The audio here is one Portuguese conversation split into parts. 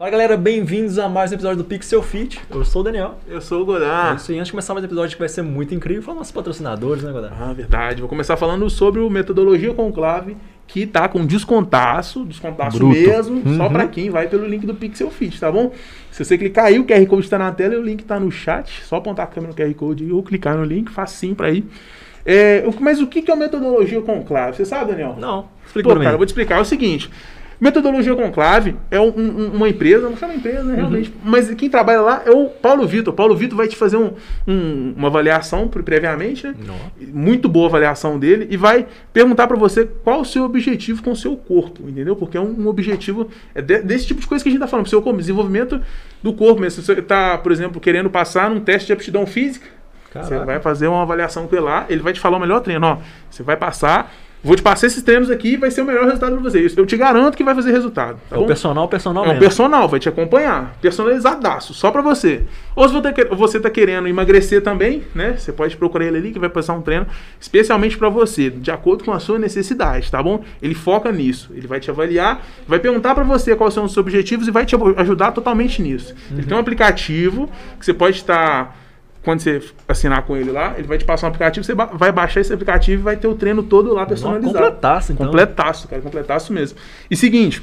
Fala galera, bem-vindos a mais um episódio do Pixel Fit. Eu sou o Daniel. Eu sou o Godard. É isso aí, antes de começar mais um episódio que vai ser muito incrível, falar nossos patrocinadores, né, Godard? Ah, verdade. Vou começar falando sobre o Metodologia Conclave, que tá com descontaço, descontaço Bruto. mesmo, só Uhum. pra quem vai pelo link do Pixel Fit, tá bom? Se você clicar aí, o QR Code tá na tela e o link tá no chat. Só apontar a câmera no QR Code ou clicar no link, facinho pra ir. É, mas o que é o Metodologia Conclave? Você sabe, Daniel? Não, explica Pô, cara, eu vou te explicar. É o seguinte. Metodologia Conclave é um- um- uma empresa, não chama empresa, né, realmente, mas quem trabalha lá é o Paulo Vitor. O Paulo Vitor vai te fazer um- um- uma avaliação pre- previamente, né? Não. Muito boa avaliação dele e vai perguntar pra você qual o seu objetivo com o seu corpo, entendeu? Porque é um, objetivo é de- desse tipo de coisa que a gente tá falando, seu corpo, desenvolvimento do corpo mesmo. Se você tá, por exemplo, querendo passar num teste de aptidão física, você Caraca. vai fazer uma avaliação com ele lá, ele vai te falar o melhor treino, ó. Você vai passar, vou te passar esses treinos aqui e vai ser o melhor resultado pra você. Eu te garanto que vai fazer resultado. Tá É o bom? personal, personal É mesmo. personal, vai te acompanhar. Personalizadaço, só pra você. Ou se você tá- você tá querendo emagrecer também, né? Você pode procurar ele ali que vai passar um treino especialmente pra você, de acordo com a sua necessidade, tá bom? Ele foca nisso. Ele vai te avaliar, vai perguntar pra você quais são os seus objetivos e vai te ajudar totalmente nisso. Ele tem um aplicativo que você pode estar quando você assinar com ele lá, ele vai te passar um aplicativo, você ba- vai baixar esse aplicativo e vai ter o treino todo lá personalizado. completaço, então. Completaço, cara, completaço mesmo. E seguinte,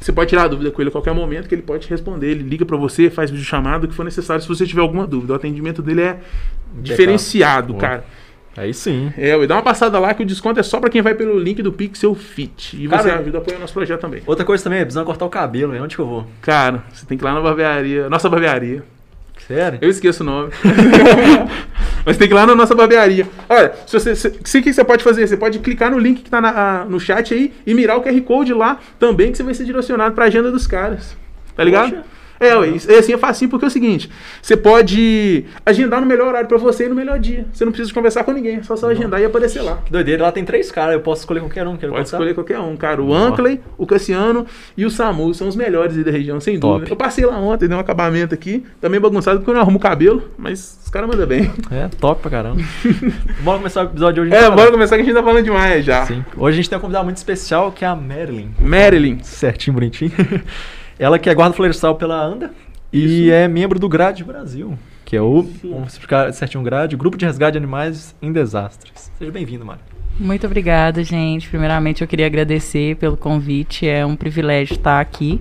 você pode tirar a dúvida com ele a qualquer momento que ele pode te responder. Ele liga pra você, faz videochamada, o que for necessário se você tiver alguma dúvida. O atendimento dele é diferenciado, Boa. cara. Aí sim. É, ué, dá uma passada lá que o desconto é só pra quem vai pelo link do Pixel Fit. E você Cara, ajuda a apoiar o nosso projeto também. Outra coisa também, é precisando cortar o cabelo, hein? Onde que eu vou? Cara, você tem que ir lá na barbearia, nossa barbearia. Sério? Eu esqueço o nome. Mas tem que ir lá na nossa barbearia. Olha, se você, se, se- o que você pode fazer? Você pode clicar no link que tá na- no chat aí e mirar o QR Code lá também, que você vai ser direcionado pra agenda dos caras. Tá ligado? Poxa. É, é assim é facinho porque é o seguinte: você pode agendar no melhor horário pra você e no melhor dia. Você não precisa conversar com ninguém, é só só agendar e aparecer lá. Que doideira, lá tem três caras, eu posso escolher qualquer um. Quero Pode escolher qualquer um, cara. O Ankley, o Cassiano e o Samu são os melhores aí da região, sem Top. dúvida. Eu passei lá ontem, dei um acabamento aqui, também bagunçado porque eu não arrumo o cabelo, mas os caras mandam bem. É, top pra caramba. bora começar o episódio de hoje. É, então, bora começar que a gente tá falando demais já. Sim. Hoje a gente tem um convidado muito especial que é a Marilyn. Marilyn. Certinho, bonitinho. Ela que é guarda florestal pela ANDA e Isso. é membro do GRAD Brasil, que é o, vamos explicar certinho, GRAD, Grupo de Resgate de Animais em Desastres. Seja bem-vindo, Mário. Muito obrigada, gente. Primeiramente, eu queria agradecer pelo convite. É um privilégio estar aqui,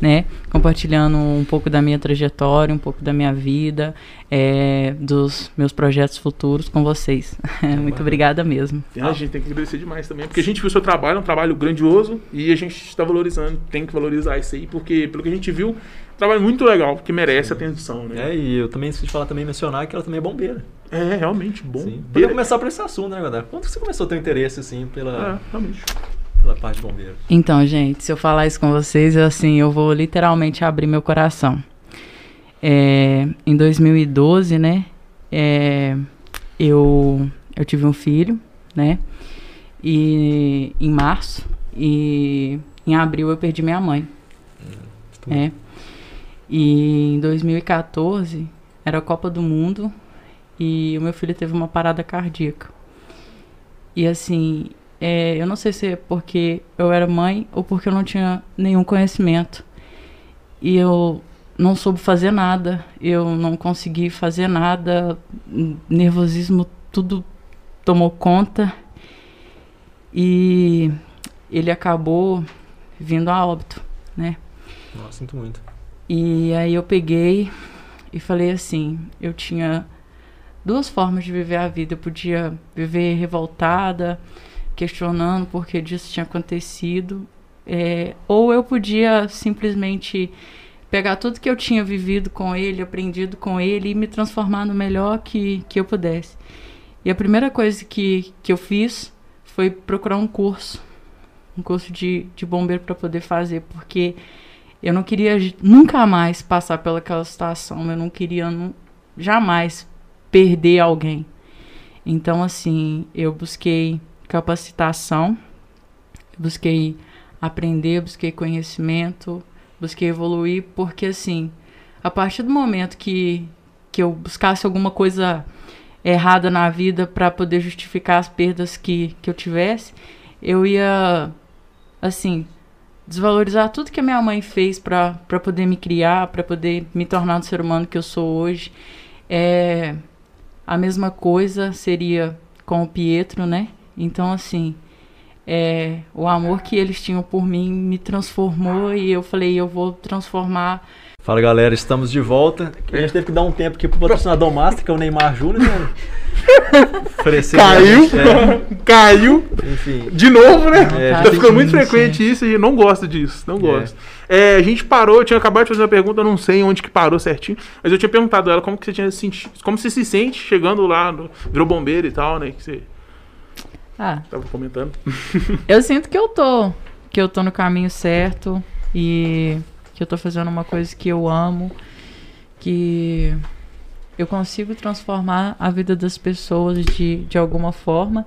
né? Compartilhando um pouco da minha trajetória, um pouco da minha vida, é, dos meus projetos futuros com vocês. Muito obrigada mesmo. E a gente tem que agradecer demais também, porque a gente viu o seu trabalho, é um trabalho grandioso, e a gente está valorizando, tem que valorizar isso aí, porque pelo que a gente viu, um trabalho muito legal, que merece atenção, né? É, e eu também esqueci de falar também, mencionar que ela também é bombeira. É, realmente bom. Sim. Podia começar por esse assunto, né, Godard? Quando que você começou a ter interesse, assim, pela, É, realmente. pela parte de bombeiro? Então, gente, se eu falar isso com vocês, eu, assim, eu vou literalmente abrir meu coração. É, em 2012, né, é, eu, eu tive um filho, né, e em março, e em abril eu perdi minha mãe, né, e em 2014 era a Copa do Mundo e o meu filho teve uma parada cardíaca. E assim, é, eu não sei se é porque eu era mãe ou porque eu não tinha nenhum conhecimento. E eu não soube fazer nada, eu não consegui fazer nada, nervosismo tudo tomou conta. E ele acabou vindo a óbito, né? Nossa, sinto muito. E aí eu peguei e falei assim, eu tinha duas formas de viver a vida. Eu podia viver revoltada, questionando por que disso tinha acontecido, é, ou eu podia simplesmente pegar tudo que eu tinha vivido com ele, aprendido com ele e me transformar no melhor que, que eu pudesse. E a primeira coisa que, que eu fiz foi procurar um curso, um curso de, de bombeiro para poder fazer, porque eu não queria nunca mais passar pelaquela situação, eu não queria nu- jamais perder alguém. Então, assim, eu busquei capacitação busquei aprender, busquei conhecimento, busquei evoluir, porque assim, a partir do momento que, que eu buscasse alguma coisa errada na vida para poder justificar as perdas que, que eu tivesse, eu ia, assim, desvalorizar tudo que a minha mãe fez para poder me criar, para poder me tornar o ser humano que eu sou hoje. É, a mesma coisa seria com o Pietro, né? Então, assim, é, o amor que eles tinham por mim me transformou e eu falei, eu vou transformar. Fala galera, estamos de volta. A gente teve que dar um tempo aqui pro patrocinador master, que é o Neymar Júnior. Né? Caiu, é. caiu. Enfim. De novo, né? É, tá ficando muito frequente isso e não gosto disso, não gosto. É. a gente parou, eu tinha acabado de fazer uma pergunta, eu não sei onde que parou certinho, mas eu tinha perguntado a ela como que você tinha sentido, como você se sente chegando lá, no, virou bombeiro e tal, né? Que você ah. Tava comentando. eu sinto que eu tô. Que eu tô no caminho certo. E que eu tô fazendo uma coisa que eu amo. Que eu consigo transformar a vida das pessoas de, de alguma forma.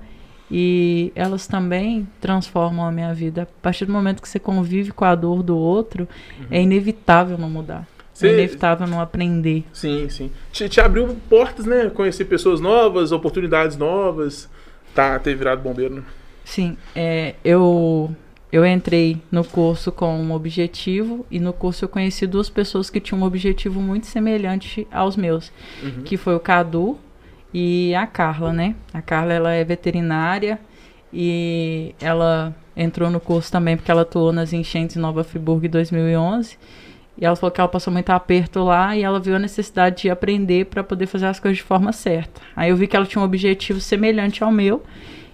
E elas também transformam a minha vida. A partir do momento que você convive com a dor do outro, uhum. é inevitável não mudar. É inevitável não aprender. Sim, sim. Te, te abriu portas, né? Conhecer pessoas novas, oportunidades novas tá, ter virado bombeiro, né? Sim, é, eu, eu entrei no curso com um objetivo e no curso eu conheci duas pessoas que tinham um objetivo muito semelhante aos meus, uhum. que foi o Cadu e a Carla, né? A Carla ela é veterinária e ela entrou no curso também porque ela atuou nas enchentes em Nova Friburgo em 2011. E ela falou que ela passou muito aperto lá e ela viu a necessidade de aprender para poder fazer as coisas de forma certa. Aí eu vi que ela tinha um objetivo semelhante ao meu.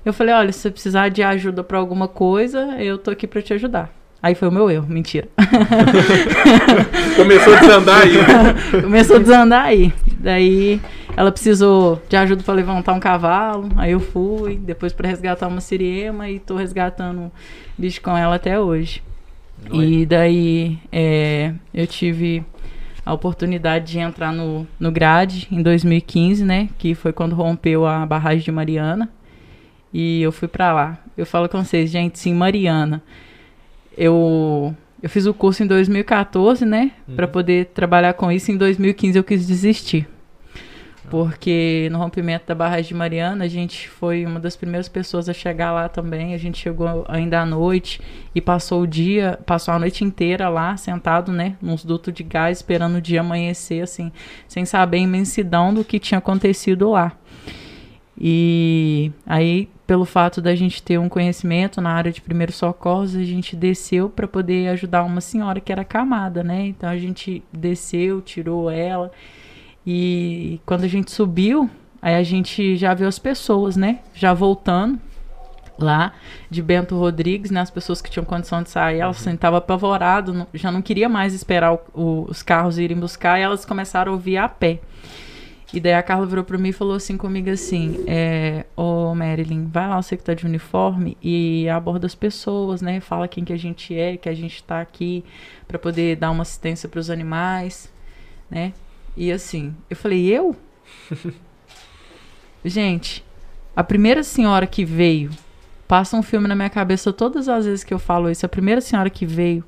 Eu falei: olha, se você precisar de ajuda para alguma coisa, eu tô aqui para te ajudar. Aí foi o meu erro, mentira. Começou a desandar aí. Né? Começou a desandar aí. Daí ela precisou de ajuda para levantar um cavalo, aí eu fui, depois para resgatar uma siriema e tô resgatando bicho com ela até hoje. E daí é, eu tive a oportunidade de entrar no, no grade em 2015, né? Que foi quando rompeu a barragem de Mariana. E eu fui para lá. Eu falo com vocês, gente, sim, Mariana. Eu, eu fiz o curso em 2014, né? Uhum. Para poder trabalhar com isso. Em 2015 eu quis desistir porque no rompimento da barragem de Mariana, a gente foi uma das primeiras pessoas a chegar lá também. A gente chegou ainda à noite e passou o dia, passou a noite inteira lá, sentado, né, nos dutos de gás, esperando o dia amanhecer, assim, sem saber a imensidão do que tinha acontecido lá. E aí, pelo fato da gente ter um conhecimento na área de primeiros socorros, a gente desceu para poder ajudar uma senhora que era acamada, né? Então a gente desceu, tirou ela e quando a gente subiu, aí a gente já viu as pessoas, né? Já voltando lá de Bento Rodrigues, né? As pessoas que tinham condição de sair, elas uhum. estavam apavoradas, já não queria mais esperar o, o, os carros irem buscar, e elas começaram a ouvir a pé. E daí a Carla virou para mim e falou assim comigo assim, é, ô oh, Marilyn, vai lá, você que tá de uniforme, e aborda as pessoas, né? Fala quem que a gente é, que a gente tá aqui para poder dar uma assistência para os animais, né? E assim, eu falei, eu? Gente, a primeira senhora que veio, passa um filme na minha cabeça todas as vezes que eu falo isso. A primeira senhora que veio,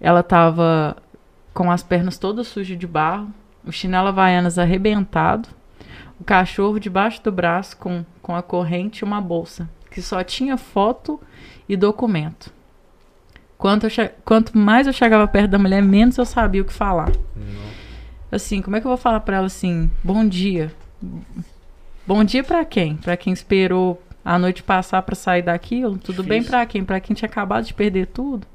ela tava com as pernas todas sujas de barro, o chinelo Havaianas arrebentado, o cachorro debaixo do braço com, com a corrente e uma bolsa, que só tinha foto e documento. Quanto, quanto mais eu chegava perto da mulher, menos eu sabia o que falar. Não assim, como é que eu vou falar para ela assim, bom dia? Bom dia para quem? Para quem esperou a noite passar para sair daquilo? Tudo Difícil. bem para quem? Para quem tinha acabado de perder tudo?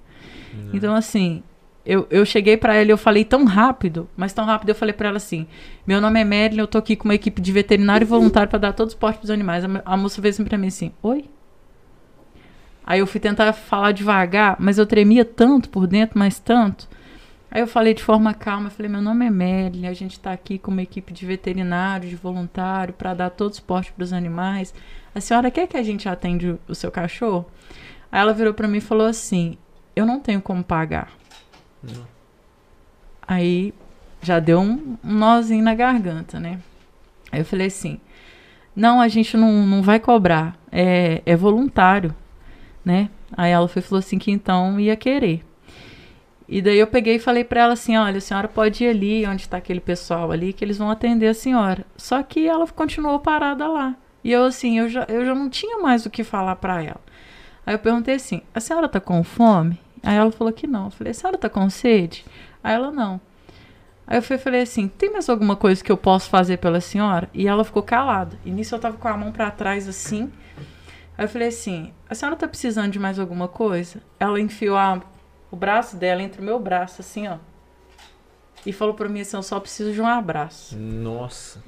Não. Então assim, eu, eu cheguei para ela e eu falei tão rápido, mas tão rápido eu falei para ela assim: "Meu nome é Marilyn, eu tô aqui com uma equipe de veterinário e voluntário para dar todo o suporte pros animais". A, a moça veio assim para mim assim: "Oi?" Aí eu fui tentar falar devagar, mas eu tremia tanto por dentro, mas tanto. Aí eu falei de forma calma, falei, meu nome é Melly, a gente está aqui com uma equipe de veterinário, de voluntário, para dar todo o suporte para os animais. A senhora quer que a gente atende o seu cachorro? Aí ela virou para mim e falou assim, eu não tenho como pagar. Aí já deu um, um nozinho na garganta, né? Aí eu falei assim, não, a gente não, não vai cobrar, é, é voluntário né? Aí ela foi, falou assim que então ia querer. E daí eu peguei e falei para ela assim, olha, a senhora pode ir ali, onde está aquele pessoal ali, que eles vão atender a senhora. Só que ela continuou parada lá. E eu assim, eu já, eu já não tinha mais o que falar para ela. Aí eu perguntei assim, a senhora tá com fome? Aí ela falou que não. Eu falei, a senhora tá com sede? Aí ela não. Aí eu falei assim, tem mais alguma coisa que eu posso fazer pela senhora? E ela ficou calada. E nisso eu tava com a mão para trás assim. Aí eu falei assim, a senhora tá precisando de mais alguma coisa? Ela enfiou a o braço dela entre o meu braço, assim, ó. E falou pra mim assim: eu só preciso de um abraço. Nossa.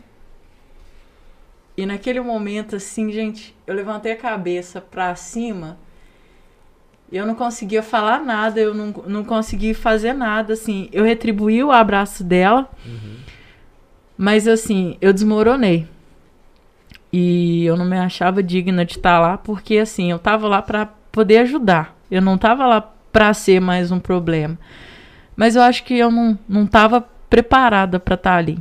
E naquele momento, assim, gente, eu levantei a cabeça pra cima. Eu não conseguia falar nada, eu não, não consegui fazer nada, assim. Eu retribuí o abraço dela, uhum. mas, assim, eu desmoronei. E eu não me achava digna de estar lá, porque, assim, eu tava lá para poder ajudar. Eu não tava lá para ser mais um problema. Mas eu acho que eu não, não tava preparada para estar tá ali,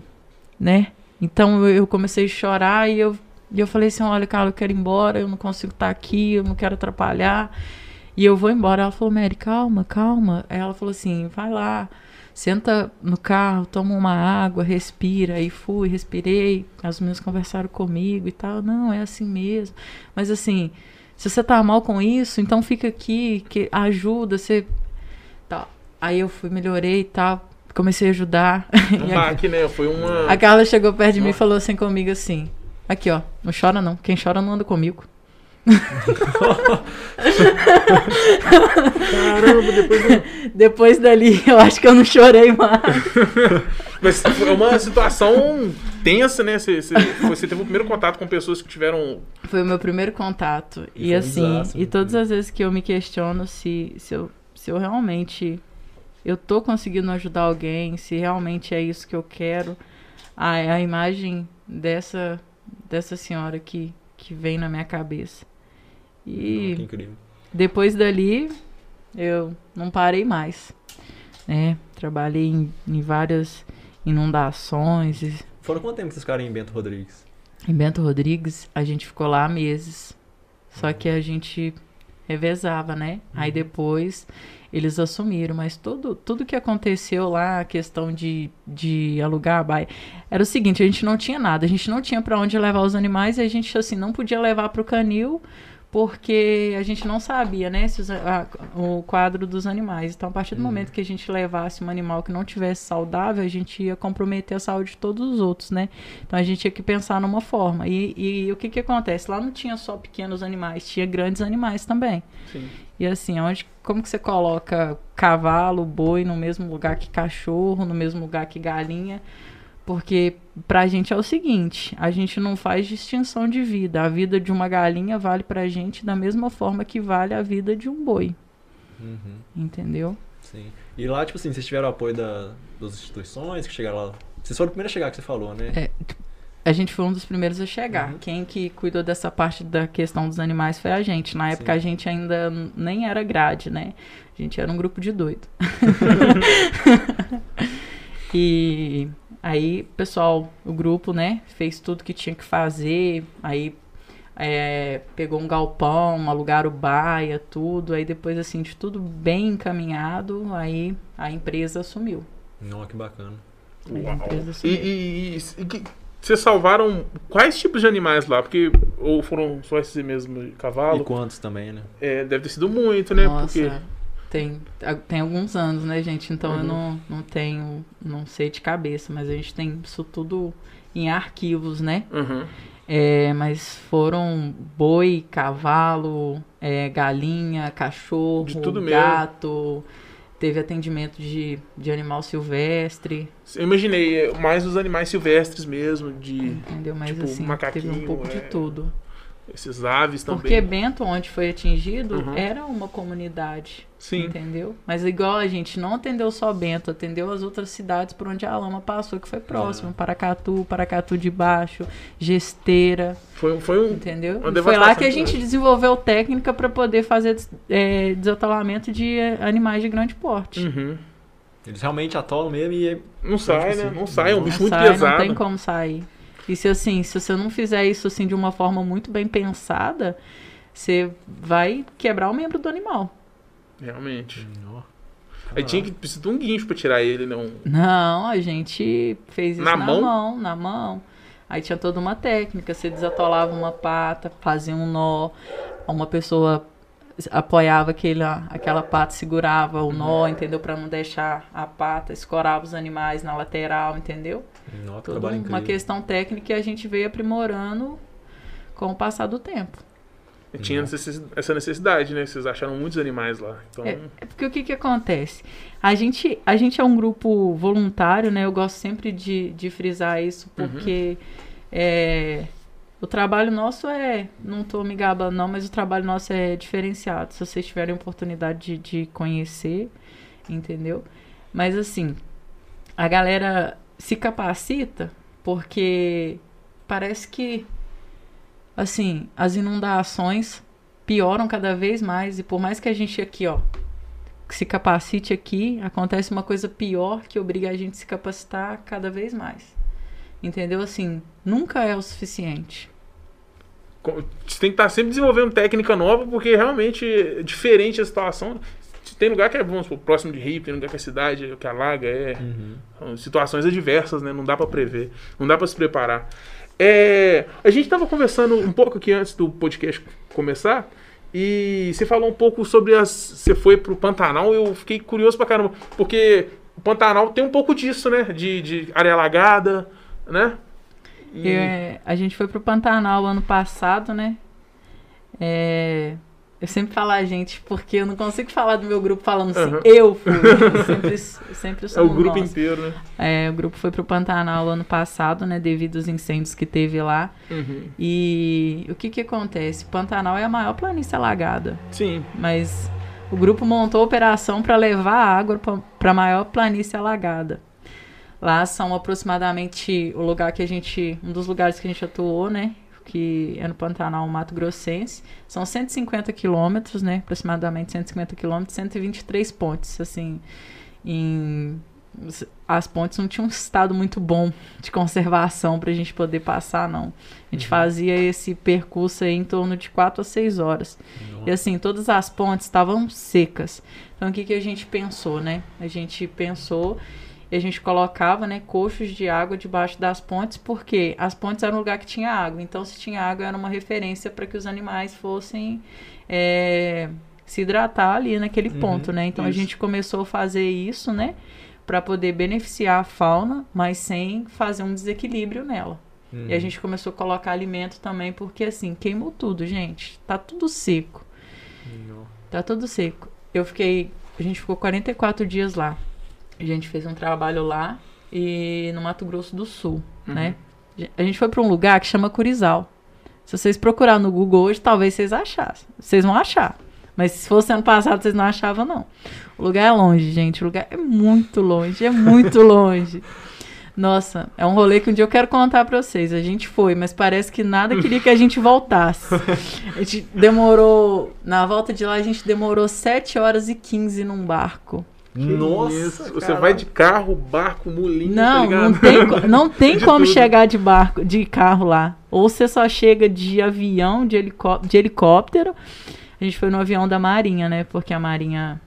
né? Então eu, eu, comecei a chorar e eu, e eu falei assim: olha, Carla, eu quero ir embora, eu não consigo estar tá aqui, eu não quero atrapalhar. E eu vou embora. Ela falou: Mary, calma, calma. Aí ela falou assim: vai lá, senta no carro, toma uma água, respira. Aí fui, respirei. As meninas conversaram comigo e tal. Não, é assim mesmo. Mas assim se você tá mal com isso, então fica aqui, que ajuda, você. Tá. Aí eu fui, melhorei e tal. Comecei a ajudar. Um baque, né? Foi uma. A Carla chegou perto de mim e falou assim comigo assim. Aqui, ó, não chora não. Quem chora não anda comigo. Caramba, depois. depois dali eu acho que eu não chorei mais. Mas foi uma situação tensa, né? Você, você, você, teve o primeiro contato com pessoas que tiveram. Foi o meu primeiro contato. E, e assim, desastre, e né? todas as vezes que eu me questiono se, se, eu, se eu realmente eu tô conseguindo ajudar alguém, se realmente é isso que eu quero, a, a imagem dessa, dessa senhora que, que vem na minha cabeça. E oh, depois dali eu não parei mais. Né? Trabalhei em, em várias inundações. Foram quanto tempo que vocês ficaram em Bento Rodrigues? Em Bento Rodrigues, a gente ficou lá meses. Só que a gente revezava, né? Uhum. Aí depois eles assumiram, mas tudo, tudo que aconteceu lá, a questão de, de alugar a baia, era o seguinte, a gente não tinha nada, a gente não tinha para onde levar os animais e a gente assim não podia levar para o canil porque a gente não sabia, né, se os, a, o quadro dos animais. Então, a partir do uhum. momento que a gente levasse um animal que não tivesse saudável, a gente ia comprometer a saúde de todos os outros, né? Então, a gente tinha que pensar numa forma. E, e o que que acontece? Lá não tinha só pequenos animais, tinha grandes animais também. Sim. E assim, onde, como que você coloca cavalo, boi no mesmo lugar que cachorro, no mesmo lugar que galinha? Porque pra gente é o seguinte, a gente não faz distinção de vida. A vida de uma galinha vale pra gente da mesma forma que vale a vida de um boi. Uhum. Entendeu? Sim. E lá, tipo assim, vocês tiveram apoio da, das instituições que chegaram lá? Vocês foram o primeiro a chegar, que você falou, né? É, a gente foi um dos primeiros a chegar. Uhum. Quem que cuidou dessa parte da questão dos animais foi a gente. Na época Sim. a gente ainda nem era grade, né? A gente era um grupo de doido. e Aí, pessoal, o grupo, né, fez tudo que tinha que fazer. Aí é, pegou um galpão, alugaram baia, tudo. Aí depois, assim, de tudo bem encaminhado, aí a empresa assumiu. Não, que bacana. Uau. E, e, e, e vocês salvaram quais tipos de animais lá? Porque ou foram só esses mesmo cavalo? E quantos também, né? É, deve ter sido muito, né? Nossa. Porque tem, tem alguns anos, né, gente? Então uhum. eu não, não tenho, não sei de cabeça, mas a gente tem isso tudo em arquivos, né? Uhum. É, mas foram boi, cavalo, é, galinha, cachorro, gato. Mesmo. Teve atendimento de, de animal silvestre. Eu imaginei é, mais os animais silvestres mesmo, de Entendeu? Mas tipo, assim, teve um pouco é... de tudo. Esses aves também. Porque Bento, onde foi atingido, uhum. era uma comunidade. Sim. Entendeu? Mas igual a gente não atendeu só Bento, atendeu as outras cidades por onde a lama passou, que foi próximo. Ah. Paracatu, Paracatu de Baixo, Gesteira. Foi, foi um. Entendeu? foi lá que a gente desenvolveu técnica para poder fazer é, desatolamento de é, animais de grande porte. Uhum. Eles realmente atolam mesmo e. Não sai, né? Não sai, é um bicho muito sai, pesado. Não tem como sair. E se assim, se você não fizer isso assim de uma forma muito bem pensada, você vai quebrar o membro do animal. Realmente. Ó. Aí tinha que precisar de um guincho pra tirar ele, não. Não, a gente fez isso Na na, mão? mão? na mão. Aí tinha toda uma técnica, você desatolava uma pata, fazia um nó, uma pessoa apoiava aquele, aquela pata, segurava o nó, entendeu? Pra não deixar a pata, escorava os animais na lateral, entendeu? Trabalho uma incrível. questão técnica que a gente veio aprimorando com o passar do tempo. Tinha necessi- essa necessidade, né? Vocês acharam muitos animais lá. Então, É, é porque o que que acontece? A gente, a gente é um grupo voluntário, né? Eu gosto sempre de, de frisar isso, porque é, o trabalho nosso é, não tô me gabando não, mas o trabalho nosso é diferenciado. Se vocês tiverem oportunidade de, de conhecer, entendeu? Mas assim, a galera se capacita porque parece que assim, as inundações pioram cada vez mais e por mais que a gente aqui, ó, se capacite aqui, acontece uma coisa pior que obriga a gente a se capacitar cada vez mais. Entendeu? Assim, nunca é o suficiente. você tem que estar sempre desenvolvendo técnica nova, porque realmente é diferente a situação. Tem lugar que é, vamos supor, próximo de rio, tem lugar que é cidade, que alaga, é. Uhum. Situações adversas, né? Não dá pra prever, não dá pra se preparar. É, a gente tava conversando um pouco aqui antes do podcast começar e você falou um pouco sobre as. Você foi pro Pantanal, eu fiquei curioso pra caramba, porque o Pantanal tem um pouco disso, né? De, de área alagada, né? E- É, a gente foi pro Pantanal ano passado, né? É, eu sempre falo a gente, porque eu não consigo falar do meu grupo falando assim, Aham. eu fui. Eu sempre, sempre é o grupo nós. inteiro, né? É, o grupo foi pro Pantanal ano passado, né? Devido aos incêndios que teve lá. Uhum. E o que que acontece? Pantanal é a maior planície alagada. Sim. mas o grupo montou a operação para levar água para a maior planície alagada. Lá são aproximadamente o lugar que a gente, um dos lugares que a gente atuou, né, que é no Pantanal Mato Grossense, são 150 quilômetros, né, aproximadamente 150 quilômetros, 123 pontes, assim, em as pontes não tinham um estado muito bom de conservação para a gente poder passar, não. A gente fazia esse percurso aí em torno de 4 a 6 horas. E assim, todas as pontes estavam secas. Então o que, que a gente pensou, né? A gente pensou e a gente colocava, né, coxos de água debaixo das pontes, porque as pontes eram um lugar que tinha água. Então, se tinha água, era uma referência para que os animais fossem é, se hidratar ali naquele Uhum, ponto, né? Então a isso. gente começou a fazer isso, né? Para poder beneficiar a fauna, mas sem fazer um desequilíbrio nela. Uhum. E a gente começou a colocar alimento também, porque assim, queimou tudo, gente. Tá tudo seco. Nó. Tá tudo seco. Eu fiquei. A gente ficou 44 dias lá. A gente fez um trabalho lá e no Mato Grosso do Sul, né? A gente foi pra um lugar que chama Curizal. Se vocês procurar no Google hoje, talvez vocês achassem. Vocês vão achar. Mas se fosse ano passado, vocês não achavam, não. O lugar é longe, gente. O lugar é muito longe. É muito longe. Nossa, é um rolê que um dia eu quero contar pra vocês. A gente foi, mas parece que nada queria que a gente voltasse. A gente demorou. Na volta de lá, a gente demorou 7 horas e 15 num barco. Nossa, Isso. Você vai de carro, barco, mulinho, tá Não, ligado? não tem, não tem De como tudo. chegar de barco, de carro lá. Ou você só chega de avião, de, helicó de helicóptero. A gente foi no avião da Marinha, né? Porque a Marinha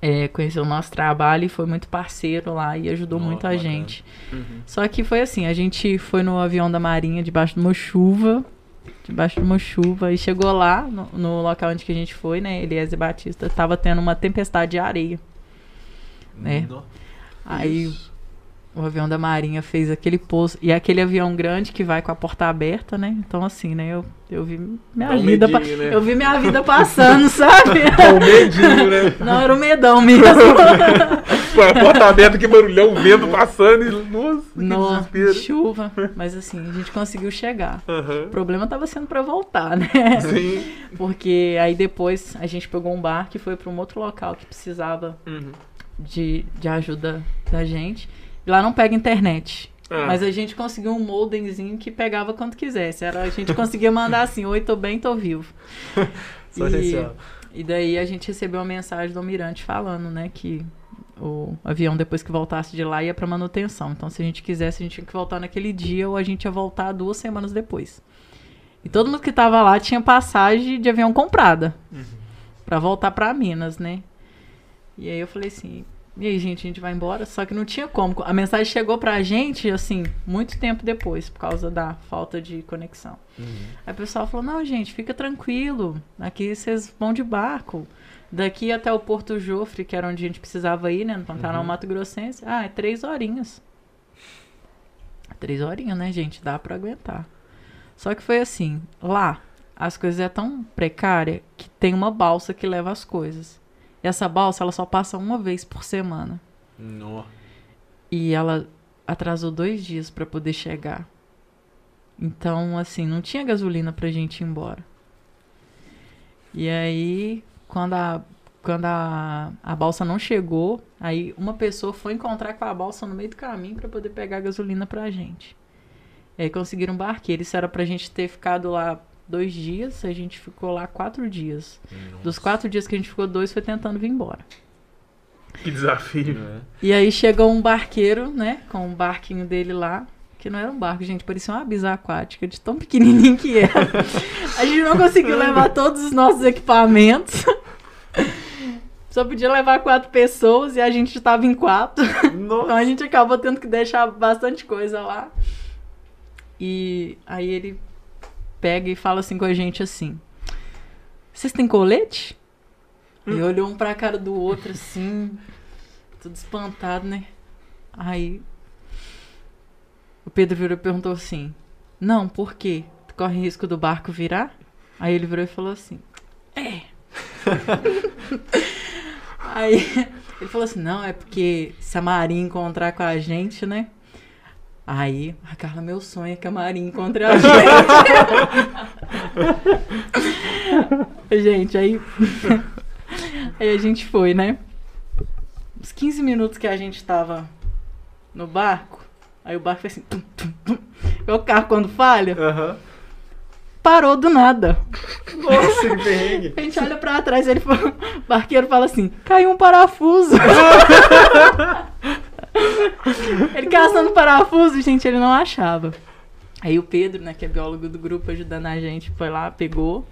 é, conheceu o nosso trabalho e foi muito parceiro lá e ajudou Ó, muito a bacana. gente. Uhum. Só que foi assim, a gente foi no avião da Marinha debaixo de uma chuva, debaixo de uma chuva, e chegou lá, no, no local onde que a gente foi, né, Eliezer Batista, tava tendo uma tempestade de areia. É. Nó. Aí o avião da Marinha fez aquele pouso, e é aquele avião grande que vai com a porta aberta, né, então assim, né, eu, eu vi minha um vida, pa- medinho, né? eu vi minha vida passando, sabe? Dá um medinho, né? Não, era um medão mesmo. Pô, a porta aberta, que barulhão, o vento passando. E, nossa, que Nossa, desespero. chuva, mas assim, a gente conseguiu chegar. Aham. O problema tava sendo pra voltar, né? Sim. Porque aí depois a gente pegou um barco e foi para um outro local que precisava Uhum. De, de ajuda da gente. E lá não pega internet. Ah. Mas a gente conseguiu um modemzinho que pegava quando quisesse. Era, a gente conseguia mandar assim, oi, tô bem, tô vivo. Só E- essencial. E daí a gente recebeu uma mensagem do almirante falando, né, que o avião depois que voltasse de lá ia para manutenção. Então se a gente quisesse, a gente tinha que voltar naquele dia ou a gente ia voltar duas semanas depois. E todo mundo que tava lá tinha passagem de avião comprada. Uhum. Pra voltar pra Minas, né? E aí eu falei assim, e aí, gente, a gente vai embora? Só que não tinha como. A mensagem chegou pra gente, assim, muito tempo depois, por causa da falta de conexão. Aí o pessoal falou, não, gente, fica tranquilo. Aqui vocês vão de barco. Daqui até o Porto Jofre, que era onde a gente precisava ir, né? No Pantanal Uhum. Mato Grossense. Ah, é três horinhas. Três horinhas, né, gente? Dá pra aguentar. Só que foi assim, lá, as coisas é tão precária que tem uma balsa que leva as coisas. E essa balsa, ela só passa uma vez por semana. E ela atrasou dois dias pra poder chegar. Então, assim, não tinha gasolina pra gente ir embora. E aí, quando a, quando a, a balsa não chegou, aí uma pessoa foi encontrar com a balsa no meio do caminho pra poder pegar gasolina pra gente. E aí conseguiram um barqueiro. Isso era pra gente ter ficado lá dois dias, a gente ficou lá quatro dias. Dos quatro dias que a gente ficou, dois foi tentando vir embora. Que desafio. É. E aí chegou um barqueiro, né, com um barquinho dele lá, que não era um barco, gente, parecia uma bisa aquática, de tão pequenininho que era. A gente não conseguiu levar todos os nossos equipamentos. Só podia levar quatro pessoas e a gente estava em quatro. Então a gente acabou tendo que deixar bastante coisa lá. E aí ele pega e fala assim com a gente assim: Vocês têm colete? E olhou um pra cara do outro assim, tudo espantado, né? Aí o Pedro virou e perguntou assim: Não, por quê? Tu corre risco do barco virar? Aí ele virou e falou assim: É. Aí ele falou assim: Não, é porque se a Marinha encontrar com a gente, né? Aí, a Carla, meu sonho é que a Marinha encontre a gente. gente, aí. aí a gente foi, né? Uns 15 minutos que a gente tava no barco, aí o barco fez assim. Tum, tum, tum. É o carro quando falha, Aham. parou do nada. Nossa, que perrengue. A gente olha pra trás, ele fala, o barqueiro fala assim: caiu um parafuso. ele caçando parafuso, gente, ele não achava. Aí o Pedro, né, que é biólogo do grupo, ajudando a gente, foi lá, pegou,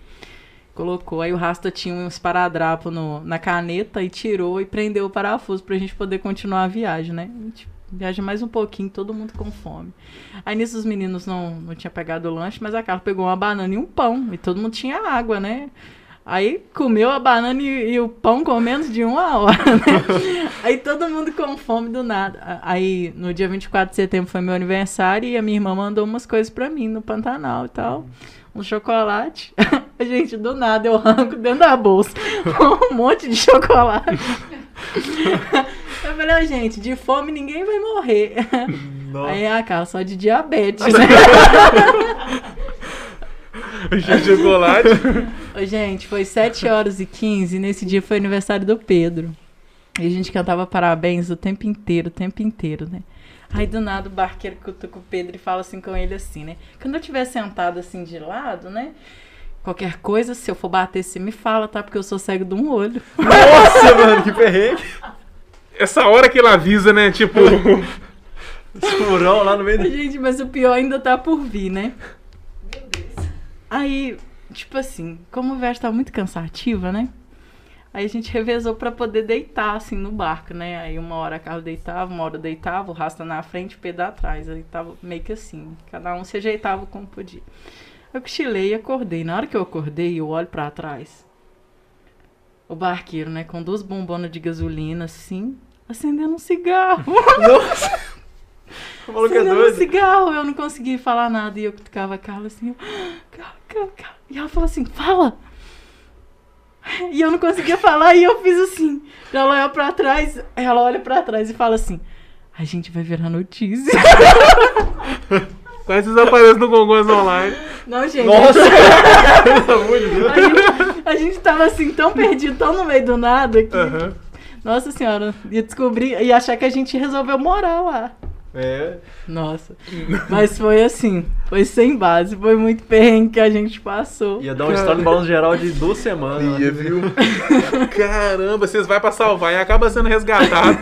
colocou. Aí o Rasta tinha um esparadrapo no, na caneta e tirou e prendeu o parafuso pra gente poder continuar a viagem, né? A gente viaja mais um pouquinho, todo mundo com fome. Aí nisso os meninos não, não tinham pegado o lanche, mas a Carla pegou uma banana e um pão. E todo mundo tinha água, né? Aí comeu a banana e, e o pão com menos de uma hora, né? Aí todo mundo com fome do nada. A- Aí no dia 24 de setembro foi meu aniversário e a minha irmã mandou umas coisas pra mim no Pantanal e tal. Um chocolate. Gente, do nada eu arranco dentro da bolsa um monte de chocolate. Eu falei, "Ó, gente, de fome ninguém vai morrer. Nossa. Aí a cara só de diabetes, né? de chocolate. Ô, gente, foi 7 horas e 15 e nesse dia foi aniversário do Pedro. E a gente cantava parabéns o tempo inteiro, o tempo inteiro, né? Aí do nada o barqueiro cutuca o Pedro e fala assim com ele assim, né? Quando eu estiver sentado assim de lado, né? Qualquer coisa, se eu for bater, você me fala, tá? Porque eu sou cego de um olho. Nossa, mano, que perrengue. Essa hora que ele avisa, né? Tipo, Escurão lá no meio do... Gente, mas o pior ainda tá por vir, né? Aí, tipo assim, como a viagem tá muito cansativa, né? Aí a gente revezou pra poder deitar, assim, no barco, né? Aí uma hora a Carla deitava, uma hora eu deitava, o Rasta na frente, o Pedro atrás. Aí tava meio que assim, cada um se ajeitava como podia. Eu cochilei e acordei. Na hora que eu acordei, eu olho pra trás. O barqueiro, né, com duas bombonas de gasolina, assim, acendendo um cigarro. Nossa. O maluco é Acendendo um doido. cigarro, eu não consegui falar nada. E eu cutucava a Carla assim, eu, Carla, Carla, Carla. E ela falou assim, fala! E eu não conseguia falar, e eu fiz assim. Ela olha pra trás, ela olha pra trás e fala assim, a gente vai virar notícia. quase desaparece no Gongonhas Online. Não, gente. Nossa. A gente, a gente tava assim, tão perdido, tão no meio do nada que. Aham. Nossa senhora, ia descobrir, ia achar que a gente resolveu morar lá. É. Nossa. Mas foi assim, foi sem base, foi muito perrengue que a gente passou. Ia dar uma história no Balanço Geral de duas semanas. Ia, né? viu? Caramba, vocês vai pra salvar e acaba sendo resgatado.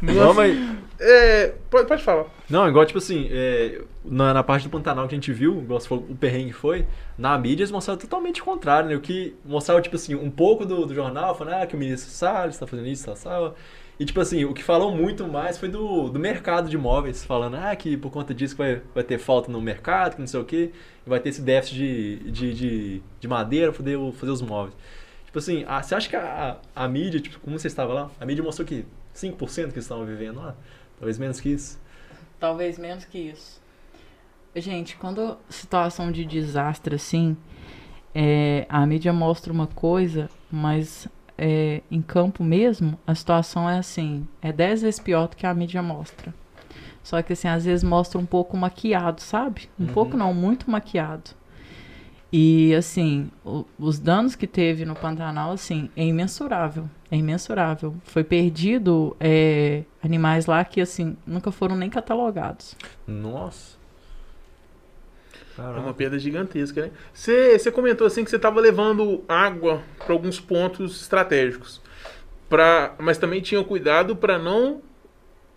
Não, mas... É, pode, pode falar. Não, igual, tipo assim, é, na, na parte do Pantanal que a gente viu, igual você falou, o perrengue foi, na mídia eles mostraram totalmente o contrário, né? O que mostrava, tipo assim, um pouco do, do jornal, falando, ah, que o ministro Salles tá fazendo isso, tal, tal. E, tipo assim, o que falou muito mais foi do, do mercado de imóveis, falando, ah, que por conta disso vai, vai ter falta no mercado, que não sei o quê, vai ter esse déficit de, de, de, de madeira pra poder fazer os móveis. Tipo assim, a, você acha que a, a, mídia, tipo, como você estava lá, a mídia mostrou que 5% que estavam vivendo lá? Talvez menos que isso. Talvez menos que isso. Gente, quando situação de desastre assim, é, a mídia mostra uma coisa, mas é, em campo mesmo, a situação é assim, é dez vezes pior do que a mídia mostra. Só que assim, às vezes mostra um pouco maquiado, sabe? Um Uhum. pouco não, muito maquiado. E assim, o- os danos que teve no Pantanal, assim, é imensurável. É imensurável. Foi perdido é, animais lá que, assim, nunca foram nem catalogados. Nossa. É uma perda gigantesca, né? Você você comentou assim que você estava levando água para alguns pontos estratégicos. Pra, mas também tinha cuidado para não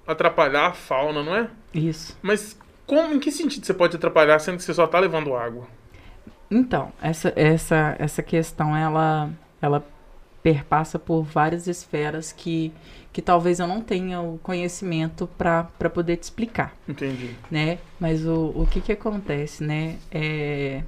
atrapalhar a fauna, não é? Isso. Mas como, em que sentido você pode atrapalhar sendo que você só está levando água? Então, essa, essa, essa questão, ela, ela perpassa por várias esferas que, que talvez eu não tenha o conhecimento para poder te explicar. Entendi. né? Mas o, o que que acontece, né? É,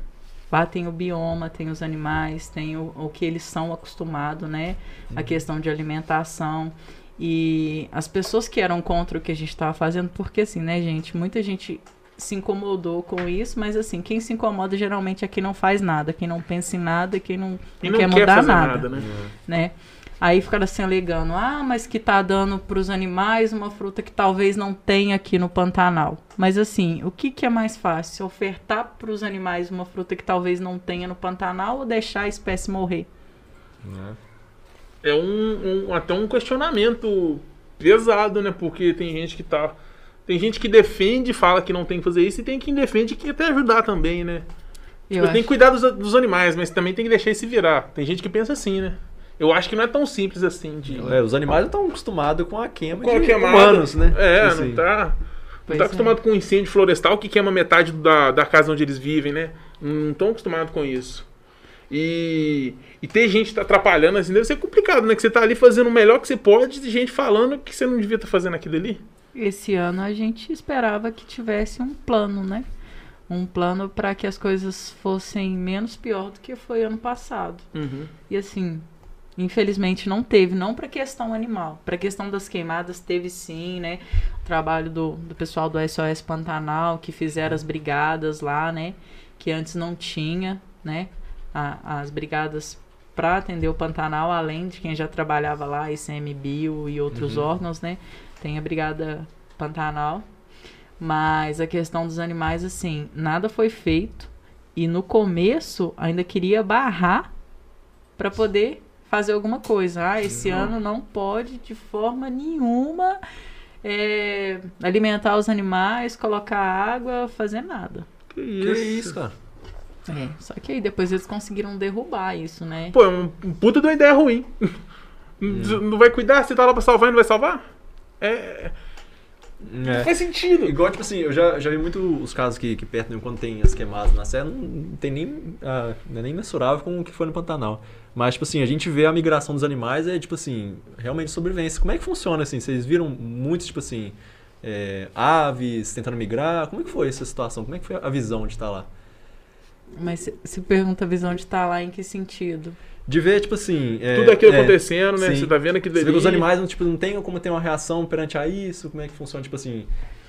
lá tem o bioma, tem os animais, tem o, o que eles são acostumados, né? A questão de alimentação. E as pessoas que eram contra o que a gente estava fazendo, porque assim, né, gente? Muita gente se incomodou com isso, mas assim, quem se incomoda geralmente é quem não faz nada, quem não pensa em nada, quem não, E não quer mudar fazer nada nada, né? né? Aí ficaram assim alegando, ah, mas que tá dando para os animais uma fruta que talvez não tenha aqui no Pantanal. Mas assim, o que, que é mais fácil? Ofertar para os animais uma fruta que talvez não tenha no Pantanal ou deixar a espécie morrer? Né? É um, um- até um questionamento pesado, né? Porque tem gente que tá. Tem gente que defende e fala que não tem que fazer isso, e tem quem defende que até ajudar também, né? Eu acho. tenho que cuidar dos, dos animais, mas também tem que deixar esse virar. Tem gente que pensa assim, né? Eu acho que não é tão simples assim de. É, os animais não estão acostumados com a queima Com de queimada. humanos, né? É, Tipo assim. não tá. Não Pois tá é. acostumado com incêndio florestal que queima metade da, da casa onde eles vivem, né? Não estão acostumados com isso. E, e ter gente tá atrapalhando assim deve ser complicado, né? Que você tá ali fazendo o melhor que você pode e gente falando que você não devia estar fazendo aquilo ali. Esse ano a gente esperava que tivesse um plano, né? Um plano para que as coisas fossem menos pior do que foi ano passado. Uhum. E assim, infelizmente não teve, não para questão animal, para questão das queimadas teve sim, né? O trabalho do, do pessoal do SOS Pantanal que fizeram as brigadas lá, né? Que antes não tinha, né? A- as brigadas para atender o Pantanal, além de quem já trabalhava lá, ICMBio e outros Uhum. órgãos, né? Tem a brigada Pantanal. Mas a questão dos animais, assim, nada foi feito. E no começo ainda queria barrar para poder fazer alguma coisa. Ah, esse Não. ano não pode de forma nenhuma é, alimentar os animais, colocar água, fazer nada. Que Que isso? isso, cara? É, só que aí depois eles conseguiram derrubar isso, né? Pô, é um puta de uma ideia ruim. Não não vai cuidar? Você tá lá pra salvar e não vai salvar? É. Não É. faz sentido. Igual, tipo assim, eu já, já vi muito os casos que, que perto, né, quando tem as queimadas na serra, não, não tem nem, ah, não é nem mensurável com o que foi no Pantanal. Mas, tipo assim, a gente vê a migração dos animais, é, tipo assim, realmente sobrevivência. Como é que funciona, assim? Vocês viram muitos, tipo assim, é, aves tentando migrar? Como é que foi essa situação? Como é que foi a visão de estar lá? Mas se, se pergunta a visão de estar lá em que sentido? De ver, tipo assim... é, Tudo aquilo é, acontecendo, né? sim. Você tá vendo aquilo Você vê que os animais não, tipo, não tem como ter uma reação perante a isso? Como é que funciona, tipo assim...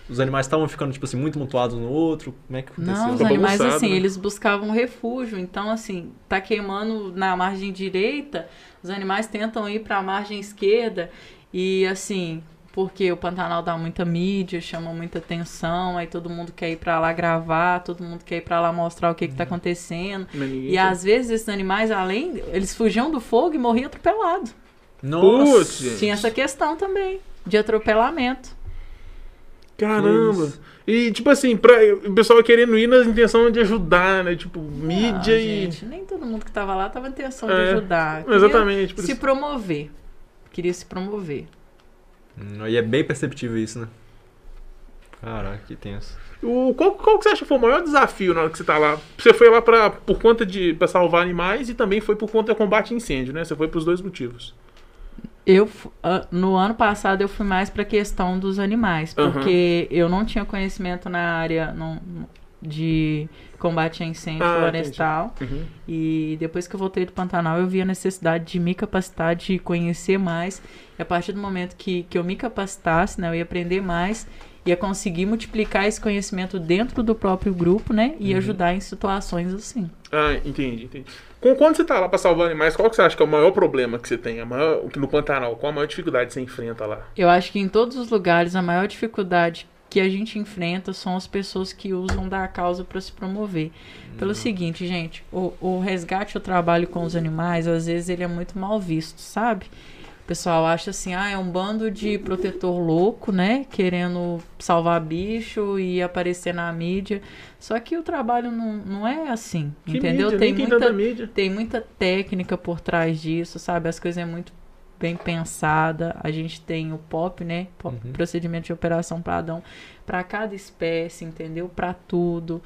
Os animais estavam ficando, tipo assim, muito mutuados um no outro? Como é que aconteceu? Não, os Fica animais bagunçado, assim, né? eles buscavam refúgio. Então, assim, tá queimando na margem direita, os animais tentam ir para a margem esquerda e assim, porque o Pantanal dá muita mídia, chama muita atenção, aí todo mundo quer ir para lá gravar, todo mundo quer ir para lá mostrar o que que tá acontecendo. Mas ninguém E às vezes esses animais, além, eles fugiam do fogo e morriam atropelados. Nossa! Tinha essa questão também de atropelamento. Caramba. isso. E, tipo assim, pra, o pessoal querendo ir na intenção de ajudar, né? Tipo, mídia e. gente, nem todo mundo que tava lá tava em intenção É, de ajudar. Queria Exatamente. Por se isso. Caraca, que tenso. O, qual, qual que você acha que foi o maior desafio na hora que você tá lá? Você foi lá pra, por conta de pra salvar animais e também foi por conta do combate a incêndio, né? Você foi pros dois motivos. Eu, ah, no ano passado, eu fui mais pra questão dos animais, porque eu não tinha conhecimento na área não- de combate a incêndio Ah, florestal. Uhum. E depois que eu voltei do Pantanal, eu vi a necessidade de me capacitar, de conhecer mais. E a partir do momento que, que eu me capacitasse, né, eu ia aprender mais, ia conseguir multiplicar esse conhecimento dentro do próprio grupo, né, e ajudar em situações assim. Ah, entendi, entendi. Com- Quando você tá lá pra salvar animais, qual que você acha que é o maior problema que você tem? A maior, no Pantanal, qual a maior dificuldade que você enfrenta lá? Eu acho que em todos os lugares a maior dificuldade que a gente enfrenta são as pessoas que usam da causa para se promover. Pelo seguinte, gente, o, o resgate, o trabalho com os animais, às vezes ele é muito mal visto, sabe? O pessoal acha assim, ah, é um bando de protetor louco, né? Querendo salvar bicho e aparecer na mídia. Só que o trabalho não, não é assim, Que entendeu? mídia? tem, muita, tem muita técnica por trás disso, sabe? As coisas é muito bem pensada. A gente tem o POP, né? Po- Uhum. Procedimento de operação padrão para cada espécie, entendeu? Para tudo.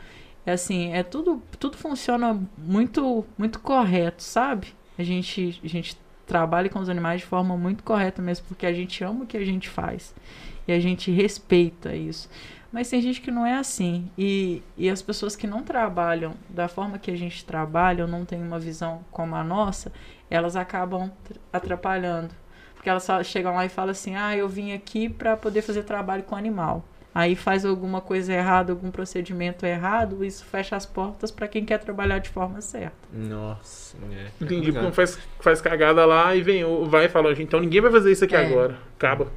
É assim, é tudo, tudo funciona muito, muito correto, sabe? A gente, a gente trabalha com os animais de forma muito correta mesmo, porque a gente ama o que a gente faz e a gente respeita isso. Mas tem gente que não é assim. E, e as pessoas que não trabalham da forma que a gente trabalha, ou não têm uma visão como a nossa, elas acabam tr- atrapalhando. Porque elas só chegam lá e falam assim: ah, eu vim aqui para poder fazer trabalho com animal. Aí faz alguma coisa errada, algum procedimento errado, isso fecha as portas para quem quer trabalhar de forma certa. Nossa, é. Porque faz, faz cagada lá e vem, vai e fala, então ninguém vai fazer isso aqui É. agora. Acaba.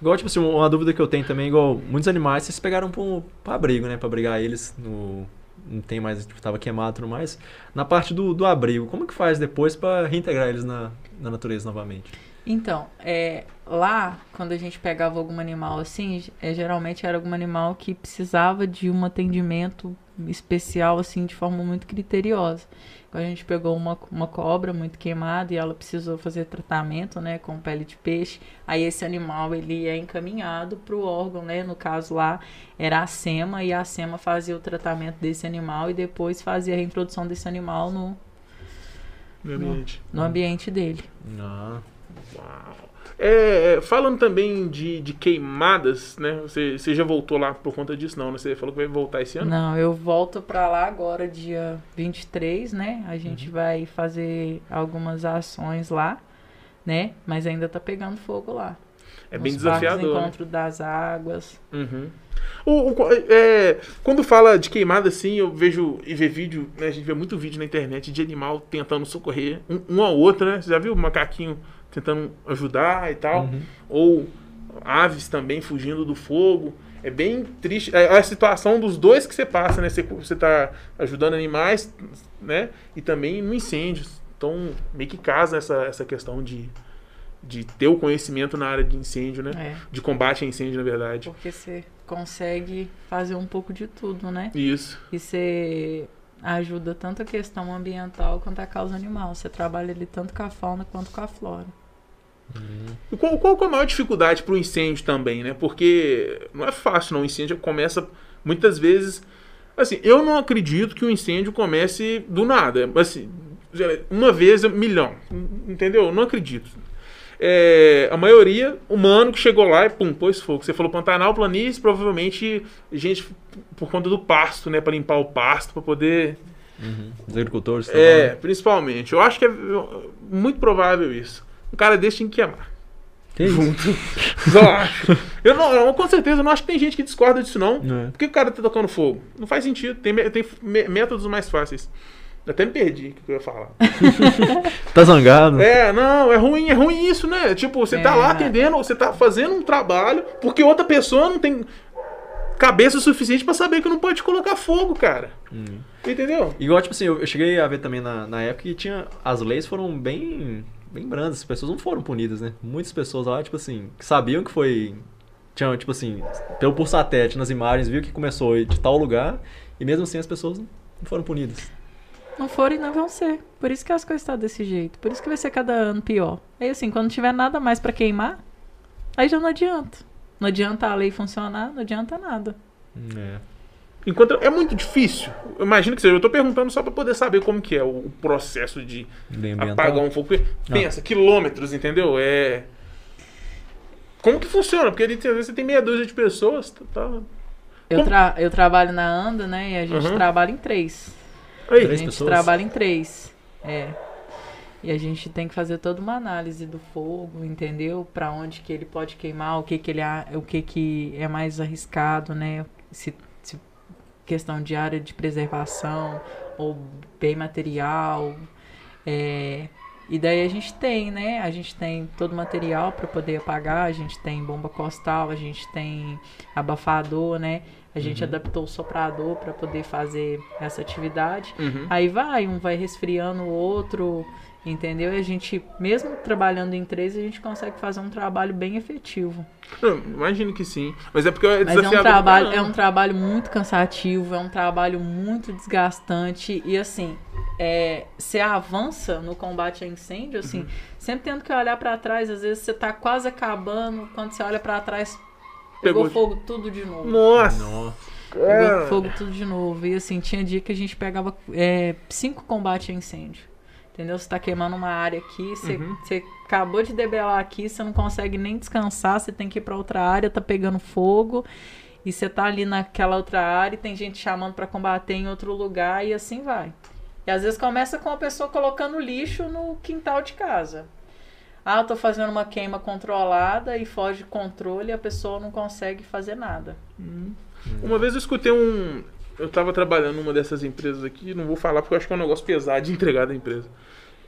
Igual, tipo assim, uma dúvida que eu tenho também, igual, muitos animais vocês pegaram pro, pra abrigo, né? Pra abrigar eles no. Não tem mais, tipo, tava queimado e tudo mais. Na parte do, do abrigo, como que faz depois pra reintegrar eles na, na natureza novamente? Então, é, lá, quando a gente pegava algum animal assim, é, geralmente era algum animal que precisava de um atendimento especial, assim, de forma muito criteriosa. A gente pegou uma, uma cobra muito queimada e ela precisou fazer tratamento, né, com pele de peixe, aí esse animal, ele é encaminhado para o órgão, né, no caso lá, era a SEMA, e a SEMA fazia o tratamento desse animal e depois fazia a reintrodução desse animal no, Meu ambiente. no ambiente dele. Ah. É, é, falando também de, de queimadas, né? Você, você já voltou lá por conta disso, não, né? Você falou que vai voltar esse ano? Não, eu volto pra lá agora, dia 23, né? A gente vai fazer algumas ações lá, né? Mas ainda tá pegando fogo lá. É bem desafiador. né? Encontro das Águas. Uhum. O, o- é, quando fala de queimada assim, eu vejo e vê vídeo, né? A gente vê muito vídeo na internet de animal tentando socorrer um, um ao outro, né? Você já viu o macaquinho tentando ajudar e tal? Uhum. Ou aves também fugindo do fogo. É bem triste. É a situação dos dois que você passa, né? Você, você tá ajudando animais, né? E também no incêndio. Então, meio que casa essa, essa questão de, de ter o conhecimento na área de incêndio, né? É, De combate a incêndio, na verdade. porque você consegue fazer um pouco de tudo, né? Isso. E você ajuda tanto a questão ambiental quanto a causa animal. Você trabalha ali tanto com a fauna quanto com a flora. E qual, qual é a maior dificuldade para o incêndio também, né? Porque não é fácil, não. O incêndio começa muitas vezes. Assim, eu não acredito que o incêndio comece do nada. Assim, uma vez, milhão. Entendeu? Eu não acredito. É, a maioria, humano que chegou lá e pum, pôs fogo. Você falou Pantanal, planície, provavelmente gente por conta do pasto, né? Para limpar o pasto, para poder Uhum. Os agricultores é, trabalham. principalmente. Eu acho que é muito provável isso. Um cara desse tinha que queimar. Que? Junto. Eu acho. Eu não, eu, com certeza, eu não acho que tem gente que discorda disso, não. É. Por que o cara tá tocando fogo? Não faz sentido. Tem, tem métodos mais fáceis. Eu até me perdi o que eu ia falar. Tá zangado? É, não, é ruim, é ruim isso, né? Tipo, você tá É. lá atendendo, você tá fazendo um trabalho, porque outra pessoa não tem cabeça o suficiente pra saber que não pode colocar fogo, cara. Hum. Entendeu? Igual, tipo assim, eu eu cheguei a ver também na, na época que tinha. As leis foram bem. Bem brandas, as pessoas não foram punidas, né? Muitas pessoas lá, tipo assim, que sabiam que foi. Tinham, tipo assim, pelo por satélite nas imagens, viu que começou de tal lugar, e mesmo assim as pessoas não foram punidas. Não foram e não vão ser. Por isso que as coisas estão desse jeito. Por isso que vai ser cada ano pior. Aí assim, quando tiver nada mais pra queimar, aí já não adianta. Não adianta a lei funcionar, não adianta nada. É. Enquanto é muito difícil. Eu imagino que seja. Eu tô perguntando só pra poder saber como que é o processo de apagar um fogo. Pensa, quilômetros, entendeu? É. Como que funciona? Porque ali, às vezes você tem meia dúzia de pessoas. Tá, tá- Eu, tra- eu trabalho na ANDA, né? E a gente Uhum. trabalha em três. Aí, a Três gente pessoas? trabalha em três. É. E a gente tem que fazer toda uma análise do fogo, entendeu? Pra onde que ele pode queimar, o que que ele o que que é mais arriscado, né? Se questão de área de preservação ou bem material. É, e daí a gente tem, né? A gente tem todo o material para poder apagar, a gente tem bomba costal, a gente tem abafador, né? A gente adaptou o soprador para poder fazer essa atividade. Uhum. Aí vai, um vai resfriando o outro, entendeu? E a gente, mesmo trabalhando em três, a gente consegue fazer um trabalho bem efetivo. Não, imagino que sim. Mas é porque é Mas é um trabalho, é um trabalho muito cansativo, é um trabalho muito desgastante e assim, é, você avança no combate a incêndio, assim, sempre tendo que olhar pra trás, às vezes você tá quase acabando, quando você olha pra trás, pegou, Pegou- fogo tudo de novo. Nossa! Nossa. Pegou fogo tudo de novo. E assim, tinha dia que a gente pegava é, cinco combates a incêndio. Entendeu? Você tá queimando uma área aqui, você, Uhum. você acabou de debelar aqui, você não consegue nem descansar, você tem que ir pra outra área, tá pegando fogo. E você tá ali naquela outra área e tem gente chamando pra combater em outro lugar e assim vai. E às vezes começa com a pessoa colocando lixo no quintal de casa. Ah, eu tô fazendo uma queima controlada e foge de controle e a pessoa não consegue fazer nada. Uma vez eu escutei um. Eu tava trabalhando numa dessas empresas aqui, não vou falar porque eu acho que é um negócio pesado de entregar da empresa.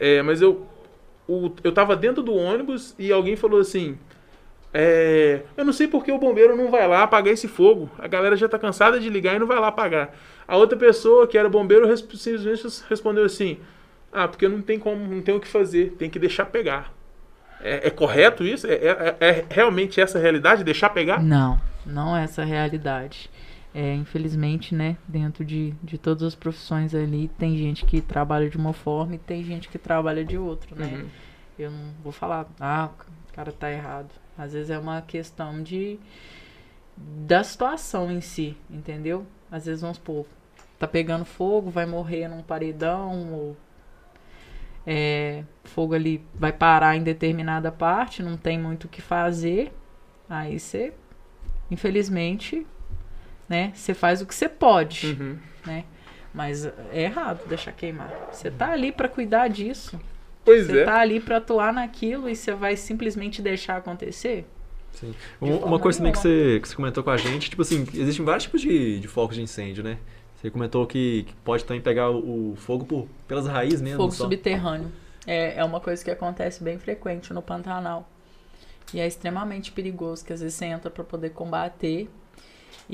É, mas eu. O, eu tava dentro do ônibus e alguém falou assim. É, eu não sei porque o bombeiro não vai lá apagar esse fogo. A galera já tá cansada de ligar e não vai lá apagar. A outra pessoa, que era bombeiro, simplesmente respondeu assim: Ah, porque não tem como, não tem o que fazer, tem que deixar pegar. É, é correto isso? É, é- é realmente essa a realidade? Deixar pegar? Não, não é essa a realidade. É, infelizmente, né, dentro de, de todas as profissões ali, tem gente que trabalha de uma forma e tem gente que trabalha de outra, né? Uhum. Eu não vou falar, ah, o cara tá errado. Às vezes é uma questão de da situação em si, entendeu? Às vezes vamos supor, tá pegando fogo, vai morrer num paredão, ou é, fogo ali vai parar em determinada parte, não tem muito o que fazer. Aí você, infelizmente, né, você faz o que você pode, Uhum. né? Mas é errado deixar queimar. Você tá ali pra cuidar disso. Pois Você é. tá ali pra atuar naquilo e você vai simplesmente deixar acontecer? Sim. Um- Uma coisa também que você, que você comentou com a gente, tipo assim, existem vários tipos de, de focos de incêndio, né? Você comentou que, que pode também pegar o, o fogo por, pelas raízes mesmo. Fogo só. subterrâneo. É, é uma coisa que acontece bem frequente no Pantanal. E é extremamente perigoso, que às vezes você entra pra poder combater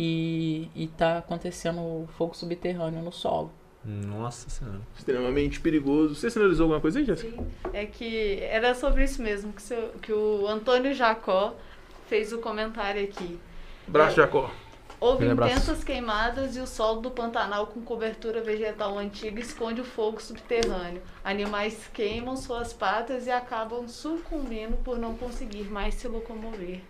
e, e tá acontecendo fogo subterrâneo no solo. Nossa senhora. Extremamente perigoso. Você sinalizou alguma coisa aí, Jéssica? É que era sobre isso mesmo que, seu- que o Antônio Jacó fez o comentário aqui. Braço Jacó. Houve intensas queimadas e o solo do Pantanal com cobertura vegetal antiga esconde o fogo subterrâneo. Animais queimam suas patas e acabam sucumbindo por não conseguir mais se locomover.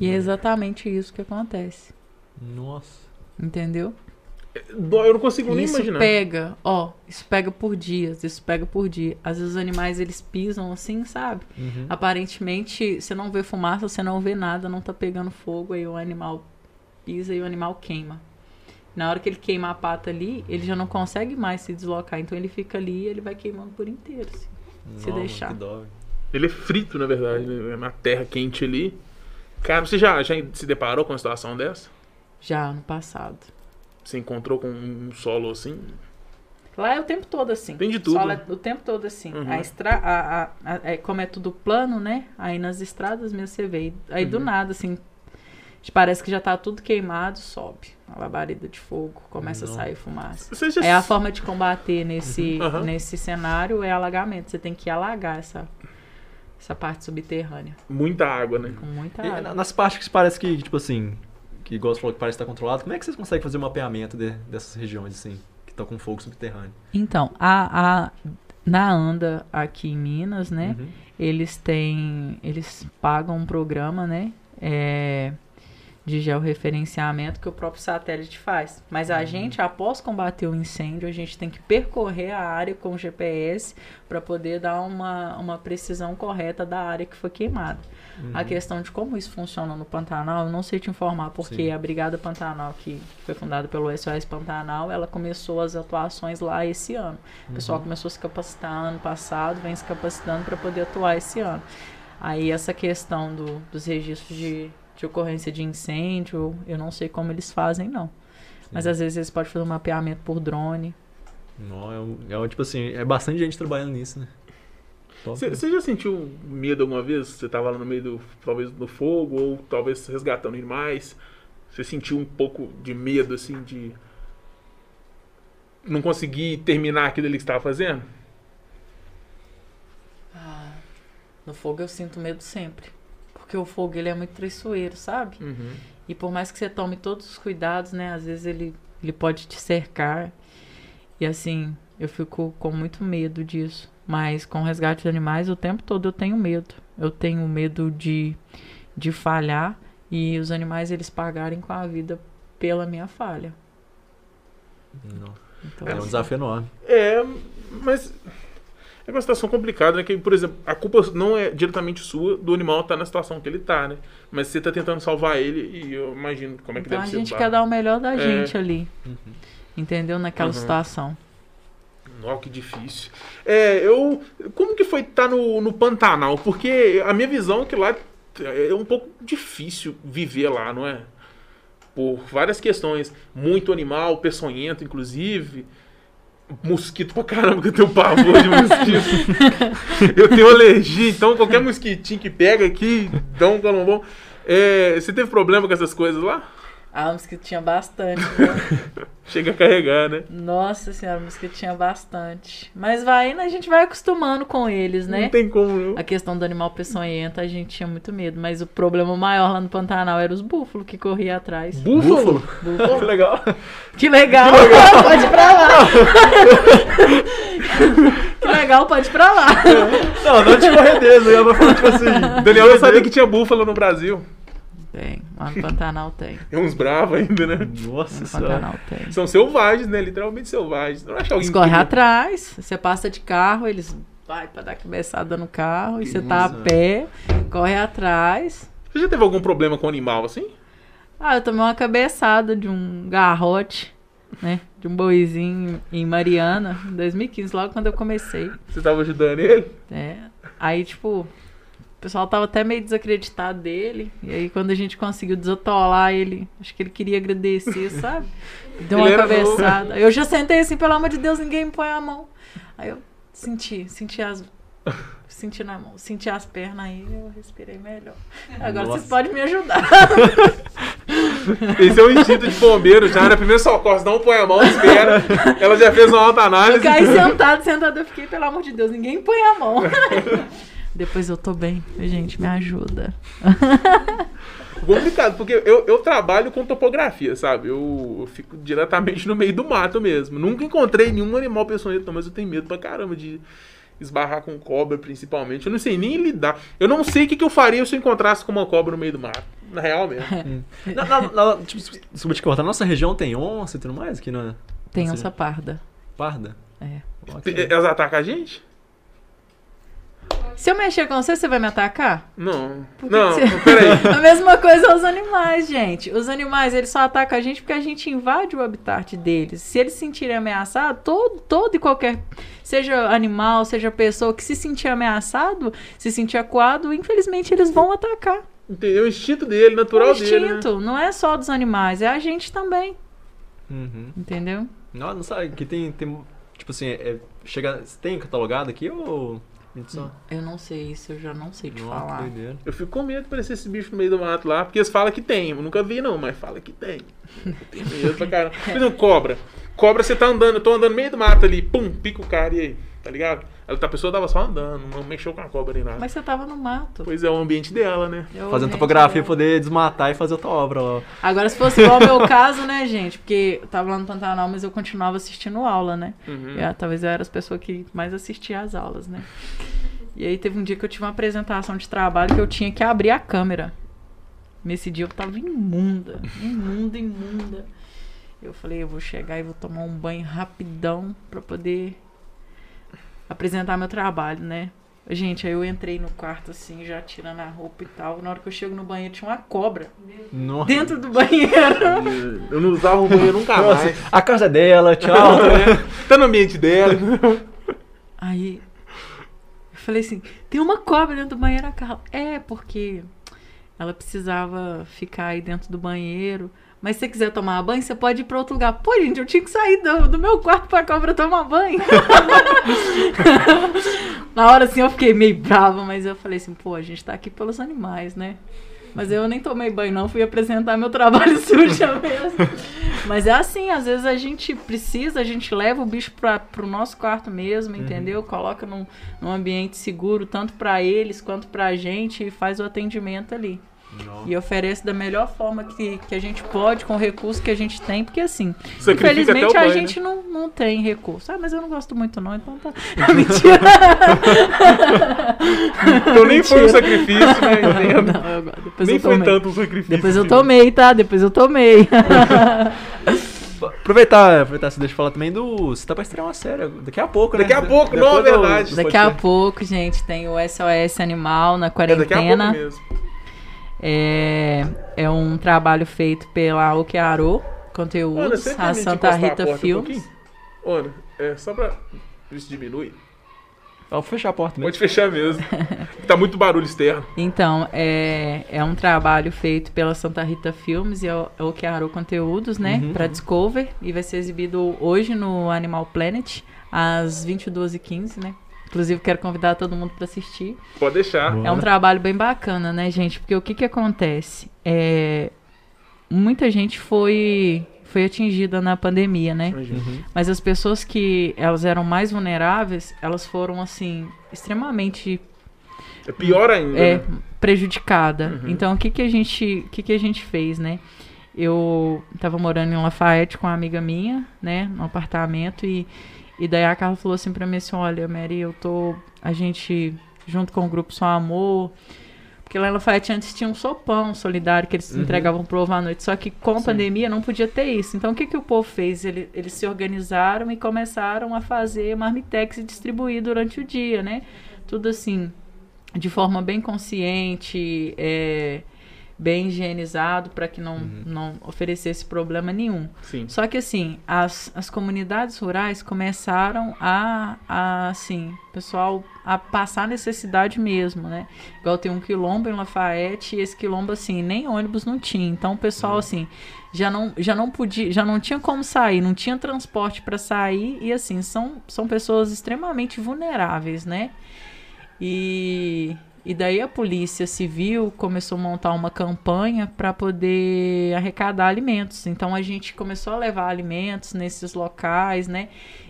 E é exatamente isso que acontece. Nossa. Entendeu? Eu não consigo nem isso imaginar. pega, ó, isso pega por dias, isso pega por dia. Às vezes os animais eles pisam assim, sabe? Uhum. Aparentemente, você não vê fumaça, você não vê nada, não tá pegando fogo, aí o animal pisa e o animal queima. Na hora que ele queima a pata ali, ele já não consegue mais se deslocar, então ele fica ali e ele vai queimando por inteiro. assim. Se Nossa, deixar. Que dó, velho. Ele é frito, na verdade, né? na terra quente ali. Cara, você já, já se deparou com uma situação dessa? Já no passado. Você encontrou com um solo assim? Lá é o tempo todo assim. Tem de tudo. Solo é o tempo todo assim. Uhum. A estra a, a- a- é, como é tudo plano, né? Aí nas estradas mesmo você vê. Aí do Uhum. nada, assim, parece que já tá tudo queimado, sobe. Uma labareda de fogo, começa Não. a sair fumaça. Já É a forma de combater nesse, Uhum. Nesse cenário é alagamento. Você tem que alagar essa, essa parte subterrânea. Muita água, né? Com muita E água. na- nas partes que parece que, tipo assim, que igual você falou que parece estar controlado, como é que vocês conseguem fazer o mapeamento de- dessas regiões, assim, que estão com fogo subterrâneo? Então, a, a, na ANDA aqui em Minas, né? Uhum. Eles têm. Eles pagam um programa, né? é, de georreferenciamento que o próprio satélite faz. Mas a gente, após combater o incêndio, a gente tem que percorrer a área com o GPS para poder dar uma, uma precisão correta da área que foi queimada. A questão de como isso funciona no Pantanal, eu não sei te informar, porque Sim. a Brigada Pantanal, que foi fundada pelo SOS Pantanal, ela começou as atuações lá esse ano. O pessoal começou a se capacitar ano passado, vem se capacitando para poder atuar esse ano. Aí essa questão do, dos registros de, de ocorrência de incêndio, eu não sei como eles fazem, não. Mas às vezes eles podem fazer um mapeamento por drone. Não, é, é um, tipo assim, é bastante gente trabalhando nisso, né? Você já sentiu medo alguma vez? Você tava lá no meio do, talvez, do fogo, ou talvez resgatando animais. Você sentiu um pouco de medo, assim, de não conseguir terminar aquilo ali que você estava fazendo? Ah, no fogo eu sinto medo sempre. Porque o fogo ele é muito traiçoeiro, sabe? Uhum. E por mais que você tome todos os cuidados, né? Às vezes ele, ele pode te cercar. E assim, eu fico com muito medo disso. Mas com o resgate de animais, o tempo todo eu tenho medo. Eu tenho medo de, de falhar e os animais eles pagarem com a vida pela minha falha. Não. Então, É um assim, desafio enorme. É, mas é uma situação complicada, né? Que, por exemplo, a culpa não é diretamente sua do animal estar na situação que ele tá, né? Mas você tá tentando salvar ele e eu imagino como é que então a deve ser. gente lá. quer dar o melhor da É. gente ali. Entendeu? Naquela Uhum. situação. Ó, que difícil. É, eu. Como que foi estar no, no Pantanal? Porque a minha visão é que lá é um pouco difícil viver lá, não é? Por várias questões. Muito animal, peçonhento, inclusive. Mosquito pra caramba, que eu tenho pavor de mosquito. eu tenho alergia, então qualquer mosquitinho que pega aqui, dá um calombom. É, você teve problema com essas coisas lá? Ah, mosquito tinha bastante. viu? Chega a carregar, né? Nossa senhora, mosquito tinha bastante. Mas vai indo, a gente vai acostumando com eles, né? Não tem como, não. A questão do animal peçonhento, a gente tinha muito medo. Mas o problema maior lá no Pantanal era os búfalos que corriam atrás. Búfalo? Que legal. Que legal! pode ir pra lá! que legal, pode ir pra lá! Não, não de corredeza, eu vou falar tipo assim. Daniel não sabia que tinha búfalo no Brasil. Tem, lá no Pantanal tem. É uns bravos ainda, né? Nossa No. Pantanal tem. São selvagens, né? Literalmente selvagens. Não acha alguém Eles correm que- atrás, você passa de carro, eles vai pra dar cabeçada no carro, e você tá a pé, corre atrás. Você já teve algum problema com animal assim? Ah, eu tomei uma cabeçada de um garrote, né? De um boizinho em Mariana, em 2015, logo quando eu comecei. Você tava ajudando ele? É. Aí, tipo, o pessoal tava até meio desacreditado dele. E aí, quando a gente conseguiu desatolar ele, acho que ele queria agradecer, sabe? Deu uma Ele era cabeçada. Eu já sentei assim, pelo amor de Deus, ninguém me põe a mão. Aí eu senti, senti as. Senti na mão, senti as pernas aí, eu respirei melhor. Agora Nossa. vocês podem me ajudar. Esse é o instinto de bombeiro já, né? Primeiro socorro, não põe a mão, espera. Ela já fez uma alta Eu análise. caí sentado, sentado, eu fiquei, pelo amor de Deus, ninguém põe a mão. Depois eu tô bem. Gente, me ajuda. Complicado, porque eu, eu trabalho com topografia, sabe? Eu, eu fico diretamente no meio do mato mesmo. Nunca encontrei nenhum animal peçonhento, não, mas eu tenho medo pra caramba de esbarrar com cobra, principalmente. Eu não sei nem lidar. Eu não sei o que, que eu faria se eu encontrasse com uma cobra no meio do mato. Na real mesmo. Na, na, na, tipo, desculpa te cortar, nossa região tem onça e tudo mais aqui na Tem Você- onça parda. Parda? É. Ok. Elas atacam a gente? Se eu mexer com você, você vai me atacar? Não. Por Não, você- peraí. A mesma coisa aos animais, gente. Os animais, eles só atacam a gente porque a gente invade o habitat deles. Se eles se sentirem ameaçados, todo, todo e qualquer, seja animal, seja pessoa que se sentir ameaçado, se sentir acuado, infelizmente eles vão atacar. Entendeu? O instinto dele, natural o dele. Né? instinto não é só dos animais, é a gente também, Uhum. entendeu? Não, não sabe, que tem, tem tipo assim, é, chega, tem catalogado aqui ou... gente só... Eu não sei isso, eu já não sei te Nossa, falar. doideira. Eu fico com medo de aparecer esse bicho no meio do mato lá, porque eles falam que tem. Eu nunca vi, não, mas fala que tem. Eu tenho medo pra caramba. Por exemplo, cobra. Cobra, você tá andando, eu tô andando no meio do mato ali, pum, pica o cara e aí, tá ligado? A pessoa tava só andando, não mexeu com a cobra nem nada. Mas você tava no mato. Pois é, o ambiente dela, né? Eu, Fazendo topografia, eu- poder desmatar e fazer outra obra, ó. Agora, se fosse igual ao meu caso, né, gente? Porque eu tava lá no Pantanal, mas eu continuava assistindo aula, né? Uhum. Eu, talvez eu era as pessoas que mais assistia às aulas, né? E aí teve um dia que eu tive uma apresentação de trabalho que eu tinha que abrir a câmera. Nesse dia eu tava imunda, imunda, imunda. Eu falei, eu vou chegar e vou tomar um banho rapidão pra poder apresentar meu trabalho, né? Gente, aí eu entrei no quarto assim, já tirando a roupa e tal. Na hora que eu chego no banheiro tinha uma cobra Nossa. dentro do banheiro. Eu não usava o banheiro nunca Nossa, mais. a casa é dela, tchau. Tá no ambiente dela. Aí eu falei assim, tem uma cobra dentro do banheiro, a Carla. É, porque ela precisava ficar aí dentro do banheiro. Mas se você quiser tomar banho, você pode ir pra outro lugar. Pô, gente, eu tinha que sair do, do meu quarto pra cobra tomar banho. Na hora assim eu fiquei meio brava, mas eu falei assim, pô, a gente tá aqui pelos animais, né? Mas eu nem tomei banho, não, fui apresentar meu trabalho suja mesmo. Mas é assim, às vezes a gente precisa, a gente leva o bicho pra, pro nosso quarto mesmo, entendeu? Coloca num, num ambiente seguro, tanto pra eles quanto pra gente, e faz o atendimento ali. E oferece da melhor forma que, que a gente pode, com o recurso que a gente tem, porque assim, Sacrifica infelizmente o a banho, gente não, não tem recurso. Ah, mas eu não gosto muito não, então tá. Mentira. Então nem foi um Mentira. sacrifício, né? Entendo. Não, eu- depois Nem eu foi tomei. tanto um sacrifício. Depois eu assim. tomei, tá? Depois eu tomei. Aproveitar, aproveitar, você deixa eu falar também do. Você tá pra estrear uma série daqui a pouco, né? Daqui a pouco, Depois não, é verdade. Daqui a pouco, gente, tem o SOS Animal na É daqui a pouco quarentena. mesmo. É, é um trabalho feito pela Okearo Ana, Conteúdos, você a Santa a Rita um Filmes. pouquinho? Ana, é só pra ver se diminui. Vou fechar a porta mesmo. Pode fechar mesmo. tá muito barulho externo. Então, é, é um trabalho feito pela Santa Rita Filmes e a Okearo Conteúdos, né? Uhum. Pra Discover. E vai ser exibido hoje no Animal Planet, às 22h15, né? Inclusive, quero convidar todo mundo para assistir. Pode deixar. Boa. É um trabalho bem bacana, né, gente? Porque o que que acontece? É, muita gente foi, foi atingida na pandemia, né? Uhum. Mas as pessoas que elas eram mais vulneráveis, elas foram, assim, extremamente É pior ainda. é, né? prejudicada. Uhum. Então, o que que a gente, o que que a gente fez, né? Eu tava morando em Lafayette com uma amiga minha, né, no apartamento e e daí a Carla falou assim pra mim assim, olha, Mary, eu tô a gente junto com o grupo Só Amor, porque lá em Lafayette antes tinha um sopão solidário que eles Uhum. entregavam pro povo à noite, só que com a pandemia não podia ter isso. Então o que que o povo fez? Ele- eles se organizaram e começaram a fazer marmitex e distribuir durante o dia, né? Tudo assim, de forma bem consciente, é, bem higienizado para que não, não oferecesse problema nenhum. Sim. Só que assim, as, as comunidades rurais começaram a, a assim, pessoal, a passar necessidade mesmo, né? Igual tem um quilombo em Lafayette e esse quilombo assim, nem ônibus não tinha. Então o pessoal assim, já não, já não podia, já não tinha como sair, não tinha transporte para sair e assim, são, são pessoas extremamente vulneráveis, né? E, e daí a polícia civil começou a montar uma campanha para poder arrecadar alimentos. Então a gente começou a levar alimentos nesses locais, né?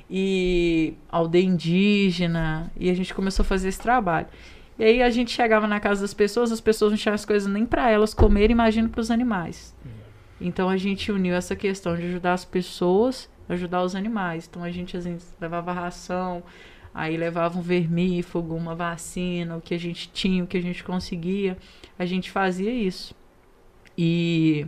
E aldeia indígena, e a gente começou a fazer esse trabalho. E aí a gente chegava na casa das pessoas, as pessoas não tinham as coisas nem para elas comer, imagina para os animais. Então a gente uniu essa questão de ajudar as pessoas, ajudar os animais. Então a gente assim, levava ração, aí levava um vermífugo, uma vacina, o que a gente tinha, o que a gente conseguia, a gente fazia isso. E,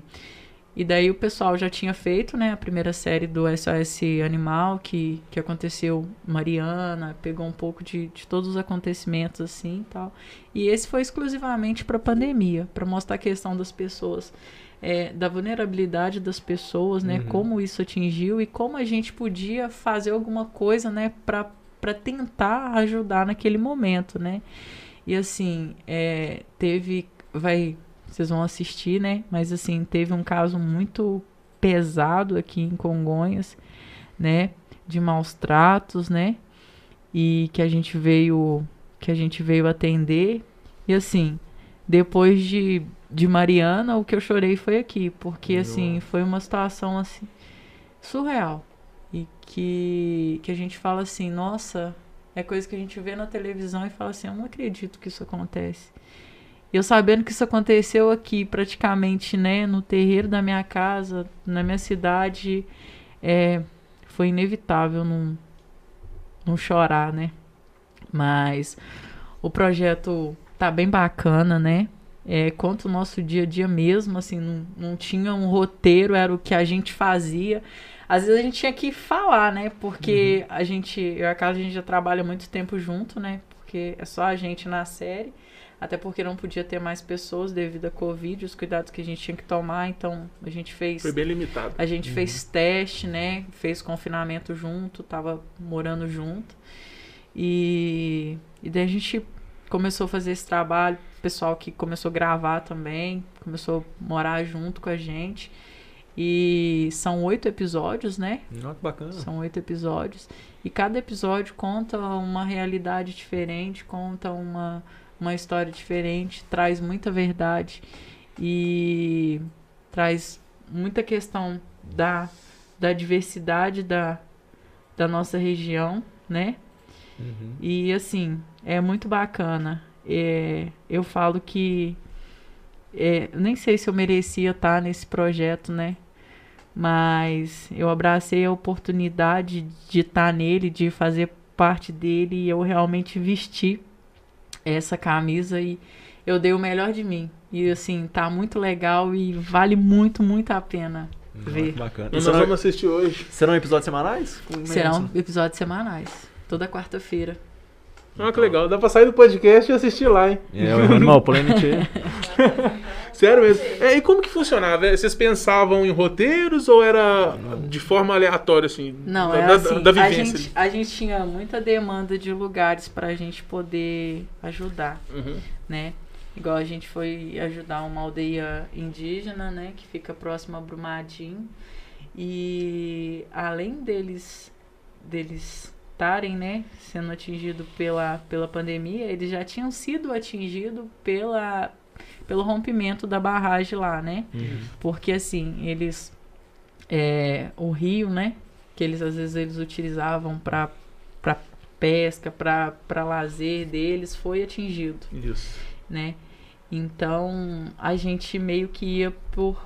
e daí o pessoal já tinha feito, né, a primeira série do SOS Animal, que, que aconteceu Mariana, pegou um pouco de, de todos os acontecimentos assim e tal. E esse foi exclusivamente para pandemia, para mostrar a questão das pessoas, é, da vulnerabilidade das pessoas, né, Uhum. como isso atingiu e como a gente podia fazer alguma coisa, né, para para tentar ajudar naquele momento, né? E assim, é, teve, vai, vocês vão assistir, né? Mas assim, teve um caso muito pesado aqui em Congonhas, né? De maus tratos, né? E que a gente veio, que a gente veio atender. E assim, depois de, de Mariana, o que eu chorei foi aqui, porque assim, foi uma situação assim surreal que, que a gente fala assim, nossa, é coisa que a gente vê na televisão e fala assim, eu não acredito que isso acontece. E eu sabendo que isso aconteceu aqui, praticamente, né, no terreiro da minha casa, na minha cidade, é, foi inevitável não, não chorar, né? Mas o projeto tá bem bacana, né? é, conta o nosso dia a dia mesmo, assim, não, não tinha um roteiro, era o que a gente fazia. Às vezes a gente tinha que falar, né? Porque a gente, eu e a Carla, a gente já trabalha muito tempo junto, né? Porque é só a gente na série. Até porque não podia ter mais pessoas devido à Covid, os cuidados que a gente tinha que tomar. Então, a gente fez. Foi bem limitado. A gente fez teste, né? Fez confinamento junto, tava morando junto. E, e daí a gente começou a fazer esse trabalho. O pessoal que começou a gravar também, começou a morar junto com a gente. E são oito episódios, né? Não, que bacana. São oito episódios. E cada episódio conta uma realidade diferente, conta uma, uma história diferente, traz muita verdade e traz muita questão da, da diversidade da, da nossa região, né? Uhum. E assim, é muito bacana. É, eu falo que é, nem sei se eu merecia estar nesse projeto, né? Mas eu abracei a oportunidade de estar nele, de fazer parte dele e eu realmente vesti essa camisa e eu dei o melhor de mim. E assim, tá muito legal e vale muito, muito a pena Não, ver. que bacana. E Nós serão, vamos assistir hoje. serão episódios semanais? Como Serão episódios semanais, toda quarta-feira. Ah, que legal. Dá pra sair do podcast e assistir lá, hein? É, o Animal Planet. Sério mesmo. É, e como que funcionava? É, Vocês pensavam em roteiros ou era de forma aleatória, assim? Não, da, é da- assim, da a, vivência. gente, a gente tinha muita demanda de lugares pra gente poder ajudar, Uhum. né? Igual a gente foi ajudar uma aldeia indígena, né? Que fica próxima a Brumadinho. E além deles deles estarem, né, sendo atingidos pela, pela pandemia, eles já tinham sido atingidos pela, pelo rompimento da barragem lá, né? Uhum. Porque assim, eles. É, o rio, né? Que eles às vezes eles utilizavam para pesca, para para lazer deles, foi atingido, Isso. né? Então a gente meio que ia por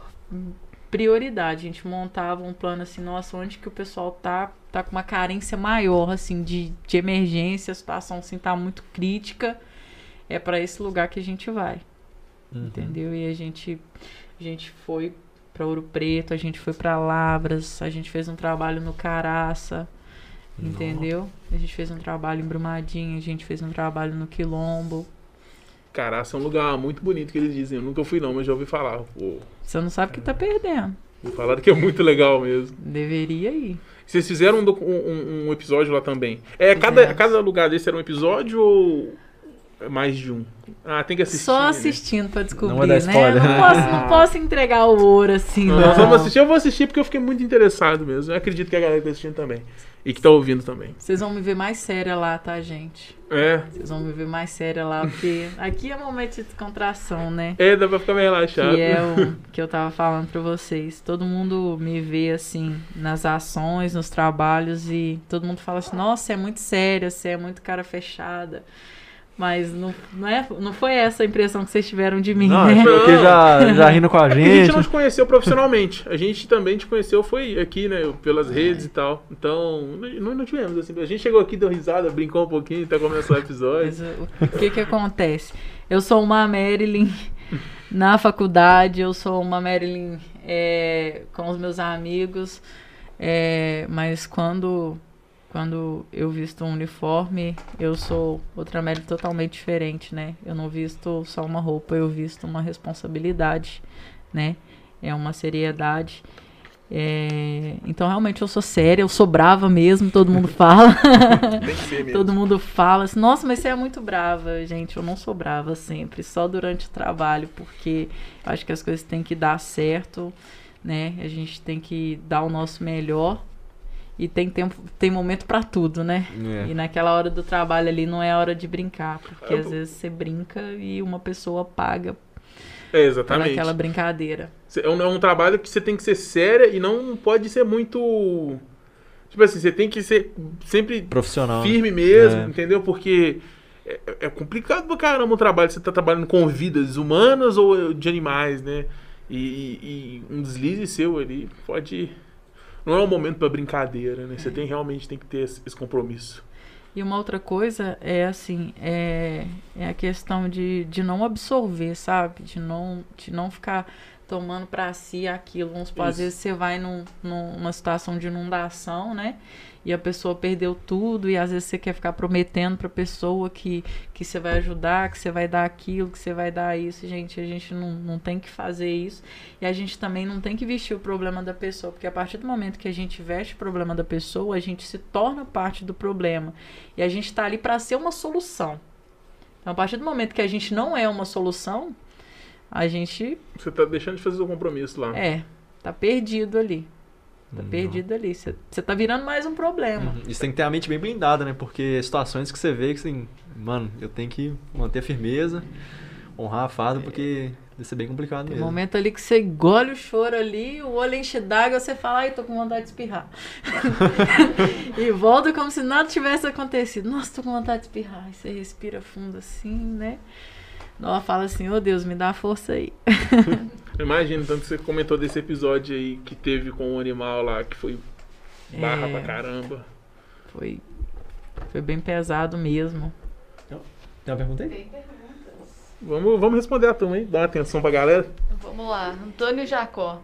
prioridade. A gente montava um plano assim, nossa, onde que o pessoal tá tá com uma carência maior assim de, de emergência, a situação assim tá muito crítica, é para esse lugar que a gente vai Uhum. entendeu? E a gente a gente foi para Ouro Preto, a gente foi para Lavras, a gente fez um trabalho no Caraça, entendeu? A gente fez um trabalho em Brumadinho, a gente fez um trabalho no Quilombo. Caraca, é um lugar muito bonito que eles dizem. Eu nunca fui não, mas já ouvi falar. Pô, Você não sabe o que tá perdendo. me falaram que é muito legal mesmo. Deveria ir. Vocês fizeram um, um- um episódio lá também. É, cada, cada lugar desse era um episódio ou mais de um? Ah, tem que assistir. Só né? assistindo pra descobrir, Não né? Não né? posso, não posso entregar o ouro assim, Não, não. nós vamos assistir. Eu vou assistir porque eu fiquei muito interessado mesmo. Eu acredito que a galera tá assistindo também. E que tá ouvindo também. Vocês vão me ver mais séria lá, tá, gente? É. Vocês vão me ver mais séria lá, porque aqui é momento de descontração, né? É, dá pra ficar mais relaxado. Que é o que eu tava falando pra vocês. Todo mundo me vê assim nas ações, nos trabalhos e todo mundo fala assim: "Nossa, é muito séria, você é muito cara fechada". Mas não, não, é, não foi essa a impressão que vocês tiveram de mim, Não, né? achou que já, já rindo com a É que a gente gente. não te conheceu profissionalmente. A gente também te conheceu, foi aqui, né? Pelas redes e tal. Então, não, não tivemos assim. A gente chegou aqui, deu risada, brincou um pouquinho até começar o episódio. Mas o, o que que acontece? Eu sou uma Marilyn na faculdade, eu sou uma Marilyn é, com os meus amigos, é, mas quando, quando eu visto um uniforme, eu sou outra Marilyn totalmente diferente, né? Eu não visto só uma roupa, eu visto uma responsabilidade, né? É uma seriedade. É, então, realmente, eu sou séria, eu sou brava mesmo, todo mundo fala. Tem que ser mesmo. Todo mundo fala assim, nossa, mas você é muito brava. Gente, eu não sou brava sempre, só durante o trabalho, porque eu acho que as coisas têm que dar certo, né? A gente tem que dar o nosso melhor. E tem tempo, tem momento pra tudo, né? É. E naquela hora do trabalho ali não é hora de brincar, porque É, às vezes você brinca e uma pessoa paga É, por exatamente. aquela brincadeira. É um, é um trabalho que você tem que ser séria e não pode ser muito. Tipo assim, você tem que ser sempre Profissional. né? firme mesmo, É. entendeu? Porque é, é complicado pra caramba o trabalho. Você tá trabalhando com vidas humanas ou de animais, né? E, e- e um deslize seu ali pode. Não é um momento pra brincadeira, né? Você tem realmente tem que ter esse, esse compromisso. E uma outra coisa é assim, é, é a questão de, de não absorver, sabe? De não, de não ficar tomando para si aquilo. Vamos supor, às vezes você vai num, numa situação de inundação, né? E a pessoa perdeu tudo, e às vezes você quer ficar prometendo pra pessoa que, que você vai ajudar, que você vai dar aquilo, que você vai dar isso. Gente, a gente não, não tem que fazer isso. E a gente também não tem que vestir o problema da pessoa, porque a partir do momento que a gente veste o problema da pessoa, a gente se torna parte do problema. E a gente tá ali pra ser uma solução. Então, a partir do momento que a gente não é uma solução, a gente Você tá deixando de fazer o compromisso lá. é, tá perdido ali. Tá Não. perdido ali. Você tá virando mais um problema. Uhum. Isso tem que ter a mente bem blindada, né? Porque situações que você vê que assim, mano, eu tenho que manter a firmeza, honrar a farda, porque vai ser bem complicado Tem mesmo. momento ali que você engole o choro ali, o olho enche d'água, você fala, ai, tô com vontade de espirrar. e volta como se nada tivesse acontecido. Nossa, tô com vontade de espirrar. Aí você respira fundo assim, né? Ela fala assim, ô Deus, me dá força aí. Imagina, tanto que você comentou desse episódio aí que teve com o animal lá, que foi barra É. pra caramba. Foi, foi bem pesado mesmo. Tem uma pergunta aí? Tem perguntas. Vamos, vamos responder a turma aí, dá uma atenção pra galera. Vamos lá. Antônio Jacó.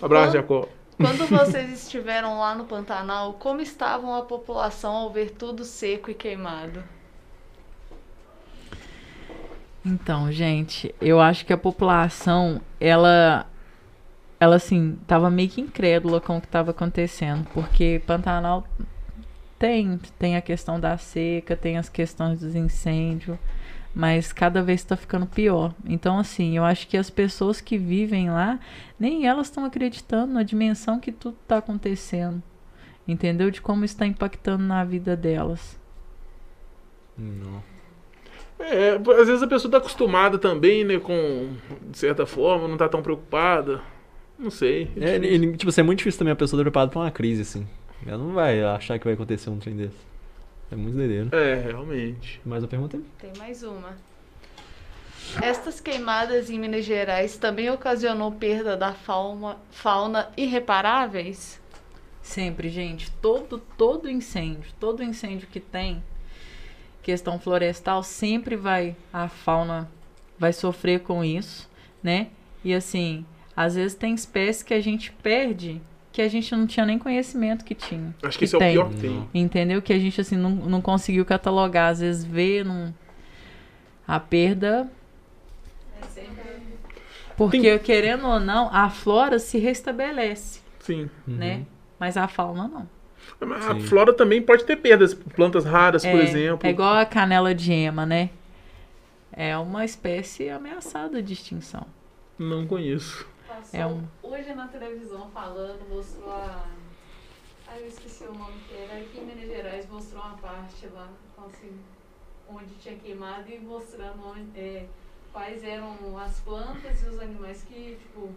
Abraço. Jacó. Quando vocês estiveram lá no Pantanal, como estavam a população ao ver tudo seco e queimado? Então, gente, eu acho que a população, ela, ela assim, tava meio que incrédula com o que estava acontecendo, porque Pantanal tem, tem a questão da seca, tem as questões dos incêndios, mas cada vez está ficando pior. Então, assim, eu acho que as pessoas que vivem lá, nem elas estão acreditando na dimensão que tudo está acontecendo, entendeu? De como está impactando na vida delas. Não. É, às vezes a pessoa tá acostumada também, né, com, de certa forma, não tá tão preocupada. Não sei. É, e, tipo assim, é muito difícil também a pessoa estar preparada pra uma crise, assim. Ela não vai achar que vai acontecer um trem desse. É muito doideiro. É, realmente. Mais uma pergunta aí? Tem mais uma. Estas queimadas em Minas Gerais também ocasionou perda da fauna, fauna irreparáveis? Sempre, gente. Todo, todo incêndio, todo incêndio que tem, questão florestal, sempre vai, a fauna vai sofrer com isso, né? E assim, às vezes tem espécies que a gente perde que a gente não tinha nem conhecimento que tinha. Acho que esse é tem. o pior que tem. Entendeu? Que a gente assim não, não conseguiu catalogar. Às vezes vê num... a perda. Porque, querendo ou não, a flora se restabelece, Sim. né? Uhum. Mas a fauna não. Mas A Sim. flora também pode ter perdas. Plantas raras, por é, exemplo. É igual a canela de ema, né? É uma espécie ameaçada de extinção. Não conheço. Passou É um- hoje na televisão falando, mostrou a. Ai, eu esqueci o nome que era. Aqui em Minas Gerais mostrou uma parte lá, assim, onde tinha queimado e mostrando onde, é, quais eram as plantas e os animais que, tipo,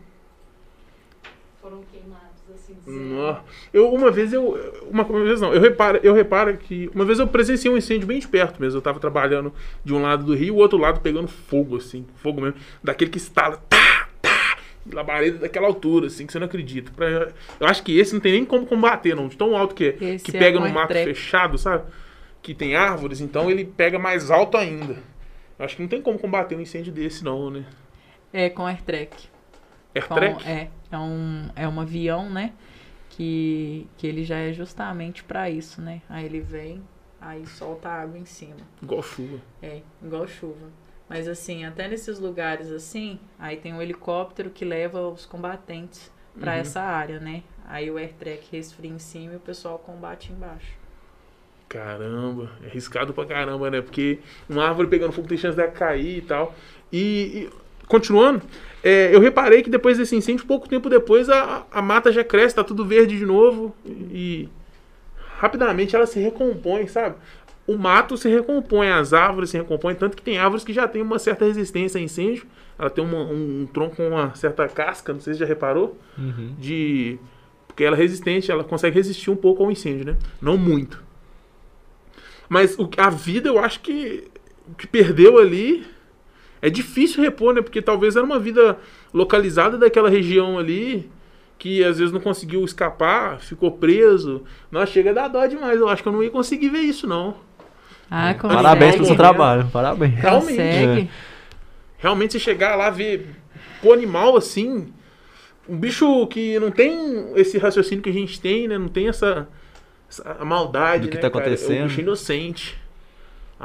foram queimados, assim. Nó. Eu uma vez eu uma, uma vez não, eu reparo, eu reparo que uma vez eu presenciei um incêndio bem de perto mesmo. Eu tava trabalhando de um lado do rio, o outro lado pegando fogo assim, fogo mesmo, daquele que estala, tá, tá, labareda daquela altura assim, que você não acredita. Pra- eu acho que esse não tem nem como combater, não, de tão alto que é, Esse que é pega no mato fechado, sabe? Que tem árvores, então ele pega mais alto ainda. Eu acho que não tem como combater um incêndio desse não, né? É com airtrack. Com, Airtrack? é, é um, é um avião, né? Que, que ele já é justamente pra isso, né? Aí ele vem, aí solta água em cima. Igual chuva. É, igual chuva. Mas assim, até nesses lugares assim, aí tem um helicóptero que leva os combatentes pra Uhum. essa área, né? Aí o airtrack resfria em cima e o pessoal combate embaixo. Caramba, é arriscado pra caramba, né? Porque uma árvore pegando fogo tem chance de cair e tal. E, e, continuando, é, eu reparei que depois desse incêndio, pouco tempo depois, a, a mata já cresce, tá tudo verde de novo. E rapidamente ela se recompõe, sabe? O mato se recompõe, as árvores se recompõem, tanto que tem árvores que já tem uma certa resistência a incêndio. Ela tem uma- um, um tronco com uma certa casca, não sei se já reparou Uhum. de porque ela é resistente, ela consegue resistir um pouco ao incêndio, né? Não muito. Mas o, a vida, eu acho que o que perdeu ali é difícil repor, né? Porque talvez era uma vida localizada daquela região ali que às vezes não conseguiu escapar, ficou preso. Nossa, chega a dar dó demais. Eu acho que eu não ia conseguir ver isso, não. Ah, consegue. Parabéns pelo seu trabalho, parabéns. Realmente. Consegue. Realmente, você chegar lá, ver o animal assim, um bicho que não tem esse raciocínio que a gente tem, né? Não tem essa, essa maldade, Do que né, tá cara? É um acontecendo. bicho inocente.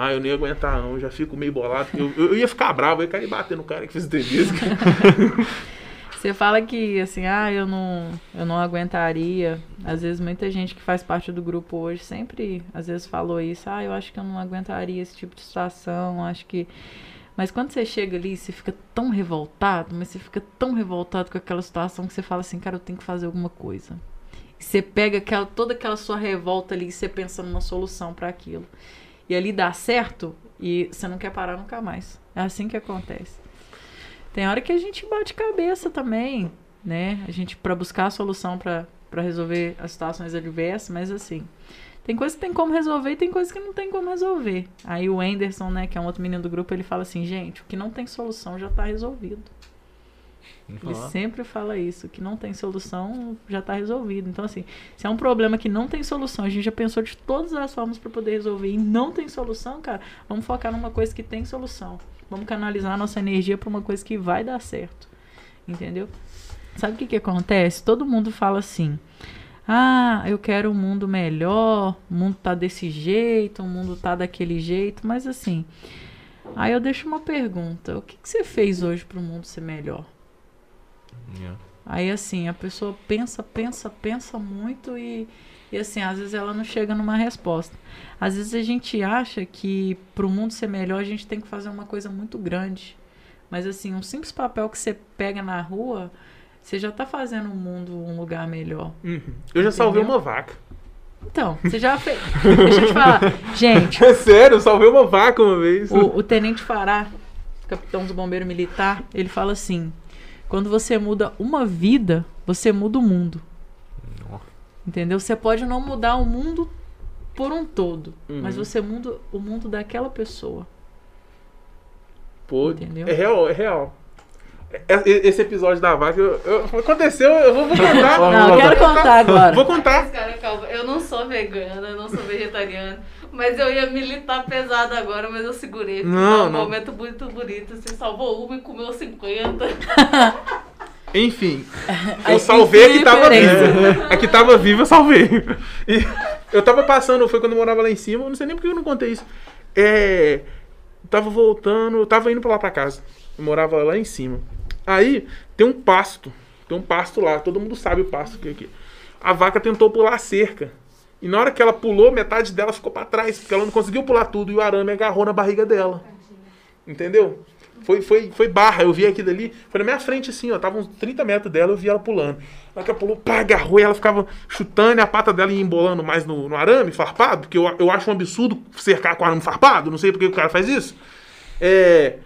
Ah, eu nem ia aguentar, não. Eu já fico meio bolado. Eu, eu ia ficar bravo, eu ia cair bater no cara que fez entrevista. Você fala que, assim, ah, eu não, eu não aguentaria. Às vezes, muita gente que faz parte do grupo hoje sempre, às vezes, falou isso. Ah, eu acho que eu não aguentaria esse tipo de situação. Acho que. Mas quando você chega ali, você fica tão revoltado, mas você fica tão revoltado com aquela situação que você fala assim, cara, eu tenho que fazer alguma coisa. E você pega aquela, toda aquela sua revolta ali e você pensa numa solução para aquilo. E ali dá certo e você não quer parar nunca mais. É assim que acontece. Tem hora que a gente bate cabeça também, né? A gente para buscar a solução para resolver as situações adversas, mas assim, tem coisas que tem como resolver e tem coisas que não tem como resolver. Aí o Anderson, né, que é um outro menino do grupo, ele fala assim, gente, o que não tem solução já tá resolvido. Ele sempre fala isso, que não tem solução já tá resolvido. Então, assim, se é um problema que não tem solução, a gente já pensou de todas as formas para poder resolver e não tem solução, cara, vamos focar numa coisa que tem solução. Vamos canalizar a nossa energia para uma coisa que vai dar certo. Entendeu? Sabe o que, que acontece? Todo mundo fala assim: ah, eu quero um mundo melhor, o mundo tá desse jeito, o mundo tá daquele jeito, mas assim. Aí eu deixo uma pergunta: o que, que você fez hoje para o mundo ser melhor? Aí assim, a pessoa pensa, pensa, pensa muito e, e assim, às vezes ela não chega numa resposta. Às vezes a gente acha que para o mundo ser melhor a gente tem que fazer uma coisa muito grande. Mas assim, um simples papel que você pega na rua, você já tá fazendo o mundo um lugar melhor. Uhum. Eu já salvei uma vaca. Então, você já fez. Deixa eu te falar. Gente, É sério, eu salvei uma vaca uma vez. o, o Tenente Fará, capitão dos bombeiros militar, ele fala assim: quando você muda uma vida, você muda o mundo. Entendeu? Você pode não mudar o mundo por um todo, Uhum. mas você muda o mundo daquela pessoa. Pô, Entendeu? é real, é real. É- é- Esse episódio da vaca eu- eu- aconteceu, eu vou, vou contar. Não, eu quero contar agora. Vou contar. Mas, cara, calma, eu não sou vegana, eu não sou vegetariana, mas eu ia militar pesado agora, mas eu segurei. porque Não, foi um não. momento muito bonito. Você salvou uma e comeu 50. Enfim, Aí eu salvei a que tava viva. A que tava viva, eu salvei. E eu tava passando, foi quando eu morava lá em cima, eu não sei nem porque eu não contei isso. É. Tava voltando, eu tava indo pra lá pra casa. Eu morava lá em cima. Aí tem um pasto. Tem um pasto lá, todo mundo sabe o pasto que é aqui. A vaca tentou pular a cerca. E na hora que ela pulou, metade dela ficou pra trás, porque ela não conseguiu pular tudo e o arame agarrou na barriga dela. Entendeu? Foi, foi, foi barra, eu vi aquilo ali, foi na minha frente assim, ó, tava uns 30 metros dela, eu vi ela pulando. Na hora que ela pulou, pá, agarrou e ela ficava chutando e a pata dela ia embolando mais no, no arame farpado, porque eu, eu acho um absurdo cercar com arame farpado, não sei porque o cara faz isso. É.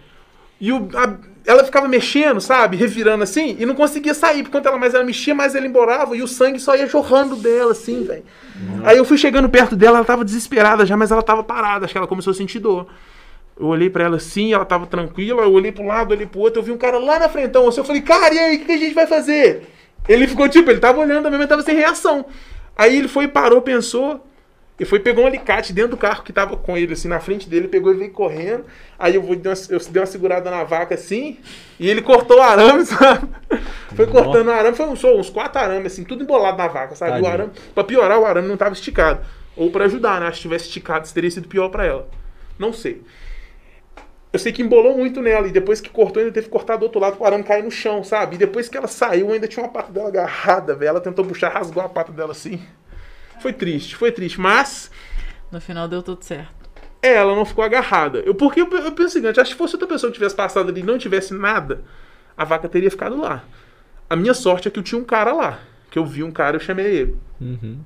E o, a- ela ficava mexendo, sabe? Revirando assim, e não conseguia sair. Porque quanto ela mais ela mexia, mais ela embolava, e o sangue só ia jorrando dela, assim, velho. Aí eu fui chegando perto dela, ela tava desesperada já, mas ela tava parada, acho que ela começou a sentir dor. Eu olhei pra ela assim, ela tava tranquila, eu olhei pro lado, olhei pro outro, eu vi um cara lá na frentão, assim, eu falei, cara, e aí, o que, que a gente vai fazer? Ele ficou tipo, ele tava olhando mesmo, ele tava sem reação. Aí ele foi, parou, pensou, e foi, pegou um alicate dentro do carro que tava com ele, assim, na frente dele, pegou e veio correndo. Aí eu, vou, dei uma- eu dei uma segurada na vaca assim, e ele cortou o arame, sabe? Foi cortando o arame, foi uns, uns quatro arames, assim, tudo embolado na vaca, sabe? O arame, pra piorar, o arame não tava esticado. Ou pra ajudar, né? Se tivesse esticado, isso teria sido pior pra ela. Não sei. Eu sei que embolou muito nela, e depois que cortou, ainda teve que cortar do outro lado pro arame cair no chão, sabe? E depois que ela saiu, ainda tinha uma pata dela agarrada, velho. Ela tentou puxar, rasgou a pata dela assim. Foi triste, foi triste. Mas No final deu tudo certo. é, ela não ficou agarrada. Eu, porque eu, eu penso o seguinte, acho que se fosse outra pessoa que tivesse passado ali e não tivesse nada, a vaca teria ficado lá. A minha sorte é que eu tinha um cara lá. Que eu vi um cara, eu chamei ele. Uhum.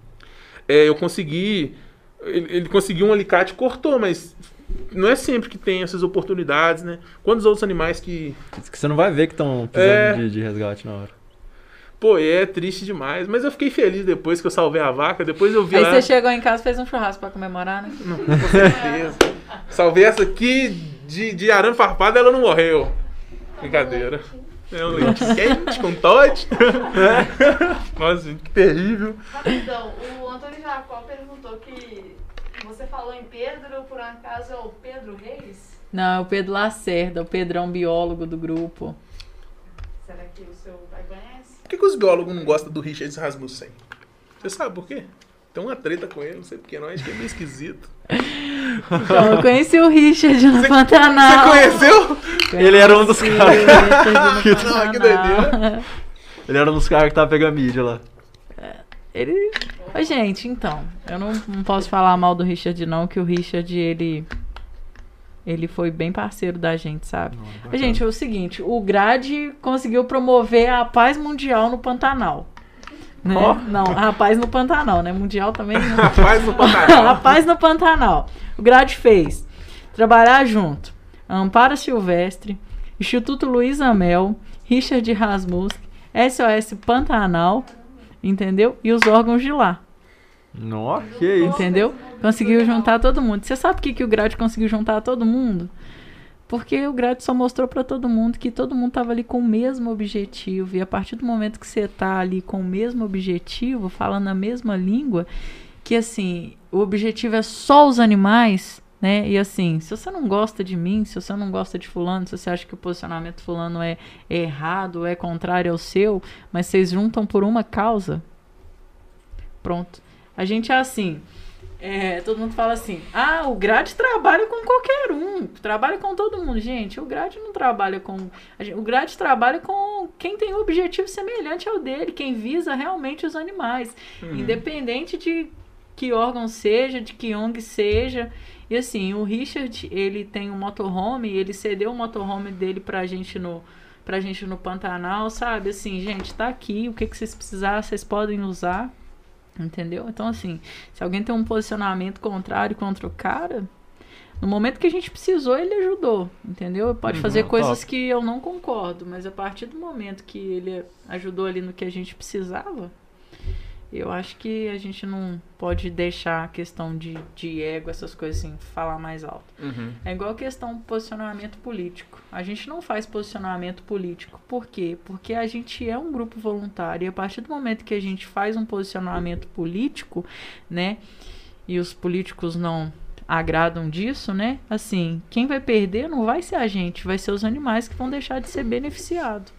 É, eu consegui. Ele, ele conseguiu um alicate e cortou, mas não é sempre que tem essas oportunidades, né? Quantos outros animais que. Diz que você não vai ver que estão precisando É. de, de resgate na hora. Pô, é triste demais. Mas eu fiquei feliz depois que eu salvei a vaca. Depois eu vi Aí lá. você chegou em casa e fez um churrasco pra comemorar, né? Não, com certeza. Salvei essa aqui de, de arame farpado, ela não morreu. Brincadeira. É um leite quente com Todd. Nossa, que terrível. Rapidão, o Antônio Jacó perguntou que Você falou em Pedro, por um acaso é o Pedro Reis? Não, é o Pedro Lacerda, o Pedrão biólogo do grupo. Será que o seu pai conhece? Por que, que os biólogos não gostam do Richard Rasmussen? Você sabe por quê? Tem uma treta com ele, não sei porquê, não. Acho que é meio esquisito. Então, eu conheci o Richard no Você, Pantanal. você conheceu? Ele era um dos caras. Richard no Que doideira. Ele era um dos caras que tava pegando mídia lá. Ele. Ô, gente, então, eu não, não posso falar mal do Richard, não, que o Richard, ele. Ele foi bem parceiro da gente, sabe? Ô, Gente, é o seguinte, o Grade conseguiu promover a paz mundial no Pantanal. Né? Ó. Não, a paz no Pantanal, né? Mundial também não. No a Pantanal. paz no Pantanal. O Grade fez trabalhar junto. Amparo Silvestre, Instituto Luiz Amel, Richard Rasmussen, SOS Pantanal, entendeu? E os órgãos de lá, Nossa, que isso. entendeu? Conseguiu juntar todo mundo. Você sabe por que, que o Grade conseguiu juntar todo mundo? Porque o Grade só mostrou pra todo mundo que todo mundo tava ali com o mesmo objetivo. E a partir do momento que você tá ali com o mesmo objetivo, falando a mesma língua, que assim, o objetivo é só os animais, né? E assim, se você não gosta de mim, se você não gosta de fulano, se você acha que o posicionamento fulano é, é errado, é contrário ao seu, mas vocês juntam por uma causa, pronto. A gente é assim, é, todo mundo fala assim, ah, o Grade trabalha com qualquer um, trabalha com todo mundo. Gente, o Grade não trabalha com... o Grade trabalha com quem tem um objetivo semelhante ao dele, quem visa realmente os animais. Independente de que órgão seja, de que ONG seja. E assim, o Richard, ele tem um motorhome, ele cedeu o motorhome dele pra gente no pra gente no Pantanal, sabe? Assim, gente, tá aqui, o que, que vocês precisarem, vocês podem usar. Entendeu? Então, assim, se alguém tem um posicionamento contrário contra o cara, no momento que a gente precisou, ele ajudou, entendeu? Pode fazer Uhum, coisas top. que eu não concordo, mas a partir do momento que ele ajudou ali no que a gente precisava, eu acho que a gente não pode deixar a questão de, de ego, essas coisas assim, falar mais alto. Uhum. É igual a questão do posicionamento político. A gente não faz posicionamento político. Por quê? Porque a gente é um grupo voluntário. E a partir do momento que a gente faz um posicionamento político, né? E os políticos não agradam disso, né? Assim, quem vai perder não vai ser a gente, vai ser os animais que vão deixar de ser beneficiados.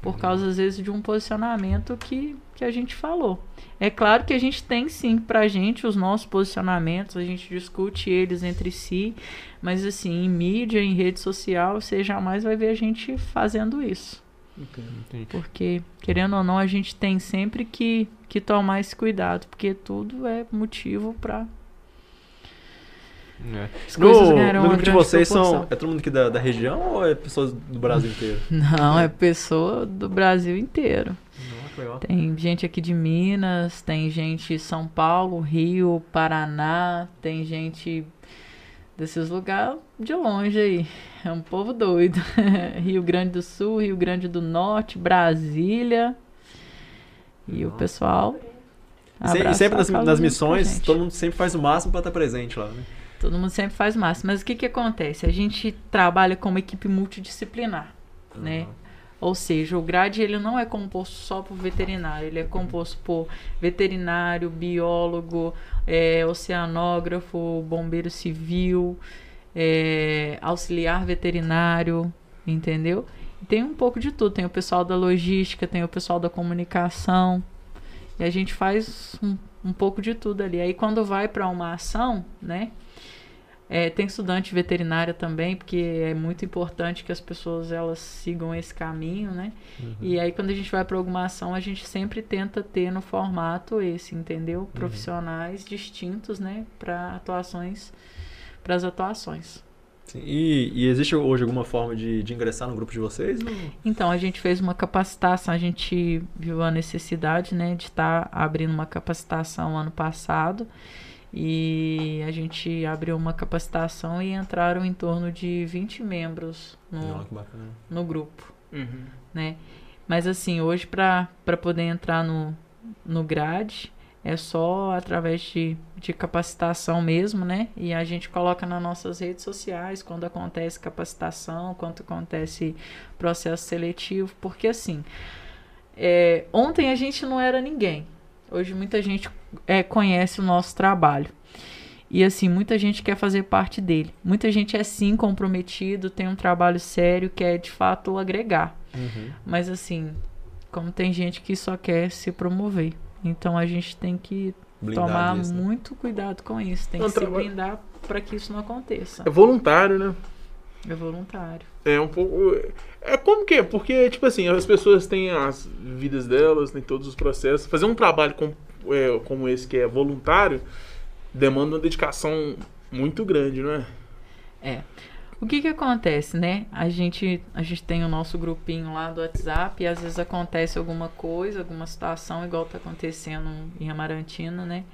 Por causa, às vezes, de um posicionamento que, que a gente falou. É claro que a gente tem sim pra gente os nossos posicionamentos, a gente discute eles entre si, mas assim, em mídia, em rede social, você jamais vai ver a gente fazendo isso. Entendi. Porque, querendo ou não, a gente tem sempre que, que tomar esse cuidado, porque tudo é motivo pra. É. As coisas No, no grupo de vocês são. proporção. É todo mundo aqui da, da região ou é pessoas do Brasil inteiro? Não, é pessoa do Brasil inteiro. Tem gente aqui de Minas, tem gente de São Paulo, Rio, Paraná, tem gente desses lugares de longe aí. É um povo doido. Rio Grande do Sul, Rio Grande do Norte, Brasília. E o Nossa. pessoal. E sempre nas, nas missões, todo mundo sempre faz o máximo pra estar presente lá, né? Todo mundo sempre faz o máximo. Mas o que, que acontece? A gente trabalha como equipe multidisciplinar, né? Ou seja, o grade ele não é composto só por veterinário, ele é composto por veterinário, biólogo, é, oceanógrafo, bombeiro civil, é, auxiliar veterinário, entendeu? Tem um pouco de tudo. Tem o pessoal da logística, tem o pessoal da comunicação. E a gente faz um, um pouco de tudo ali. Aí quando vai para uma ação, né? É, tem estudante veterinária também, porque é muito importante que as pessoas elas sigam esse caminho, né? E aí quando a gente vai para alguma ação, a gente sempre tenta ter no formato esse, entendeu? Profissionais distintos, né, para atuações, para as atuações. E, e existe hoje alguma forma de, de ingressar no grupo de vocês? ou- Então a gente fez uma capacitação, a gente viu a necessidade, né, de estar abrindo uma capacitação ano passado. E a gente abriu uma capacitação e entraram em torno de 20 membros no, Não, que bacana. no grupo. Uhum. né? Mas assim, hoje para poder entrar no, no grade é só através de, de capacitação mesmo, né? E a gente coloca nas nossas redes sociais quando acontece capacitação, quando acontece processo seletivo, porque assim, é, ontem a gente não era ninguém. Hoje muita gente é, conhece o nosso trabalho. E assim, muita gente quer fazer parte dele. Muita gente é sim comprometido, tem um trabalho sério, quer de fato agregar. Uhum. Mas assim, como tem gente que só quer se promover. Então a gente tem que Blindar tomar disso, né? muito cuidado com isso. Tem um que se blindar para que isso não aconteça. É voluntário, né? É voluntário. É um pouco. É como que? é? Porque, tipo assim, as pessoas têm as vidas delas, têm todos os processos. Fazer um trabalho com, é, como esse que é voluntário demanda uma dedicação muito grande, não é? É. O que que acontece, né? A gente, a gente tem o nosso grupinho lá do WhatsApp e às vezes acontece alguma coisa, alguma situação igual tá acontecendo em Amarantina, né?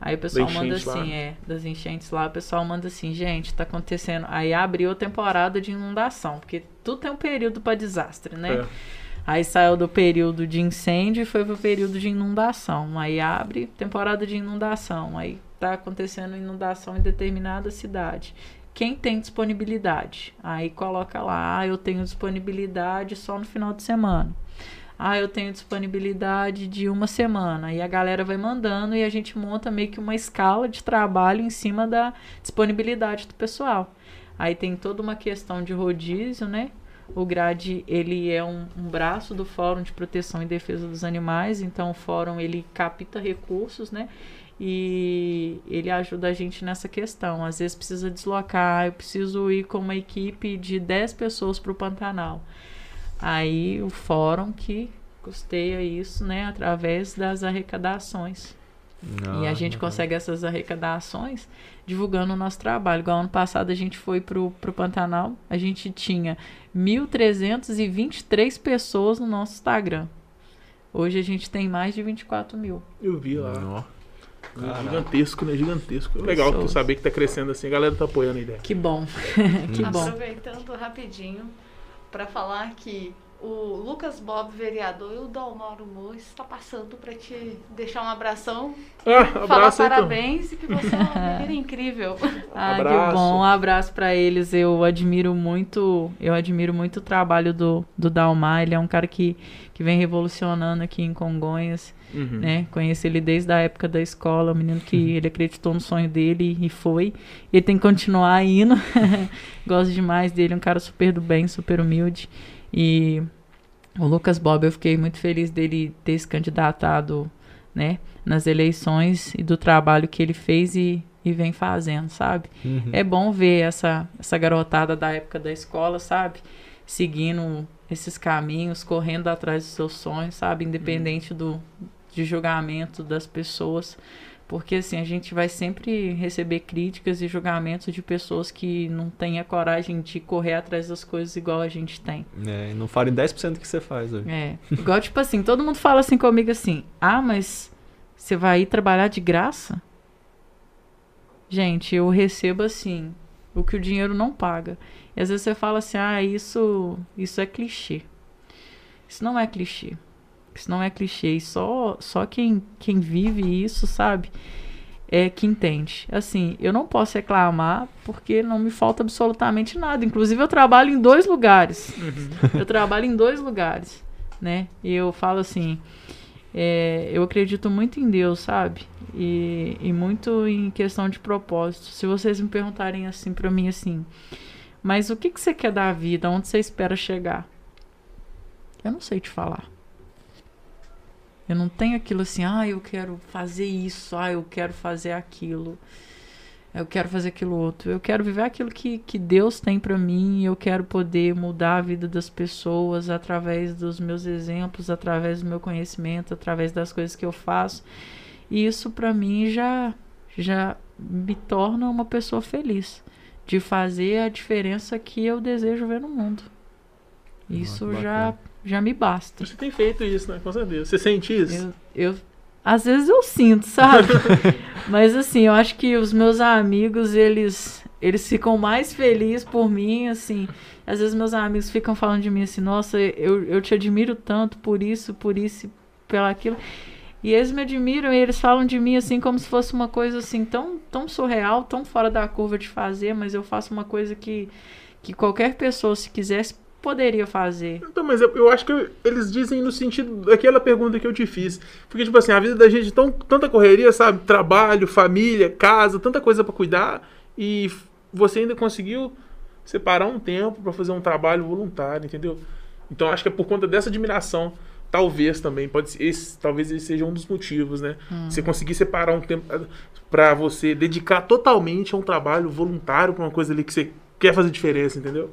Aí o pessoal Da manda enchente lá, assim, né? é, das enchentes lá, o pessoal manda assim, gente, tá acontecendo. Aí abriu a temporada de inundação, porque tudo tem um período para desastre, né? É. Aí saiu do período de incêndio e foi pro período de inundação. Aí abre temporada de inundação. Aí tá acontecendo inundação em determinada cidade. Quem tem disponibilidade? Aí coloca lá, ah, eu tenho disponibilidade só no final de semana. Ah, eu tenho disponibilidade de uma semana. E a galera vai mandando e a gente monta meio que uma escala de trabalho em cima da disponibilidade do pessoal. Aí tem toda uma questão de rodízio, né? O GRAD, ele é um, um braço do Fórum de Proteção e Defesa dos Animais, então o fórum, ele capta recursos, né? E ele ajuda a gente nessa questão. Às vezes precisa deslocar, eu preciso ir com uma equipe de 10 pessoas para o Pantanal. Aí o fórum que custeia isso, né, através das arrecadações. E a Ah, gente uhum. consegue essas arrecadações divulgando o nosso trabalho. Igual ano passado a gente foi pro, pro Pantanal, a gente tinha 1.323 pessoas no nosso Instagram. Hoje a gente tem mais de 24 mil. Eu vi lá. Ó. Caraca. Gigantesco, né? Gigantesco. Legal tu saber que tá crescendo assim. A galera tá apoiando a ideia. Que bom. que bom. Aproveitando rapidinho para falar que o Lucas Bob, vereador, e o Dalmauro Moura está passando para te deixar um abração, Ah, falar então. parabéns e que você é uma menina incrível. Ah, Abraço. que bom. Um abraço pra eles. Eu admiro muito, eu admiro muito o trabalho do, do Dalmar. Ele é um cara que, que vem revolucionando aqui em Congonhas. Uhum. né? Conheci ele desde a época da escola, um menino que ele acreditou no sonho dele e foi. Ele tem que continuar indo. Gosto demais dele, um cara super do bem, super humilde. E o Lucas Bob, eu fiquei muito feliz dele ter se candidatado, né, nas eleições e do trabalho que ele fez e, e vem fazendo, sabe? Uhum. É bom ver essa, essa garotada da época da escola, sabe? Seguindo esses caminhos, correndo atrás dos seus sonhos, sabe? Independente do de julgamento das pessoas. Porque assim, a gente vai sempre receber críticas e julgamentos de pessoas que não têm a coragem de correr atrás das coisas igual a gente tem. É, e não farem 10% do que você faz hoje. É. Igual, tipo assim, todo mundo fala assim comigo assim: ah, mas você vai ir trabalhar de graça? Gente, eu recebo assim, o que o dinheiro não paga. E às vezes você fala assim: ah, isso, isso é clichê. Isso não é clichê. Isso não é clichê. E só, só quem, quem vive isso, sabe? É que entende. Assim, eu não posso reclamar porque não me falta absolutamente nada. Inclusive, eu trabalho em dois lugares. Eu trabalho em dois lugares, né? E eu falo assim, é, eu acredito muito em Deus, sabe? E, e muito em questão de propósito. Se vocês me perguntarem assim pra mim assim, mas o que, que você quer da vida? Onde você espera chegar? Eu não sei te falar. Eu não tenho aquilo assim, ah, eu quero fazer isso, ah, eu quero fazer aquilo. Eu quero fazer aquilo outro. Eu quero viver aquilo que, que Deus tem pra mim. e Eu quero poder mudar a vida das pessoas através dos meus exemplos, através do meu conhecimento, através das coisas que eu faço. E isso pra mim já já me torna uma pessoa feliz de fazer a diferença que eu desejo ver no mundo. Isso já bacana. Já me basta. Você tem feito isso, né? Com certeza. Você sente isso? Eu, eu às vezes eu sinto, sabe? Mas assim, eu acho que os meus amigos, eles eles ficam mais felizes por mim, assim. Às vezes meus amigos ficam falando de mim assim, nossa, eu, eu te admiro tanto por isso, por isso, e pelo aquilo. E eles me admiram e eles falam de mim assim como se fosse uma coisa assim tão, tão surreal, tão fora da curva de fazer, mas eu faço uma coisa que, que qualquer pessoa, se quisesse poderia fazer. Então, mas eu, eu acho que eles dizem no sentido daquela pergunta que eu te fiz. Porque, tipo assim, a vida da gente é tão tanta correria, sabe? Trabalho, família, casa, tanta coisa pra cuidar. E você ainda conseguiu separar um tempo pra fazer um trabalho voluntário, entendeu? Então acho que é por conta dessa admiração. Talvez também, pode ser, esse, talvez esse seja um dos motivos, né? Você conseguir separar um tempo pra você dedicar totalmente a um trabalho voluntário pra uma coisa ali que você quer fazer diferença, entendeu?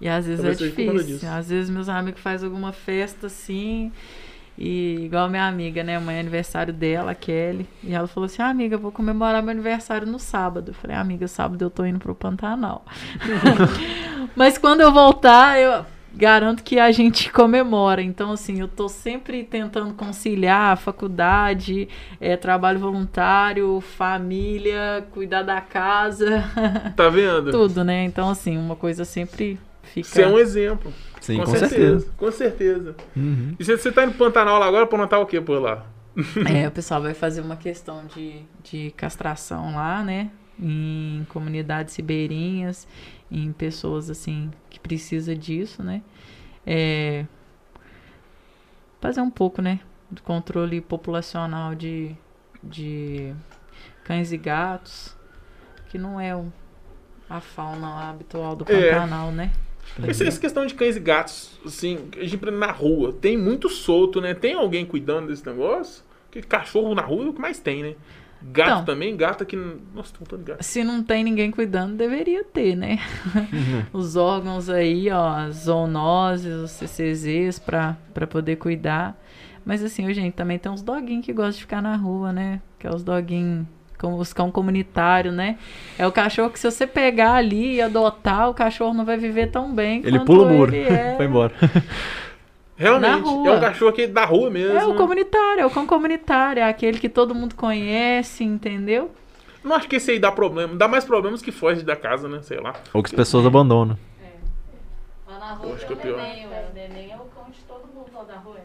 E às vezes Talvez é difícil. Às vezes meus amigos fazem alguma festa assim. E igual minha amiga, né? Amanhã é aniversário dela, a Kelly. E ela falou assim: ah, amiga, vou comemorar meu aniversário no sábado. Eu falei, "Ah, amiga, sábado eu tô indo pro Pantanal. Mas quando eu voltar, eu garanto que a gente comemora. Então, assim, eu tô sempre tentando conciliar faculdade, eh, trabalho voluntário, família, cuidar da casa, Tá vendo? tudo, né? Então, assim, uma coisa sempre fica. Você é um exemplo. Sim, com, com, certeza. certeza. Com certeza. Uhum. E você, você tá indo pro Pantanal lá agora pra notar o que por lá? É, o pessoal vai fazer uma questão de, de castração lá, né? Em comunidades ribeirinhas, em pessoas assim que precisa disso, né? É, fazer um pouco, né? Do controle populacional de, de cães e gatos, que não é o- a fauna habitual do É. Pantanal, né? Essa, essa questão de cães e gatos, assim, a gente na rua, tem muito solto, né? Tem alguém cuidando desse negócio? Porque cachorro na rua é o que mais tem, né? Gato Então. também, gato aqui. Nossa, tô contando gato. Se não tem ninguém cuidando, deveria ter, né? Os órgãos aí, ó, as zoonoses, os CCZs pra, pra poder cuidar. Mas assim, gente, também tem uns doguinhos que gostam de ficar na rua, né? Que é os doguinhos, como os cão comunitário, né? É o cachorro que se você pegar ali e adotar, o cachorro não vai viver tão bem Ele pula o muro. ele é. Foi embora. Realmente, é um cachorro aqui da rua mesmo. É o comunitário, é o cão comunitário, é aquele que todo mundo conhece, entendeu? Não acho que esse aí dá problema. Dá mais problemas que foge da casa, né? Sei lá. Ou que as pessoas abandonam. Lá na rua acho tem o que é pior. neném. O neném é o cão de todo mundo lá da rua.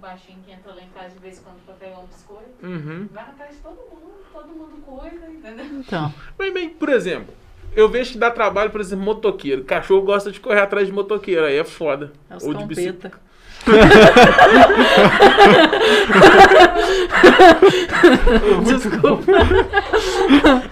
Baixinho que entra lá em casa de vez em quando pra pegar um biscoito. Uhum. Vai casa de todo mundo, todo mundo cuida, entendeu? Então, Bem, bem, por exemplo, eu vejo que dá trabalho, por exemplo, motoqueiro. Cachorro gosta de correr atrás de motoqueiro, aí é foda. é os Ou de bicicleta. Desculpa.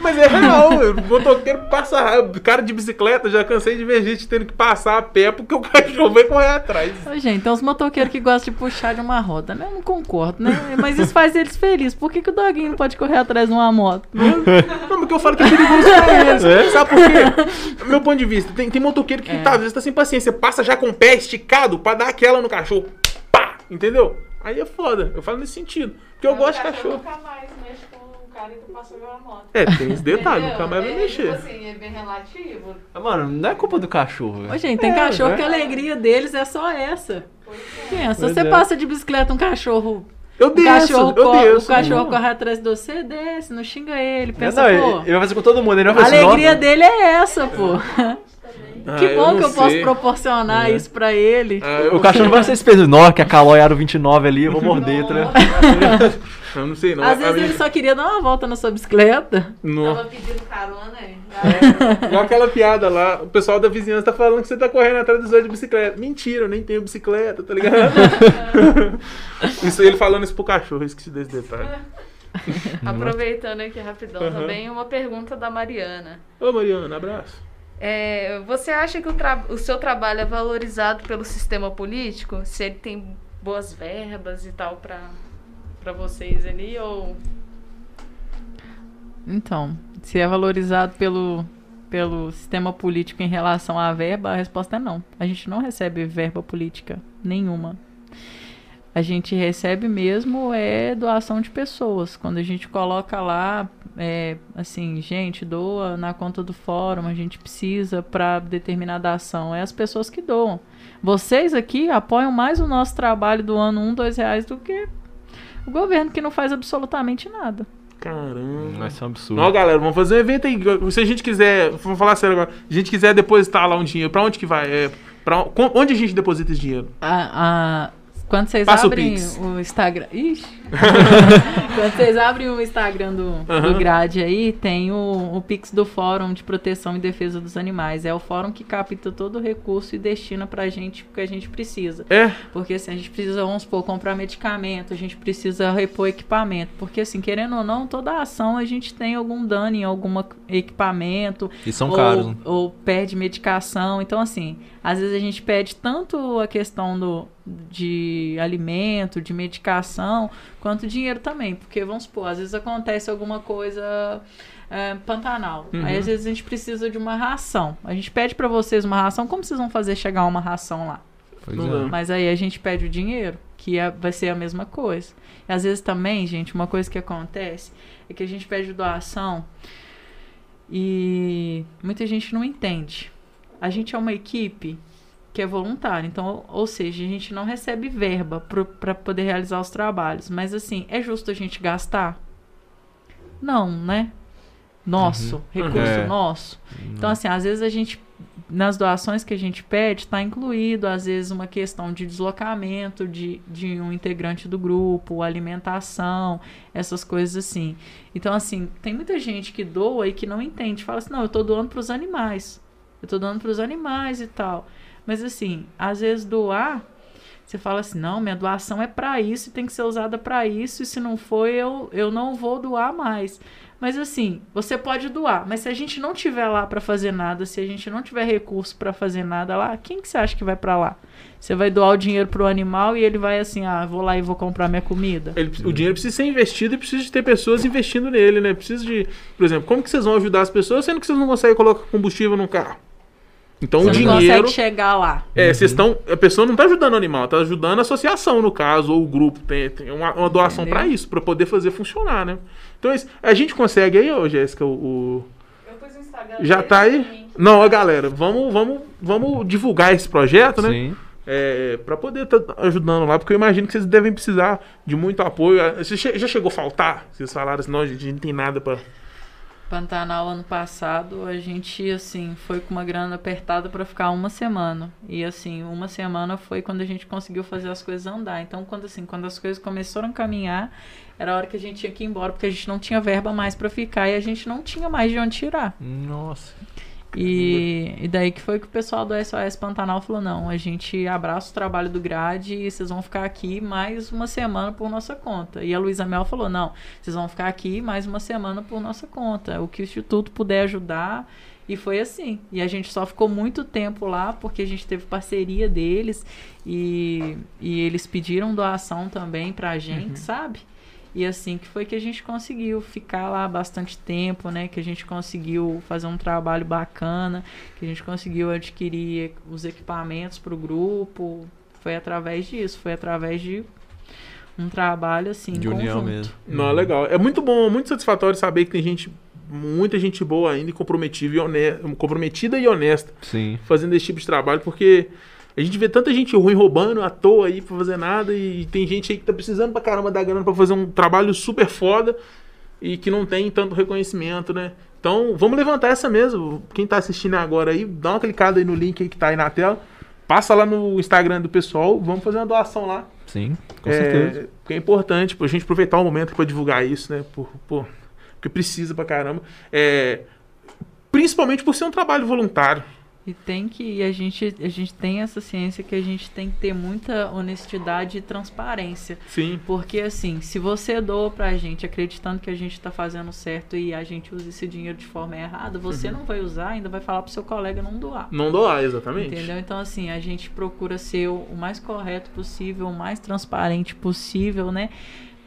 Mas é real, o motoqueiro passa raiva. Cara de bicicleta, já cansei de ver gente tendo que passar a pé porque o cachorro vai correr atrás. Ô, gente, tem uns motoqueiros que gostam de puxar de uma roda, né? Eu não concordo, né? Mas isso faz eles felizes. Por que, que o doguinho não pode correr atrás de uma moto? Não, porque eu falo que é perigoso pra eles. Sabe por quê? Meu ponto de vista, tem, tem motoqueiro que É. tá, às vezes tá sem paciência. Passa já com o pé esticado pra dar aquela no cachorro. Pá! Entendeu? Aí é foda. Eu falo nesse sentido. Porque eu o gosto de cachorro. nunca mais mexe com o cara que passou pela moto. É, tem esse detalhe, Entendeu? nunca mais vai É, mexer. Tipo assim, é bem relativo. Ah, Mano, não é culpa do cachorro, Ô, velho. gente, tem É, cachorro né? que a alegria deles é só essa. Pois é. Pensa, Pois você é. passa de bicicleta, um cachorro. Eu O desço, cachorro, eu co- desço. o cachorro corre atrás de você, desce, não xinga ele. Pensa, não, pô. ele vai fazer com todo mundo, ele vai A fazer assim, alegria "Nossa, dele é essa, pô. Ah, que bom que eu posso sei. proporcionar É. isso pra ele. Ah, eu, O cachorro não vai ser espelho, não, que a Calói era o 29 ali, eu vou morder, tá ligado? eu não sei não. Às A vezes minha- ele só queria dar uma volta na sua bicicleta. Não. Tava pedindo carona, né? Igual aquela piada lá, o pessoal da vizinhança tá falando que você tá correndo atrás dos dois de bicicleta. Mentira, eu nem tenho bicicleta, tá ligado? isso ele falando isso pro cachorro, eu esqueci desse detalhe. Aproveitando aqui rapidão Uhum. também, uma pergunta da Mariana. Ô Mariana, abraço. É, você acha que o, o seu trabalho é valorizado pelo sistema político? Se ele tem boas verbas e tal pra vocês ali? Ou Então, se é valorizado pelo, pelo sistema político em relação à verba, a resposta é não. A gente não recebe verba política nenhuma. A gente recebe mesmo é doação de pessoas. Quando a gente coloca lá, é, assim, gente, doa na conta do fórum, a gente precisa para determinada ação. É as pessoas que doam. Vocês aqui apoiam mais o nosso trabalho do ano um, dois reais do que o governo que não faz absolutamente nada. Caramba. Vai ser um absurdo. Ó, galera, vamos fazer um evento aí. Se a gente quiser, vamos falar sério agora, a gente quiser depositar lá um dinheiro, pra onde que vai? É, pra, onde a gente deposita esse dinheiro? a, a- Quando vocês Passa o abrem Pix. o, Instagram. Ixi! Quando vocês abrem o Instagram do, Aham. do Grade aí, tem o, o Pix do Fórum de Proteção e Defesa dos Animais. É o fórum que capta todo o recurso e destina pra gente o que a gente precisa. É, Porque assim, a gente precisa, vamos supor, comprar medicamento, a gente precisa repor equipamento. Porque assim, querendo ou não, toda ação a gente tem algum dano em algum equipamento. E são ou, caros. né? Ou perde medicação. Então, assim, às vezes a gente pede tanto a questão do, de alimento, de medicação, quanto dinheiro também. Porque, vamos supor, às vezes acontece alguma coisa. é, Pantanal. Uhum. Aí às vezes a gente precisa de uma ração. A gente pede pra vocês uma ração. Como vocês vão fazer chegar uma ração lá? É. Mas aí a gente pede o dinheiro, que é- vai ser a mesma coisa. E às vezes também, gente, uma coisa que acontece é que a gente pede doação e muita gente não entende. A gente é uma equipe que é voluntária, então, ou seja, a gente não recebe verba para poder realizar os trabalhos. Mas assim, é justo a gente gastar? Não, né? Nosso, Uhum. recurso É. nosso. Então, assim, às vezes a gente, nas doações que a gente pede, está incluído, às vezes, uma questão de deslocamento de, de um integrante do grupo, alimentação, essas coisas assim. Então, assim, tem muita gente que doa e que não entende. Fala assim, não, eu tô doando para os animais. Eu tô doando para os animais e tal. Mas, assim, às vezes doar, você fala assim, não, minha doação é para isso e tem que ser usada para isso, e se não for, eu, eu não vou doar mais. Mas assim, você pode doar, mas se a gente não tiver lá para fazer nada, se a gente não tiver recurso para fazer nada lá, quem que você acha que vai para lá? Você vai doar o dinheiro pro animal e ele vai assim, ah, vou lá e vou comprar minha comida. ele- o dinheiro precisa ser investido e precisa de ter pessoas investindo nele, né? Precisa de, por exemplo, como que vocês vão ajudar as pessoas sendo que vocês não conseguem colocar combustível no carro? Então Você o não dinheiro consegue chegar lá. É, vocês estão. A pessoa não tá ajudando o animal, tá ajudando a associação, no caso, ou o grupo. Tem, tem uma, uma doação pra isso, pra poder fazer funcionar, né? Então, isso- a gente consegue aí, ô Jéssica, o, Eu pus o Instagram Já tá aí? Não, ó, galera, vamos, vamos, vamos divulgar esse projeto, né? Sim. É, pra poder estar ajudando lá, porque eu imagino que vocês devem precisar de muito apoio. Ah, Você já chegou a faltar? Vocês falaram assim, não, a gente não tem nada pra. Pantanal ano passado, a gente assim foi com uma grana apertada para ficar uma semana. E assim, uma semana foi quando a gente conseguiu fazer as coisas andar. Então, quando assim, quando as coisas começaram a caminhar, era a hora que a gente tinha que ir embora, porque a gente não tinha verba mais para ficar e a gente não tinha mais de onde tirar. Nossa. E, e daí que foi que o pessoal do SOS Pantanal falou: não, a gente abraça o trabalho do grade e vocês vão ficar aqui mais uma semana por nossa conta. E a Luísa Mel falou: não, vocês vão ficar aqui mais uma semana por nossa conta. O que o Instituto puder ajudar. E foi assim. E a gente só ficou muito tempo lá porque a gente teve parceria deles e, e eles pediram doação também pra gente, sabe? E assim que foi que a gente conseguiu ficar lá bastante tempo, né? Que a gente conseguiu fazer um trabalho bacana, que a gente conseguiu adquirir os equipamentos para o grupo. Foi através disso, foi através de um trabalho assim, De união conjunto. mesmo. Não, é legal. É muito bom, muito satisfatório saber que tem gente, muita gente boa ainda e comprometida e honesta, comprometida e honesta Sim. fazendo esse tipo de trabalho, porque a gente vê tanta gente ruim roubando à toa aí pra fazer nada e tem gente aí que tá precisando pra caramba da grana pra fazer um trabalho super foda e que não tem tanto reconhecimento, né? Então, vamos levantar essa mesmo. Quem tá assistindo agora aí, dá uma clicada aí no link aí que tá aí na tela. Passa lá no Instagram do pessoal, vamos fazer uma doação lá. Sim, com É, certeza. Porque é importante pra gente aproveitar o momento pra divulgar isso, né? Por, por- porque precisa pra caramba. É, principalmente por ser um trabalho voluntário. E tem que e a gente a gente tem essa ciência que a gente tem que ter muita honestidade e transparência. Sim. Porque assim, se você doa pra gente acreditando que a gente tá fazendo certo e a gente usa esse dinheiro de forma errada, você não vai usar, ainda vai falar pro seu colega não doar. Não doar, exatamente. Entendeu? Então, assim, a gente procura ser o mais correto possível, o mais transparente possível, né?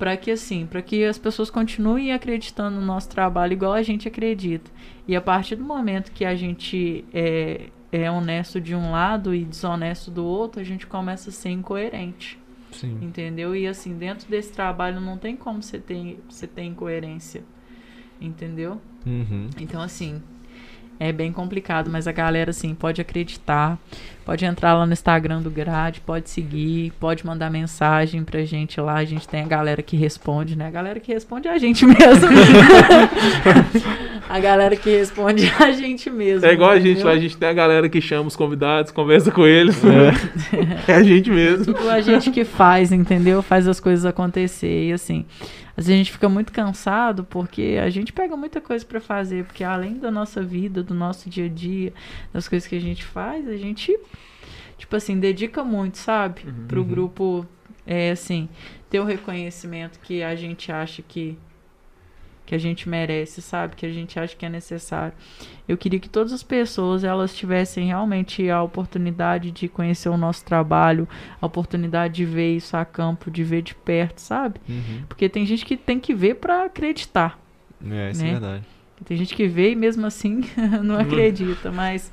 Para que, assim, para que as pessoas continuem acreditando no nosso trabalho igual a gente acredita. E a partir do momento que a gente é, é honesto de um lado e desonesto do outro, a gente começa a ser incoerente. Sim. Entendeu? E assim, dentro desse trabalho não tem como você ter, você ter incoerência. Entendeu? Uhum. Então, assim, é bem complicado, mas a galera, assim, pode acreditar, pode entrar lá no Instagram do Grade, pode seguir, pode mandar mensagem pra gente lá. A gente tem a galera que responde, né? A galera que responde é a gente mesmo. A galera que responde é a gente mesmo. É igual a gente entendeu? lá, a gente tem a galera que chama os convidados, conversa com eles. É, a gente mesmo. Tipo, a gente que faz, entendeu? Faz as coisas acontecer. E assim, às vezes a gente fica muito cansado porque a gente pega muita coisa pra fazer. Porque além da nossa vida, do nosso dia a dia, das coisas que a gente faz, a gente, tipo assim, dedica muito, sabe? Pro grupo, é assim, ter o reconhecimento que a gente acha que. Que a gente merece, sabe? Que a gente acha que é necessário. Eu queria que todas as pessoas elas tivessem realmente a oportunidade de conhecer o nosso trabalho, a oportunidade de ver isso a campo, de ver de perto, sabe? Uhum. Porque tem gente que tem que ver pra acreditar. É, isso Né? é verdade. Tem gente que vê e mesmo assim não acredita, mas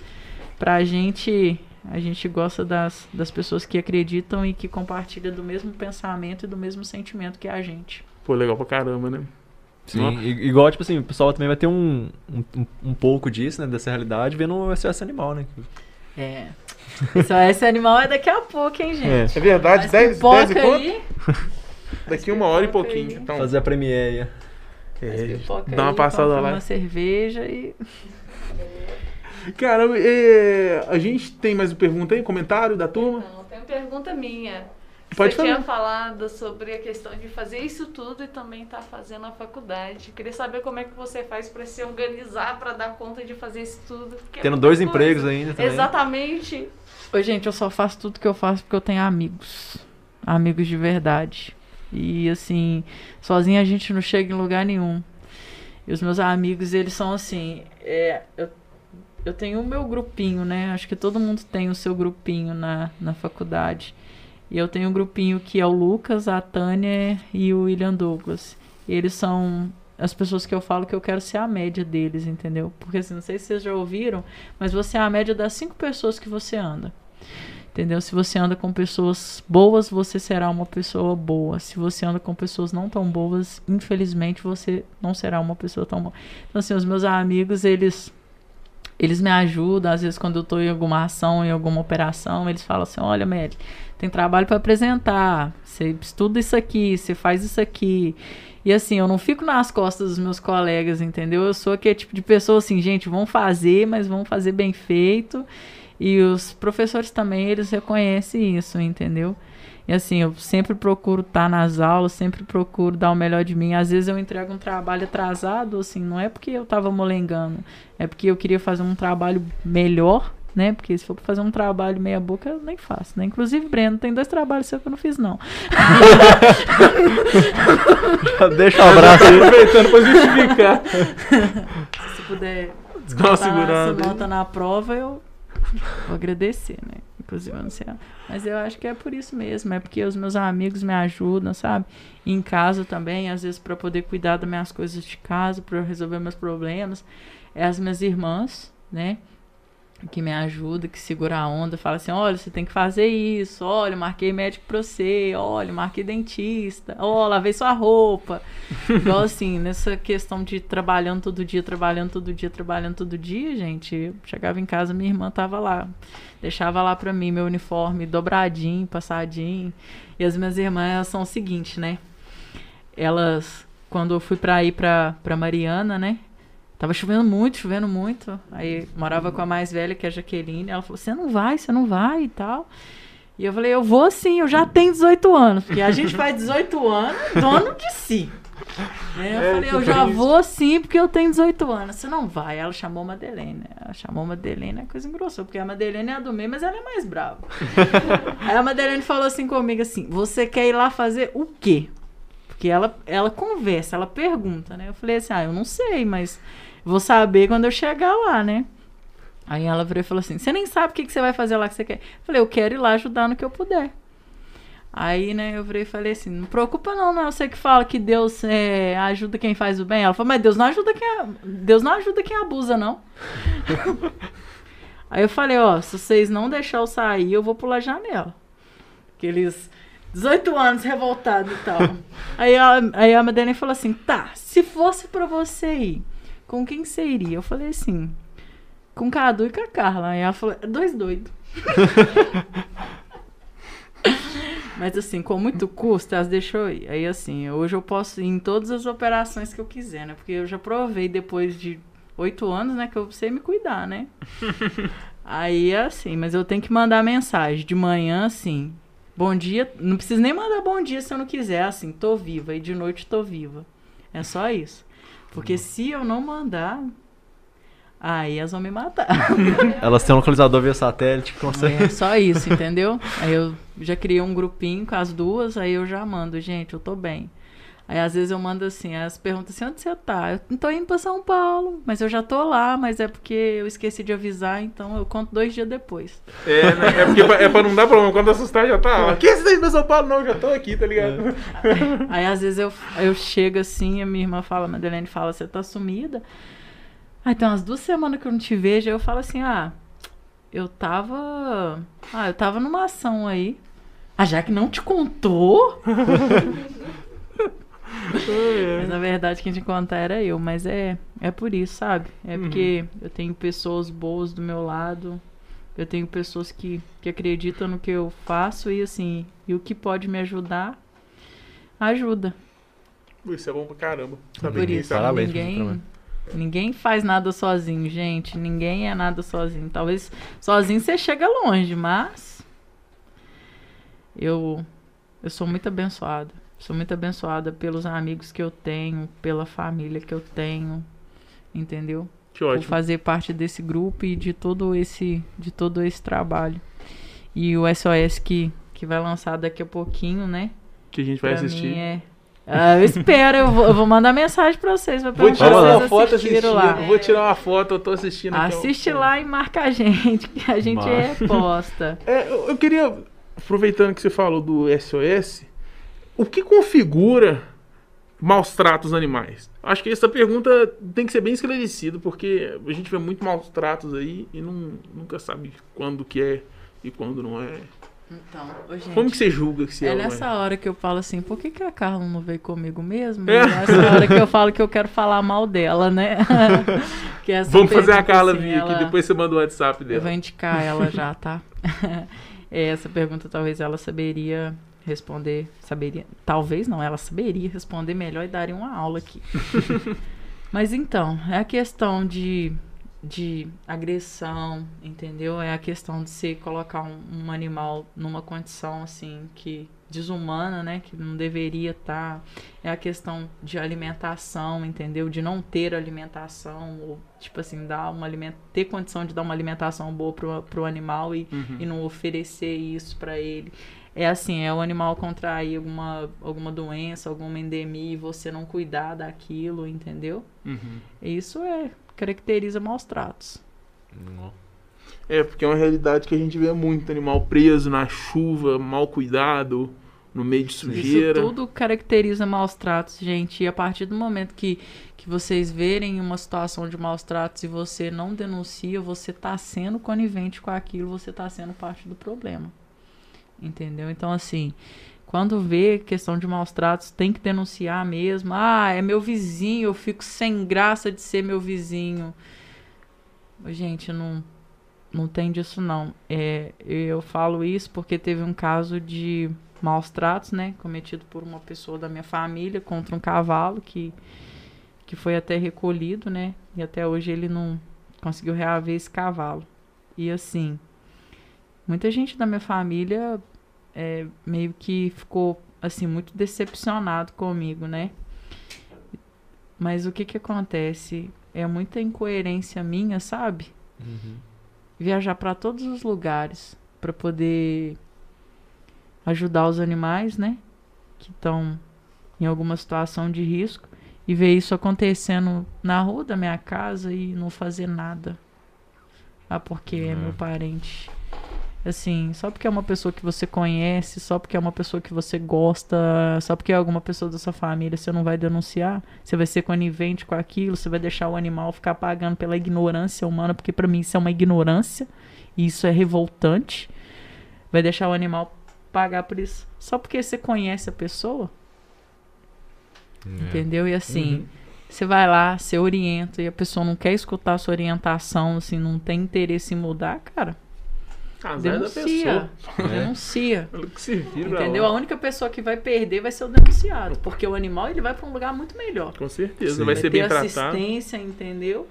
pra gente a gente gosta das, das pessoas que acreditam e que compartilham do mesmo pensamento e do mesmo sentimento que a gente. Pô, legal pra caramba, né? Sim, igual, tipo assim, o pessoal também vai ter um, um, um- pouco disso, né, dessa realidade, vendo o SOS Animal, né? É. Só esse animal é daqui a pouco, hein, gente? É verdade, Mas 10, pipoca 10 e quanto? aí, Daqui uma hora e pouquinho. aí. Então, Fazer a premiere. é, dá uma passada lá. uma cerveja e Caramba, é, a gente tem mais uma pergunta aí? Comentário da turma? Não, tem uma pergunta minha. Pode Você tinha falar. falado sobre a questão de fazer isso tudo e também estar fazendo a faculdade. Queria saber como é que você faz para se organizar para dar conta de fazer isso tudo. é Tendo muita dois coisa. empregos ainda também. Exatamente. Ô, gente, eu só faço tudo que eu faço porque eu tenho amigos. Amigos de verdade. E assim, sozinha a gente não chega em lugar nenhum. E os meus amigos, eles são assim. É, eu, eu tenho o meu grupinho, né? Acho que todo mundo tem o seu grupinho na, na faculdade. E eu tenho um grupinho que é o Lucas, a Tânia e o William Douglas. E eles são as pessoas que eu falo que eu quero ser a média deles, entendeu? Porque assim, não sei se vocês já ouviram, mas você é a média das cinco pessoas que você anda. Entendeu? Se você anda com pessoas boas, você será uma pessoa boa. Se você anda com pessoas não tão boas, infelizmente você não será uma pessoa tão boa. Então, assim, os meus amigos, eles eles me ajudam, às vezes quando eu tô em alguma ação, em alguma operação, eles falam assim: "Olha, Mary, tem trabalho para apresentar. Você estuda isso aqui, você faz isso aqui". E assim, eu não fico nas costas dos meus colegas, entendeu? Eu sou aquele tipo de pessoa assim, gente, vamos fazer, mas vamos fazer bem feito. E os professores também, eles reconhecem isso, entendeu? E assim, eu sempre procuro estar nas aulas, sempre procuro dar o melhor de mim. Às vezes eu entrego um trabalho atrasado, assim, não é porque eu tava molengando, é porque eu queria fazer um trabalho melhor, né? Porque se for pra fazer um trabalho meia boca, eu nem faço, né? Inclusive, Breno, tem dois trabalhos seus que eu não fiz, não. Deixa um abraço aí. Aproveitando pra justificar. Se puder segurada. essa nota na prova, eu vou agradecer, né? Inclusive, sei. Mas eu acho que é por isso mesmo. É porque os meus amigos me ajudam, sabe? Em casa também, às vezes, para poder cuidar das minhas coisas de casa, para resolver meus problemas. É as minhas irmãs, né? Que me ajuda, que segura a onda, fala assim: olha, você tem que fazer isso, olha, marquei médico pra você, olha, marquei dentista, olha, lavei sua roupa. Igual assim, nessa questão de trabalhando todo dia, trabalhando todo dia, trabalhando todo dia, gente, eu chegava em casa, minha irmã tava lá. Deixava lá pra mim meu uniforme dobradinho, passadinho. E as minhas irmãs elas são o seguinte, né? Elas, quando eu fui pra ir pra, pra Mariana, né? Tava chovendo muito, chovendo muito. Aí morava com a mais velha, que é a Jaqueline. Ela falou: Você não vai, você não vai e tal. E eu falei: Eu vou sim, eu já tenho 18 anos. Porque a gente faz 18 anos, dono de si. Né? Eu É, falei: Eu já isso. vou sim, porque eu tenho 18 anos. Você não vai. Ela chamou a Madeleine. Ela chamou a Madeleine, é coisa engrossou. Porque a Madeleine é a do meio, mas ela é mais brava. Aí a Madeleine falou assim comigo: assim, Você quer ir lá fazer o quê? Porque ela, ela conversa, ela pergunta, né? Eu falei assim: Ah, eu não sei, mas vou saber quando eu chegar lá, né? Aí ela virou e falou assim: Você nem sabe o que, que você vai fazer lá que você quer. Eu falei: Eu quero ir lá ajudar no que eu puder. Aí, né, eu virei e falei assim: Não preocupa, não, não é você que fala que Deus é, ajuda quem faz o bem. Ela falou: Mas Deus não ajuda quem, Deus não ajuda quem abusa, não. Aí eu falei: Ó, se vocês não deixar eu sair, eu vou pular a janela. Aqueles 18 anos revoltado e tal. aí, a, aí a Madeleine falou assim: Tá, se fosse pra você ir, com quem você iria? Eu falei assim: Com o Cadu e com a Carla. Aí ela falou: "É Dois doidos. Mas assim, com muito custo, elas deixou ir. Aí assim, hoje eu posso ir em todas as operações que eu quiser, né? Porque eu já provei depois de oito anos, né? Que eu sei me cuidar, né? Aí é assim, mas eu tenho que mandar mensagem de manhã, assim. Bom dia. Não preciso nem mandar bom dia se eu não quiser, assim, tô viva. E de noite tô viva. É só isso. Porque se eu não mandar, aí elas vão me matar. Elas têm um localizador via satélite que consegue. É só isso, entendeu? Aí eu já criei um grupinho com as duas, aí eu já mando, gente, eu tô bem. Aí às vezes eu mando assim, elas perguntam assim, onde você tá? Eu tô indo pra São Paulo, mas eu já tô lá, mas é porque eu esqueci de avisar, então eu conto dois dias depois. É, né? É porque pra- é pra não dar problema. Quando assustar, já tá. Que você tá indo pra São Paulo? Não, já tô aqui, tá ligado? Aí às vezes eu, eu chego assim, a minha irmã fala, a Madeleine fala, você tá sumida? Aí tem umas duas semanas que eu não te vejo, aí eu falo assim, ah, eu tava. Ah, eu tava numa ação aí. Ah, já que não te contou? Mas na verdade quem te contar era eu, mas é, é por isso, sabe? É porque eu tenho pessoas boas do meu lado, eu tenho pessoas que, que acreditam no que eu faço e assim, e o que pode me ajudar, ajuda. Isso é bom pra caramba. Saber Por isso, sabe. Ninguém, ninguém faz nada sozinho, gente. Ninguém é nada sozinho. Talvez sozinho você chega longe, mas eu eu sou muito abençoada. Sou muito abençoada pelos amigos que eu tenho, pela família que eu tenho, entendeu? Que Por ótimo. fazer parte desse grupo e de todo esse de todo esse trabalho. E o SOS que que vai lançar daqui a pouquinho, né? Que a gente vai Pra assistir. mim é. Ah, eu espero, eu vou, eu vou mandar mensagem pra vocês. Pra Vou tirar se uma vocês foto assistindo. lá. Vou tirar uma foto, eu tô assistindo. Assiste lá e marca a gente, que a gente é posta. É, eu eu queria, aproveitando que você falou do SOS, o que configura maus tratos animais? Acho que essa pergunta tem que ser bem esclarecida, porque a gente vê muito maus tratos aí e não, nunca sabe quando que é e quando não é. Então, ô, gente. Como que você julga que se é, É nessa hora que eu falo assim, por que, que a Carla não veio comigo mesmo? É. É nessa hora que eu falo que eu quero falar mal dela, né? Que essa Vamos fazer a Carla assim, vir ela- aqui, depois você manda o WhatsApp Eu vou dela. indicar ela já, tá? É, Essa pergunta talvez ela saberia responder, saberia, talvez não, ela saberia responder melhor e daria uma aula aqui. Mas então, é a questão de, de agressão, entendeu? É a questão de você colocar um, um animal numa condição assim que desumana, né? Que não deveria estar. É a questão de alimentação, entendeu? De não ter alimentação, ou tipo assim, dar uma aliment... ter condição de dar uma alimentação boa pro, pro animal e, Uhum. e não oferecer isso para ele. É assim, é o animal contrair alguma, alguma doença, alguma endemia e você não cuidar daquilo, entendeu? Uhum. Isso é caracteriza maus tratos. É, porque é uma realidade que a gente vê muito animal preso na chuva, mal cuidado, no meio de sujeira. Isso tudo caracteriza maus tratos, gente. E a partir do momento que, que vocês verem uma situação de maus tratos e você não denuncia, você tá sendo conivente com aquilo, você tá sendo parte do problema. Entendeu? Então, assim, quando vê questão de maus tratos, tem que denunciar mesmo. Ah, é meu vizinho, eu fico sem graça de ser meu vizinho. Gente, não, não tem disso não. É, eu falo isso porque teve um caso de maus tratos, né, cometido por uma pessoa da minha família contra um cavalo que que foi até recolhido, né, e até hoje ele não conseguiu reaver esse cavalo. E assim, muita gente da minha família é, meio que ficou assim muito decepcionado comigo, né? Mas o que que acontece? É muita incoerência minha, sabe? Viajar para todos os lugares para poder ajudar os animais, né? Que estão em alguma situação de risco e ver isso acontecendo na rua da minha casa e não fazer nada. Ah, porque é meu parente. Assim, só porque é uma pessoa que você conhece, só porque é uma pessoa que você gosta, só porque é alguma pessoa da sua família, você não vai denunciar, você vai ser conivente com aquilo, você vai deixar o animal ficar pagando pela ignorância humana, porque pra mim isso é uma ignorância, e isso é revoltante. Vai deixar o animal pagar por isso, só porque você conhece a pessoa, entendeu? E assim, você vai lá, você orienta, e a pessoa não quer escutar a sua orientação, assim, não tem interesse em mudar, cara. Azar da Denuncia. pessoa. Denuncia. Vira Entendeu? lá. A única pessoa que vai perder vai ser o denunciado. Porque o animal ele vai para um lugar muito melhor. Com certeza, Sim. vai Vai ser ter bem tratado. assistência, entendeu?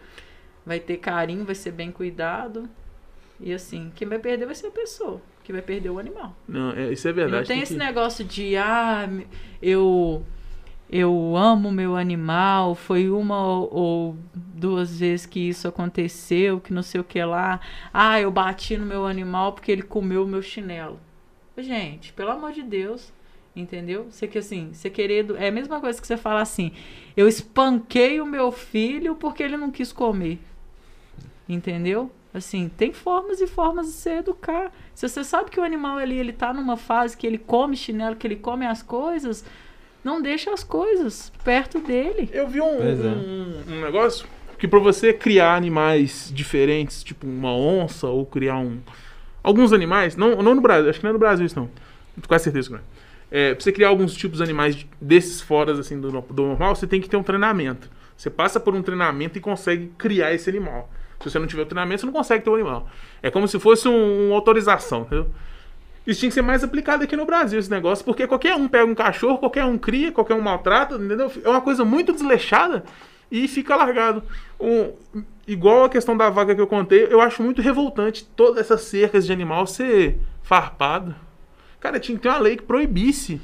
vai ter carinho, vai ser bem cuidado. E assim, quem vai perder vai ser a pessoa, que vai perder o animal. Não, é, isso é E verdade. não tem tem esse que- negócio de, ah, eu, eu amo meu animal, foi uma ou, duas vezes que isso aconteceu, que não sei o que lá. Ah, eu bati no meu animal porque ele comeu o meu chinelo. Gente, pelo amor de Deus, entendeu? Você que assim, você querendo. É a mesma coisa que você falar assim, eu espanquei o meu filho porque ele não quis comer. Entendeu? Assim, tem formas e formas de se educar. Se você sabe que o animal ali, ele tá numa fase que ele come chinelo, que ele come as coisas, não deixa as coisas perto dele. Eu vi um, é. um, um negócio que pra você criar animais diferentes, tipo uma onça, ou criar um. Alguns animais, não, não no Brasil, acho que não é no Brasil isso não. Com quase certeza que não é. É, pra você criar alguns tipos de animais de- desses fora assim, do, do normal, você tem que ter um treinamento. Você passa por um treinamento e consegue criar esse animal. Se você não tiver o treinamento, você não consegue ter o animal. É como se fosse um, uma autorização, entendeu? Isso tinha que ser mais aplicado aqui no Brasil, esse negócio, porque qualquer um pega um cachorro, qualquer um cria, qualquer um maltrata, entendeu? É uma coisa muito desleixada e fica largado. Um, igual a questão da vaca que eu contei, eu acho muito revoltante todas essas cercas de animal ser farpado. Cara, tinha que ter uma lei que proibisse.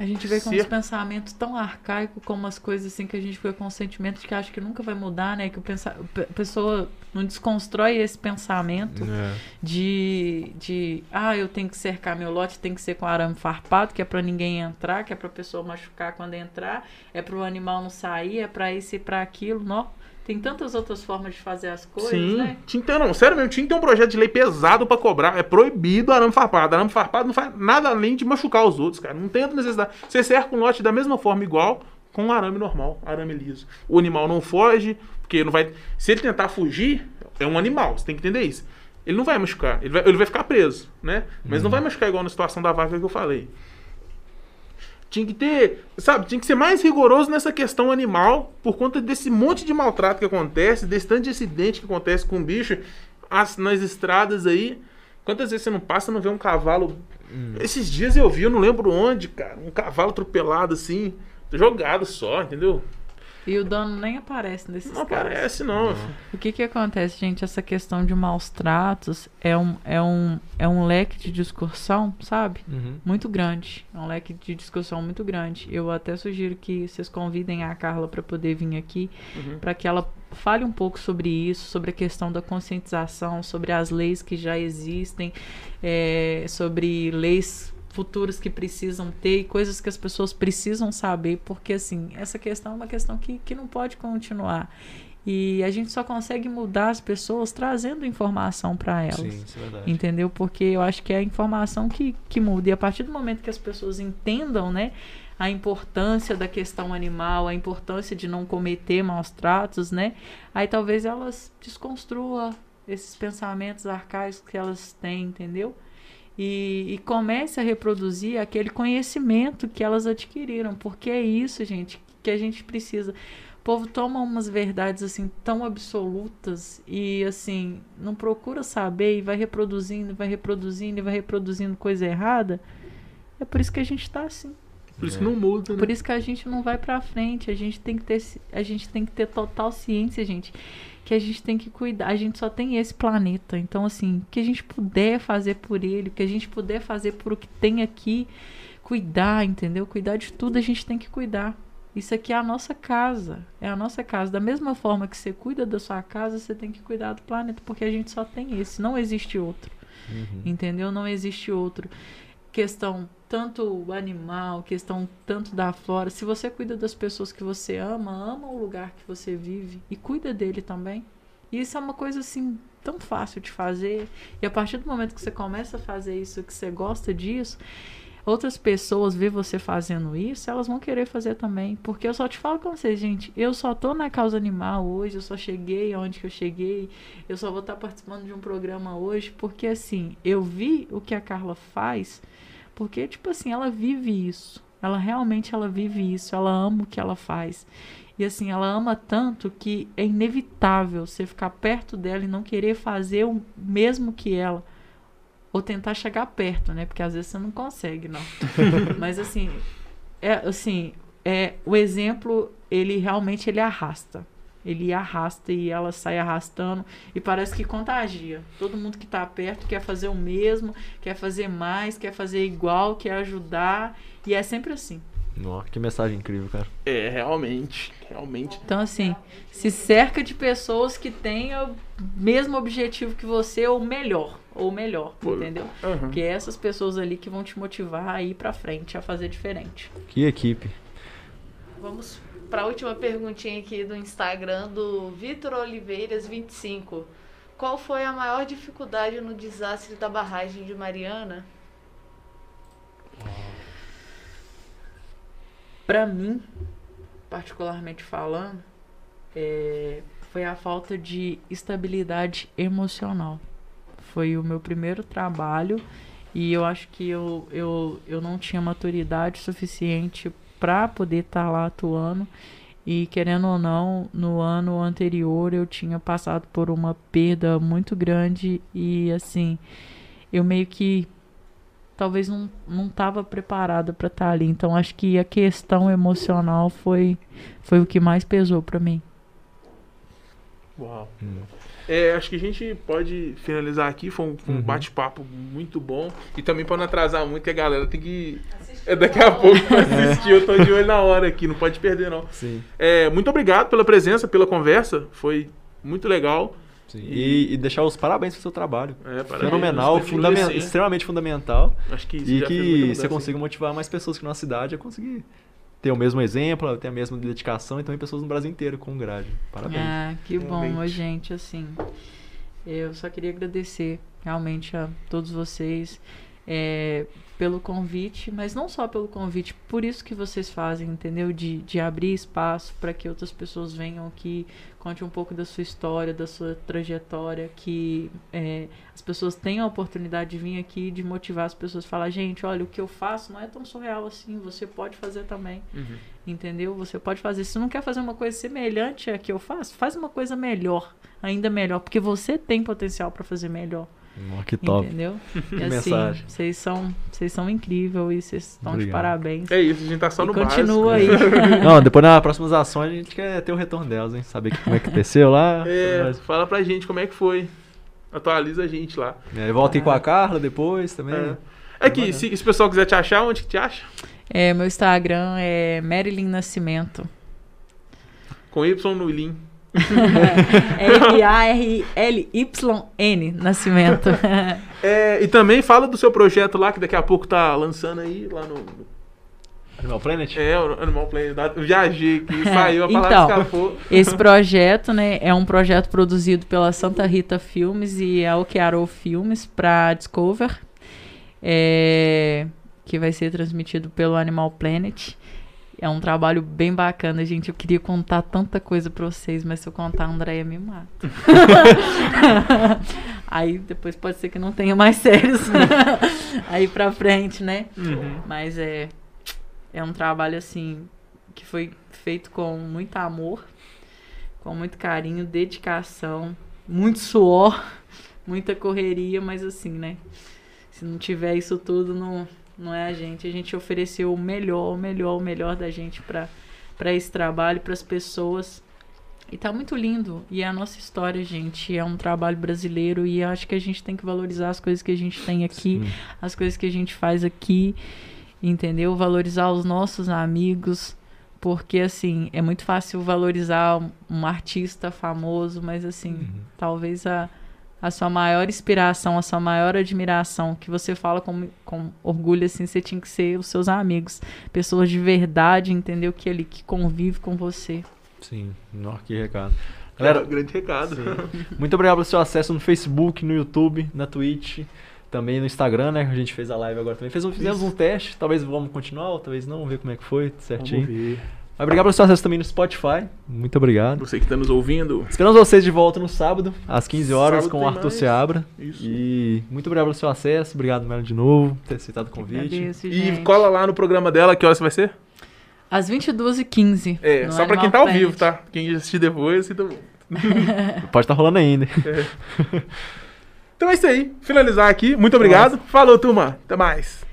A gente vê com uns pensamentos tão arcaicos como as coisas assim que a gente fica com um sentimento de que acha que nunca vai mudar, né? Que o pensa... a pessoa não desconstrói esse pensamento É. de, de ah, eu tenho que cercar meu lote, tem que ser com arame farpado, que é pra ninguém entrar, que é pra pessoa machucar quando entrar, é pro animal não sair, é pra isso e pra aquilo, não. Tem tantas outras formas de fazer as coisas, Sim, né? tinha não, sério mesmo, tinha que ter um projeto de lei pesado pra cobrar. É proibido arame farpado. Arame farpado não faz nada além de machucar os outros, cara. Não tem outra necessidade. Você cerca um lote da mesma forma, igual, com um arame normal, arame liso. O animal não foge, porque não vai. Se ele tentar fugir, é um animal, você tem que entender isso. Ele não vai machucar, ele vai, ele vai ficar preso, né? Mas não vai machucar igual na situação da vaca que eu falei. Tinha que ter, sabe, tinha que ser mais rigoroso nessa questão animal, por conta desse monte de maltrato que acontece, desse tanto de acidente que acontece com o bicho as- nas estradas aí. Quantas vezes você não passa e não vê um cavalo? Esses dias eu vi, eu não lembro onde, cara, um cavalo atropelado assim, jogado só, entendeu? E o dono nem aparece nesses Não casos. aparece, não. O que que acontece, gente? Essa questão de maus tratos é um, é um, é um leque de discussão, sabe? Uhum. Muito grande. É um leque de discussão muito grande. Eu até sugiro que vocês convidem a Carla para poder vir aqui, Uhum. para que ela fale um pouco sobre isso, sobre a questão da conscientização, sobre as leis que já existem, é, sobre leis futuras que precisam ter e coisas que as pessoas precisam saber, porque assim, essa questão é uma questão que, que não pode continuar. E a gente só consegue mudar as pessoas trazendo informação para elas. Sim, isso é verdade. Entendeu? Porque eu acho que é a informação que, que muda. E a partir do momento que as pessoas entendam, né? A importância da questão animal, a importância de não cometer maus tratos, né? Aí talvez elas desconstruam esses pensamentos arcaicos que elas têm, entendeu? E, e comece a reproduzir aquele conhecimento que elas adquiriram. Porque é isso, gente, que a gente precisa. O povo toma umas verdades assim tão absolutas e assim não procura saber e vai reproduzindo, vai reproduzindo e vai reproduzindo coisa errada. É por isso que a gente tá assim. Por isso que não muda, né? Por isso que a gente não vai pra frente. A gente tem que ter, a gente tem que ter total ciência, gente, que a gente tem que cuidar. A gente só tem esse planeta. Então, assim, o que a gente puder fazer por ele, o que a gente puder fazer por o que tem aqui, cuidar, entendeu? Cuidar de tudo, a gente tem que cuidar. Isso aqui é a nossa casa. É a nossa casa. Da mesma forma que você cuida da sua casa, você tem que cuidar do planeta, porque a gente só tem esse. Não existe outro. Uhum. Entendeu? Não existe outro. Questão tanto animal, questão tanto da flora. Se você cuida das pessoas que você ama, ama o lugar que você vive e cuida dele também. E isso é uma coisa assim tão fácil de fazer. E a partir do momento que você começa a fazer isso, que você gosta disso, outras pessoas vê você fazendo isso, elas vão querer fazer também. Porque eu só te falo com vocês, gente, eu só tô na causa animal hoje, eu só cheguei onde que eu cheguei, eu só vou estar participando de um programa hoje, porque assim, eu vi o que a Carla faz, porque, tipo assim, ela vive isso. Ela realmente ela vive isso, ela ama o que ela faz. E assim, ela ama tanto que é inevitável você ficar perto dela e não querer fazer o mesmo que ela. Ou tentar chegar perto, né? Porque às vezes você não consegue, não. Mas assim, é assim, é o exemplo, ele realmente ele arrasta. Ele arrasta e ela sai arrastando e parece que contagia. Todo mundo que tá perto quer fazer o mesmo, quer fazer mais, quer fazer igual, quer ajudar. E é sempre assim. Nossa, que mensagem incrível, cara. É, realmente. Realmente. Então, assim, se cerca de pessoas que tenham o mesmo objetivo que você, ou melhor. Ou melhor, Pô, entendeu? Aham. Porque é essas pessoas ali que vão te motivar a ir pra frente, a fazer diferente. Que equipe. Vamos para a última perguntinha aqui do Instagram do Vitor Oliveiras 25. Qual foi a maior dificuldade no desastre da barragem de Mariana? Pra mim, particularmente falando, é, foi a falta de estabilidade emocional. Foi o meu primeiro trabalho e eu acho que eu, eu, eu não tinha maturidade suficiente para poder estar lá atuando. E querendo ou não, no ano anterior eu tinha passado por uma perda muito grande e assim, eu meio que talvez não não estava preparada para estar ali. Então acho que a questão emocional foi foi o que mais pesou para mim. Uau. Hum. É, acho que a gente pode finalizar aqui. Foi um, um Uhum. bate-papo muito bom. E também pra não atrasar muito, que a galera tem que. É daqui a pouco pra assistir. Eu tô de olho na hora aqui, não pode perder, não. Sim. É, muito obrigado pela presença, pela conversa. Foi muito legal. Sim. E, e deixar os parabéns pelo seu trabalho. É, parabéns. Fenomenal, Tem que fundamen- agradecer. extremamente fundamental. Acho que isso E que você consiga motivar mais pessoas que na cidade a conseguir ter o mesmo exemplo, ter a mesma dedicação e também pessoas no Brasil inteiro com grade. Parabéns. Ah, que bom, Realmente. gente, assim. Eu só queria agradecer realmente a todos vocês é, pelo convite, mas não só pelo convite, por isso que vocês fazem, entendeu? De, de abrir espaço para que outras pessoas venham aqui, conte um pouco da sua história, da sua trajetória, que é, as pessoas tenham a oportunidade de vir aqui de motivar as pessoas falar, gente, olha, o que eu faço não é tão surreal assim, você pode fazer também. Uhum. Entendeu? Você pode fazer. Se não quer fazer uma coisa semelhante à que eu faço, faz uma coisa melhor, ainda melhor, porque você tem potencial para fazer melhor. Ó, que top. Entendeu? Que E assim, mensagem. vocês são, vocês são incríveis e vocês estão de parabéns. É isso, a gente tá só e no continua básico. aí. Não, depois nas próximas ações a gente quer ter o retorno delas, hein? Saber que- como é que aconteceu lá. É, Mas- fala pra gente como é que foi. Atualiza a gente lá. É, volta aí com a Carla depois também. É. Aqui, se, se o pessoal quiser te achar, onde que te acha? É, meu Instagram é Marilyn Nascimento. Com Y no Lin. M-A-R-L-Y-N Nascimento. É, e também fala do seu projeto lá, que daqui a pouco tá lançando aí, lá no... Animal Planet? É, o Animal Planet. Eu viajei aqui, saiu, a palavra Então. escapou. Esse projeto, né, é um projeto produzido pela Santa Rita Filmes e a Okearo Filmes para Discover, é, que vai ser transmitido pelo Animal Planet. É um trabalho bem bacana, gente. Eu queria contar tanta coisa pra vocês, mas se eu contar, a Andréia me mata. Aí depois pode ser que não tenha mais séries aí pra frente, né? Uhum. Mas é, é um trabalho assim que foi feito com muito amor, com muito carinho, dedicação, muito suor, muita correria, mas assim, né? Se não tiver isso tudo, não, não é a gente. A gente ofereceu o melhor, o melhor, o melhor da gente para esse trabalho, para as pessoas. E tá muito lindo. E é a nossa história, gente. É um trabalho brasileiro e acho que a gente tem que valorizar as coisas que a gente tem aqui Sim. as coisas que a gente faz aqui, entendeu? Valorizar os nossos amigos, porque assim, é muito fácil valorizar um, um artista famoso, mas assim, Uhum. talvez a, a sua maior inspiração, a sua maior admiração, que você fala com, com orgulho assim, você tinha que ser os seus amigos, pessoas de verdade, entendeu? Que ali que convive com você. Sim, Nó, que recado. Galera, grande recado. muito obrigado pelo seu acesso no Facebook, no YouTube, na Twitch, também no Instagram, né? A gente fez a live agora também. Fez, um- fizemos um teste, talvez vamos continuar, ou talvez não, ver como é que foi, certinho. Vamos ver. Mas obrigado pelo seu acesso também no Spotify. Muito obrigado. Você que tá nos ouvindo. Esperamos vocês de volta no sábado, às 15 horas, Sábado com o Arthur mais. Seabra. Isso. E muito obrigado pelo seu acesso. Obrigado, Melo, de novo, por ter aceitado o convite. Agradeço, E gente. cola lá no programa dela, que horas vai ser? Às 22h15. É, só pra quem Animal tá ao Planet. vivo, tá? Quem assistir depois, assista. Pode estar rolando ainda. Então é isso aí. Finalizar aqui. Muito obrigado. Falou, turma. Até mais.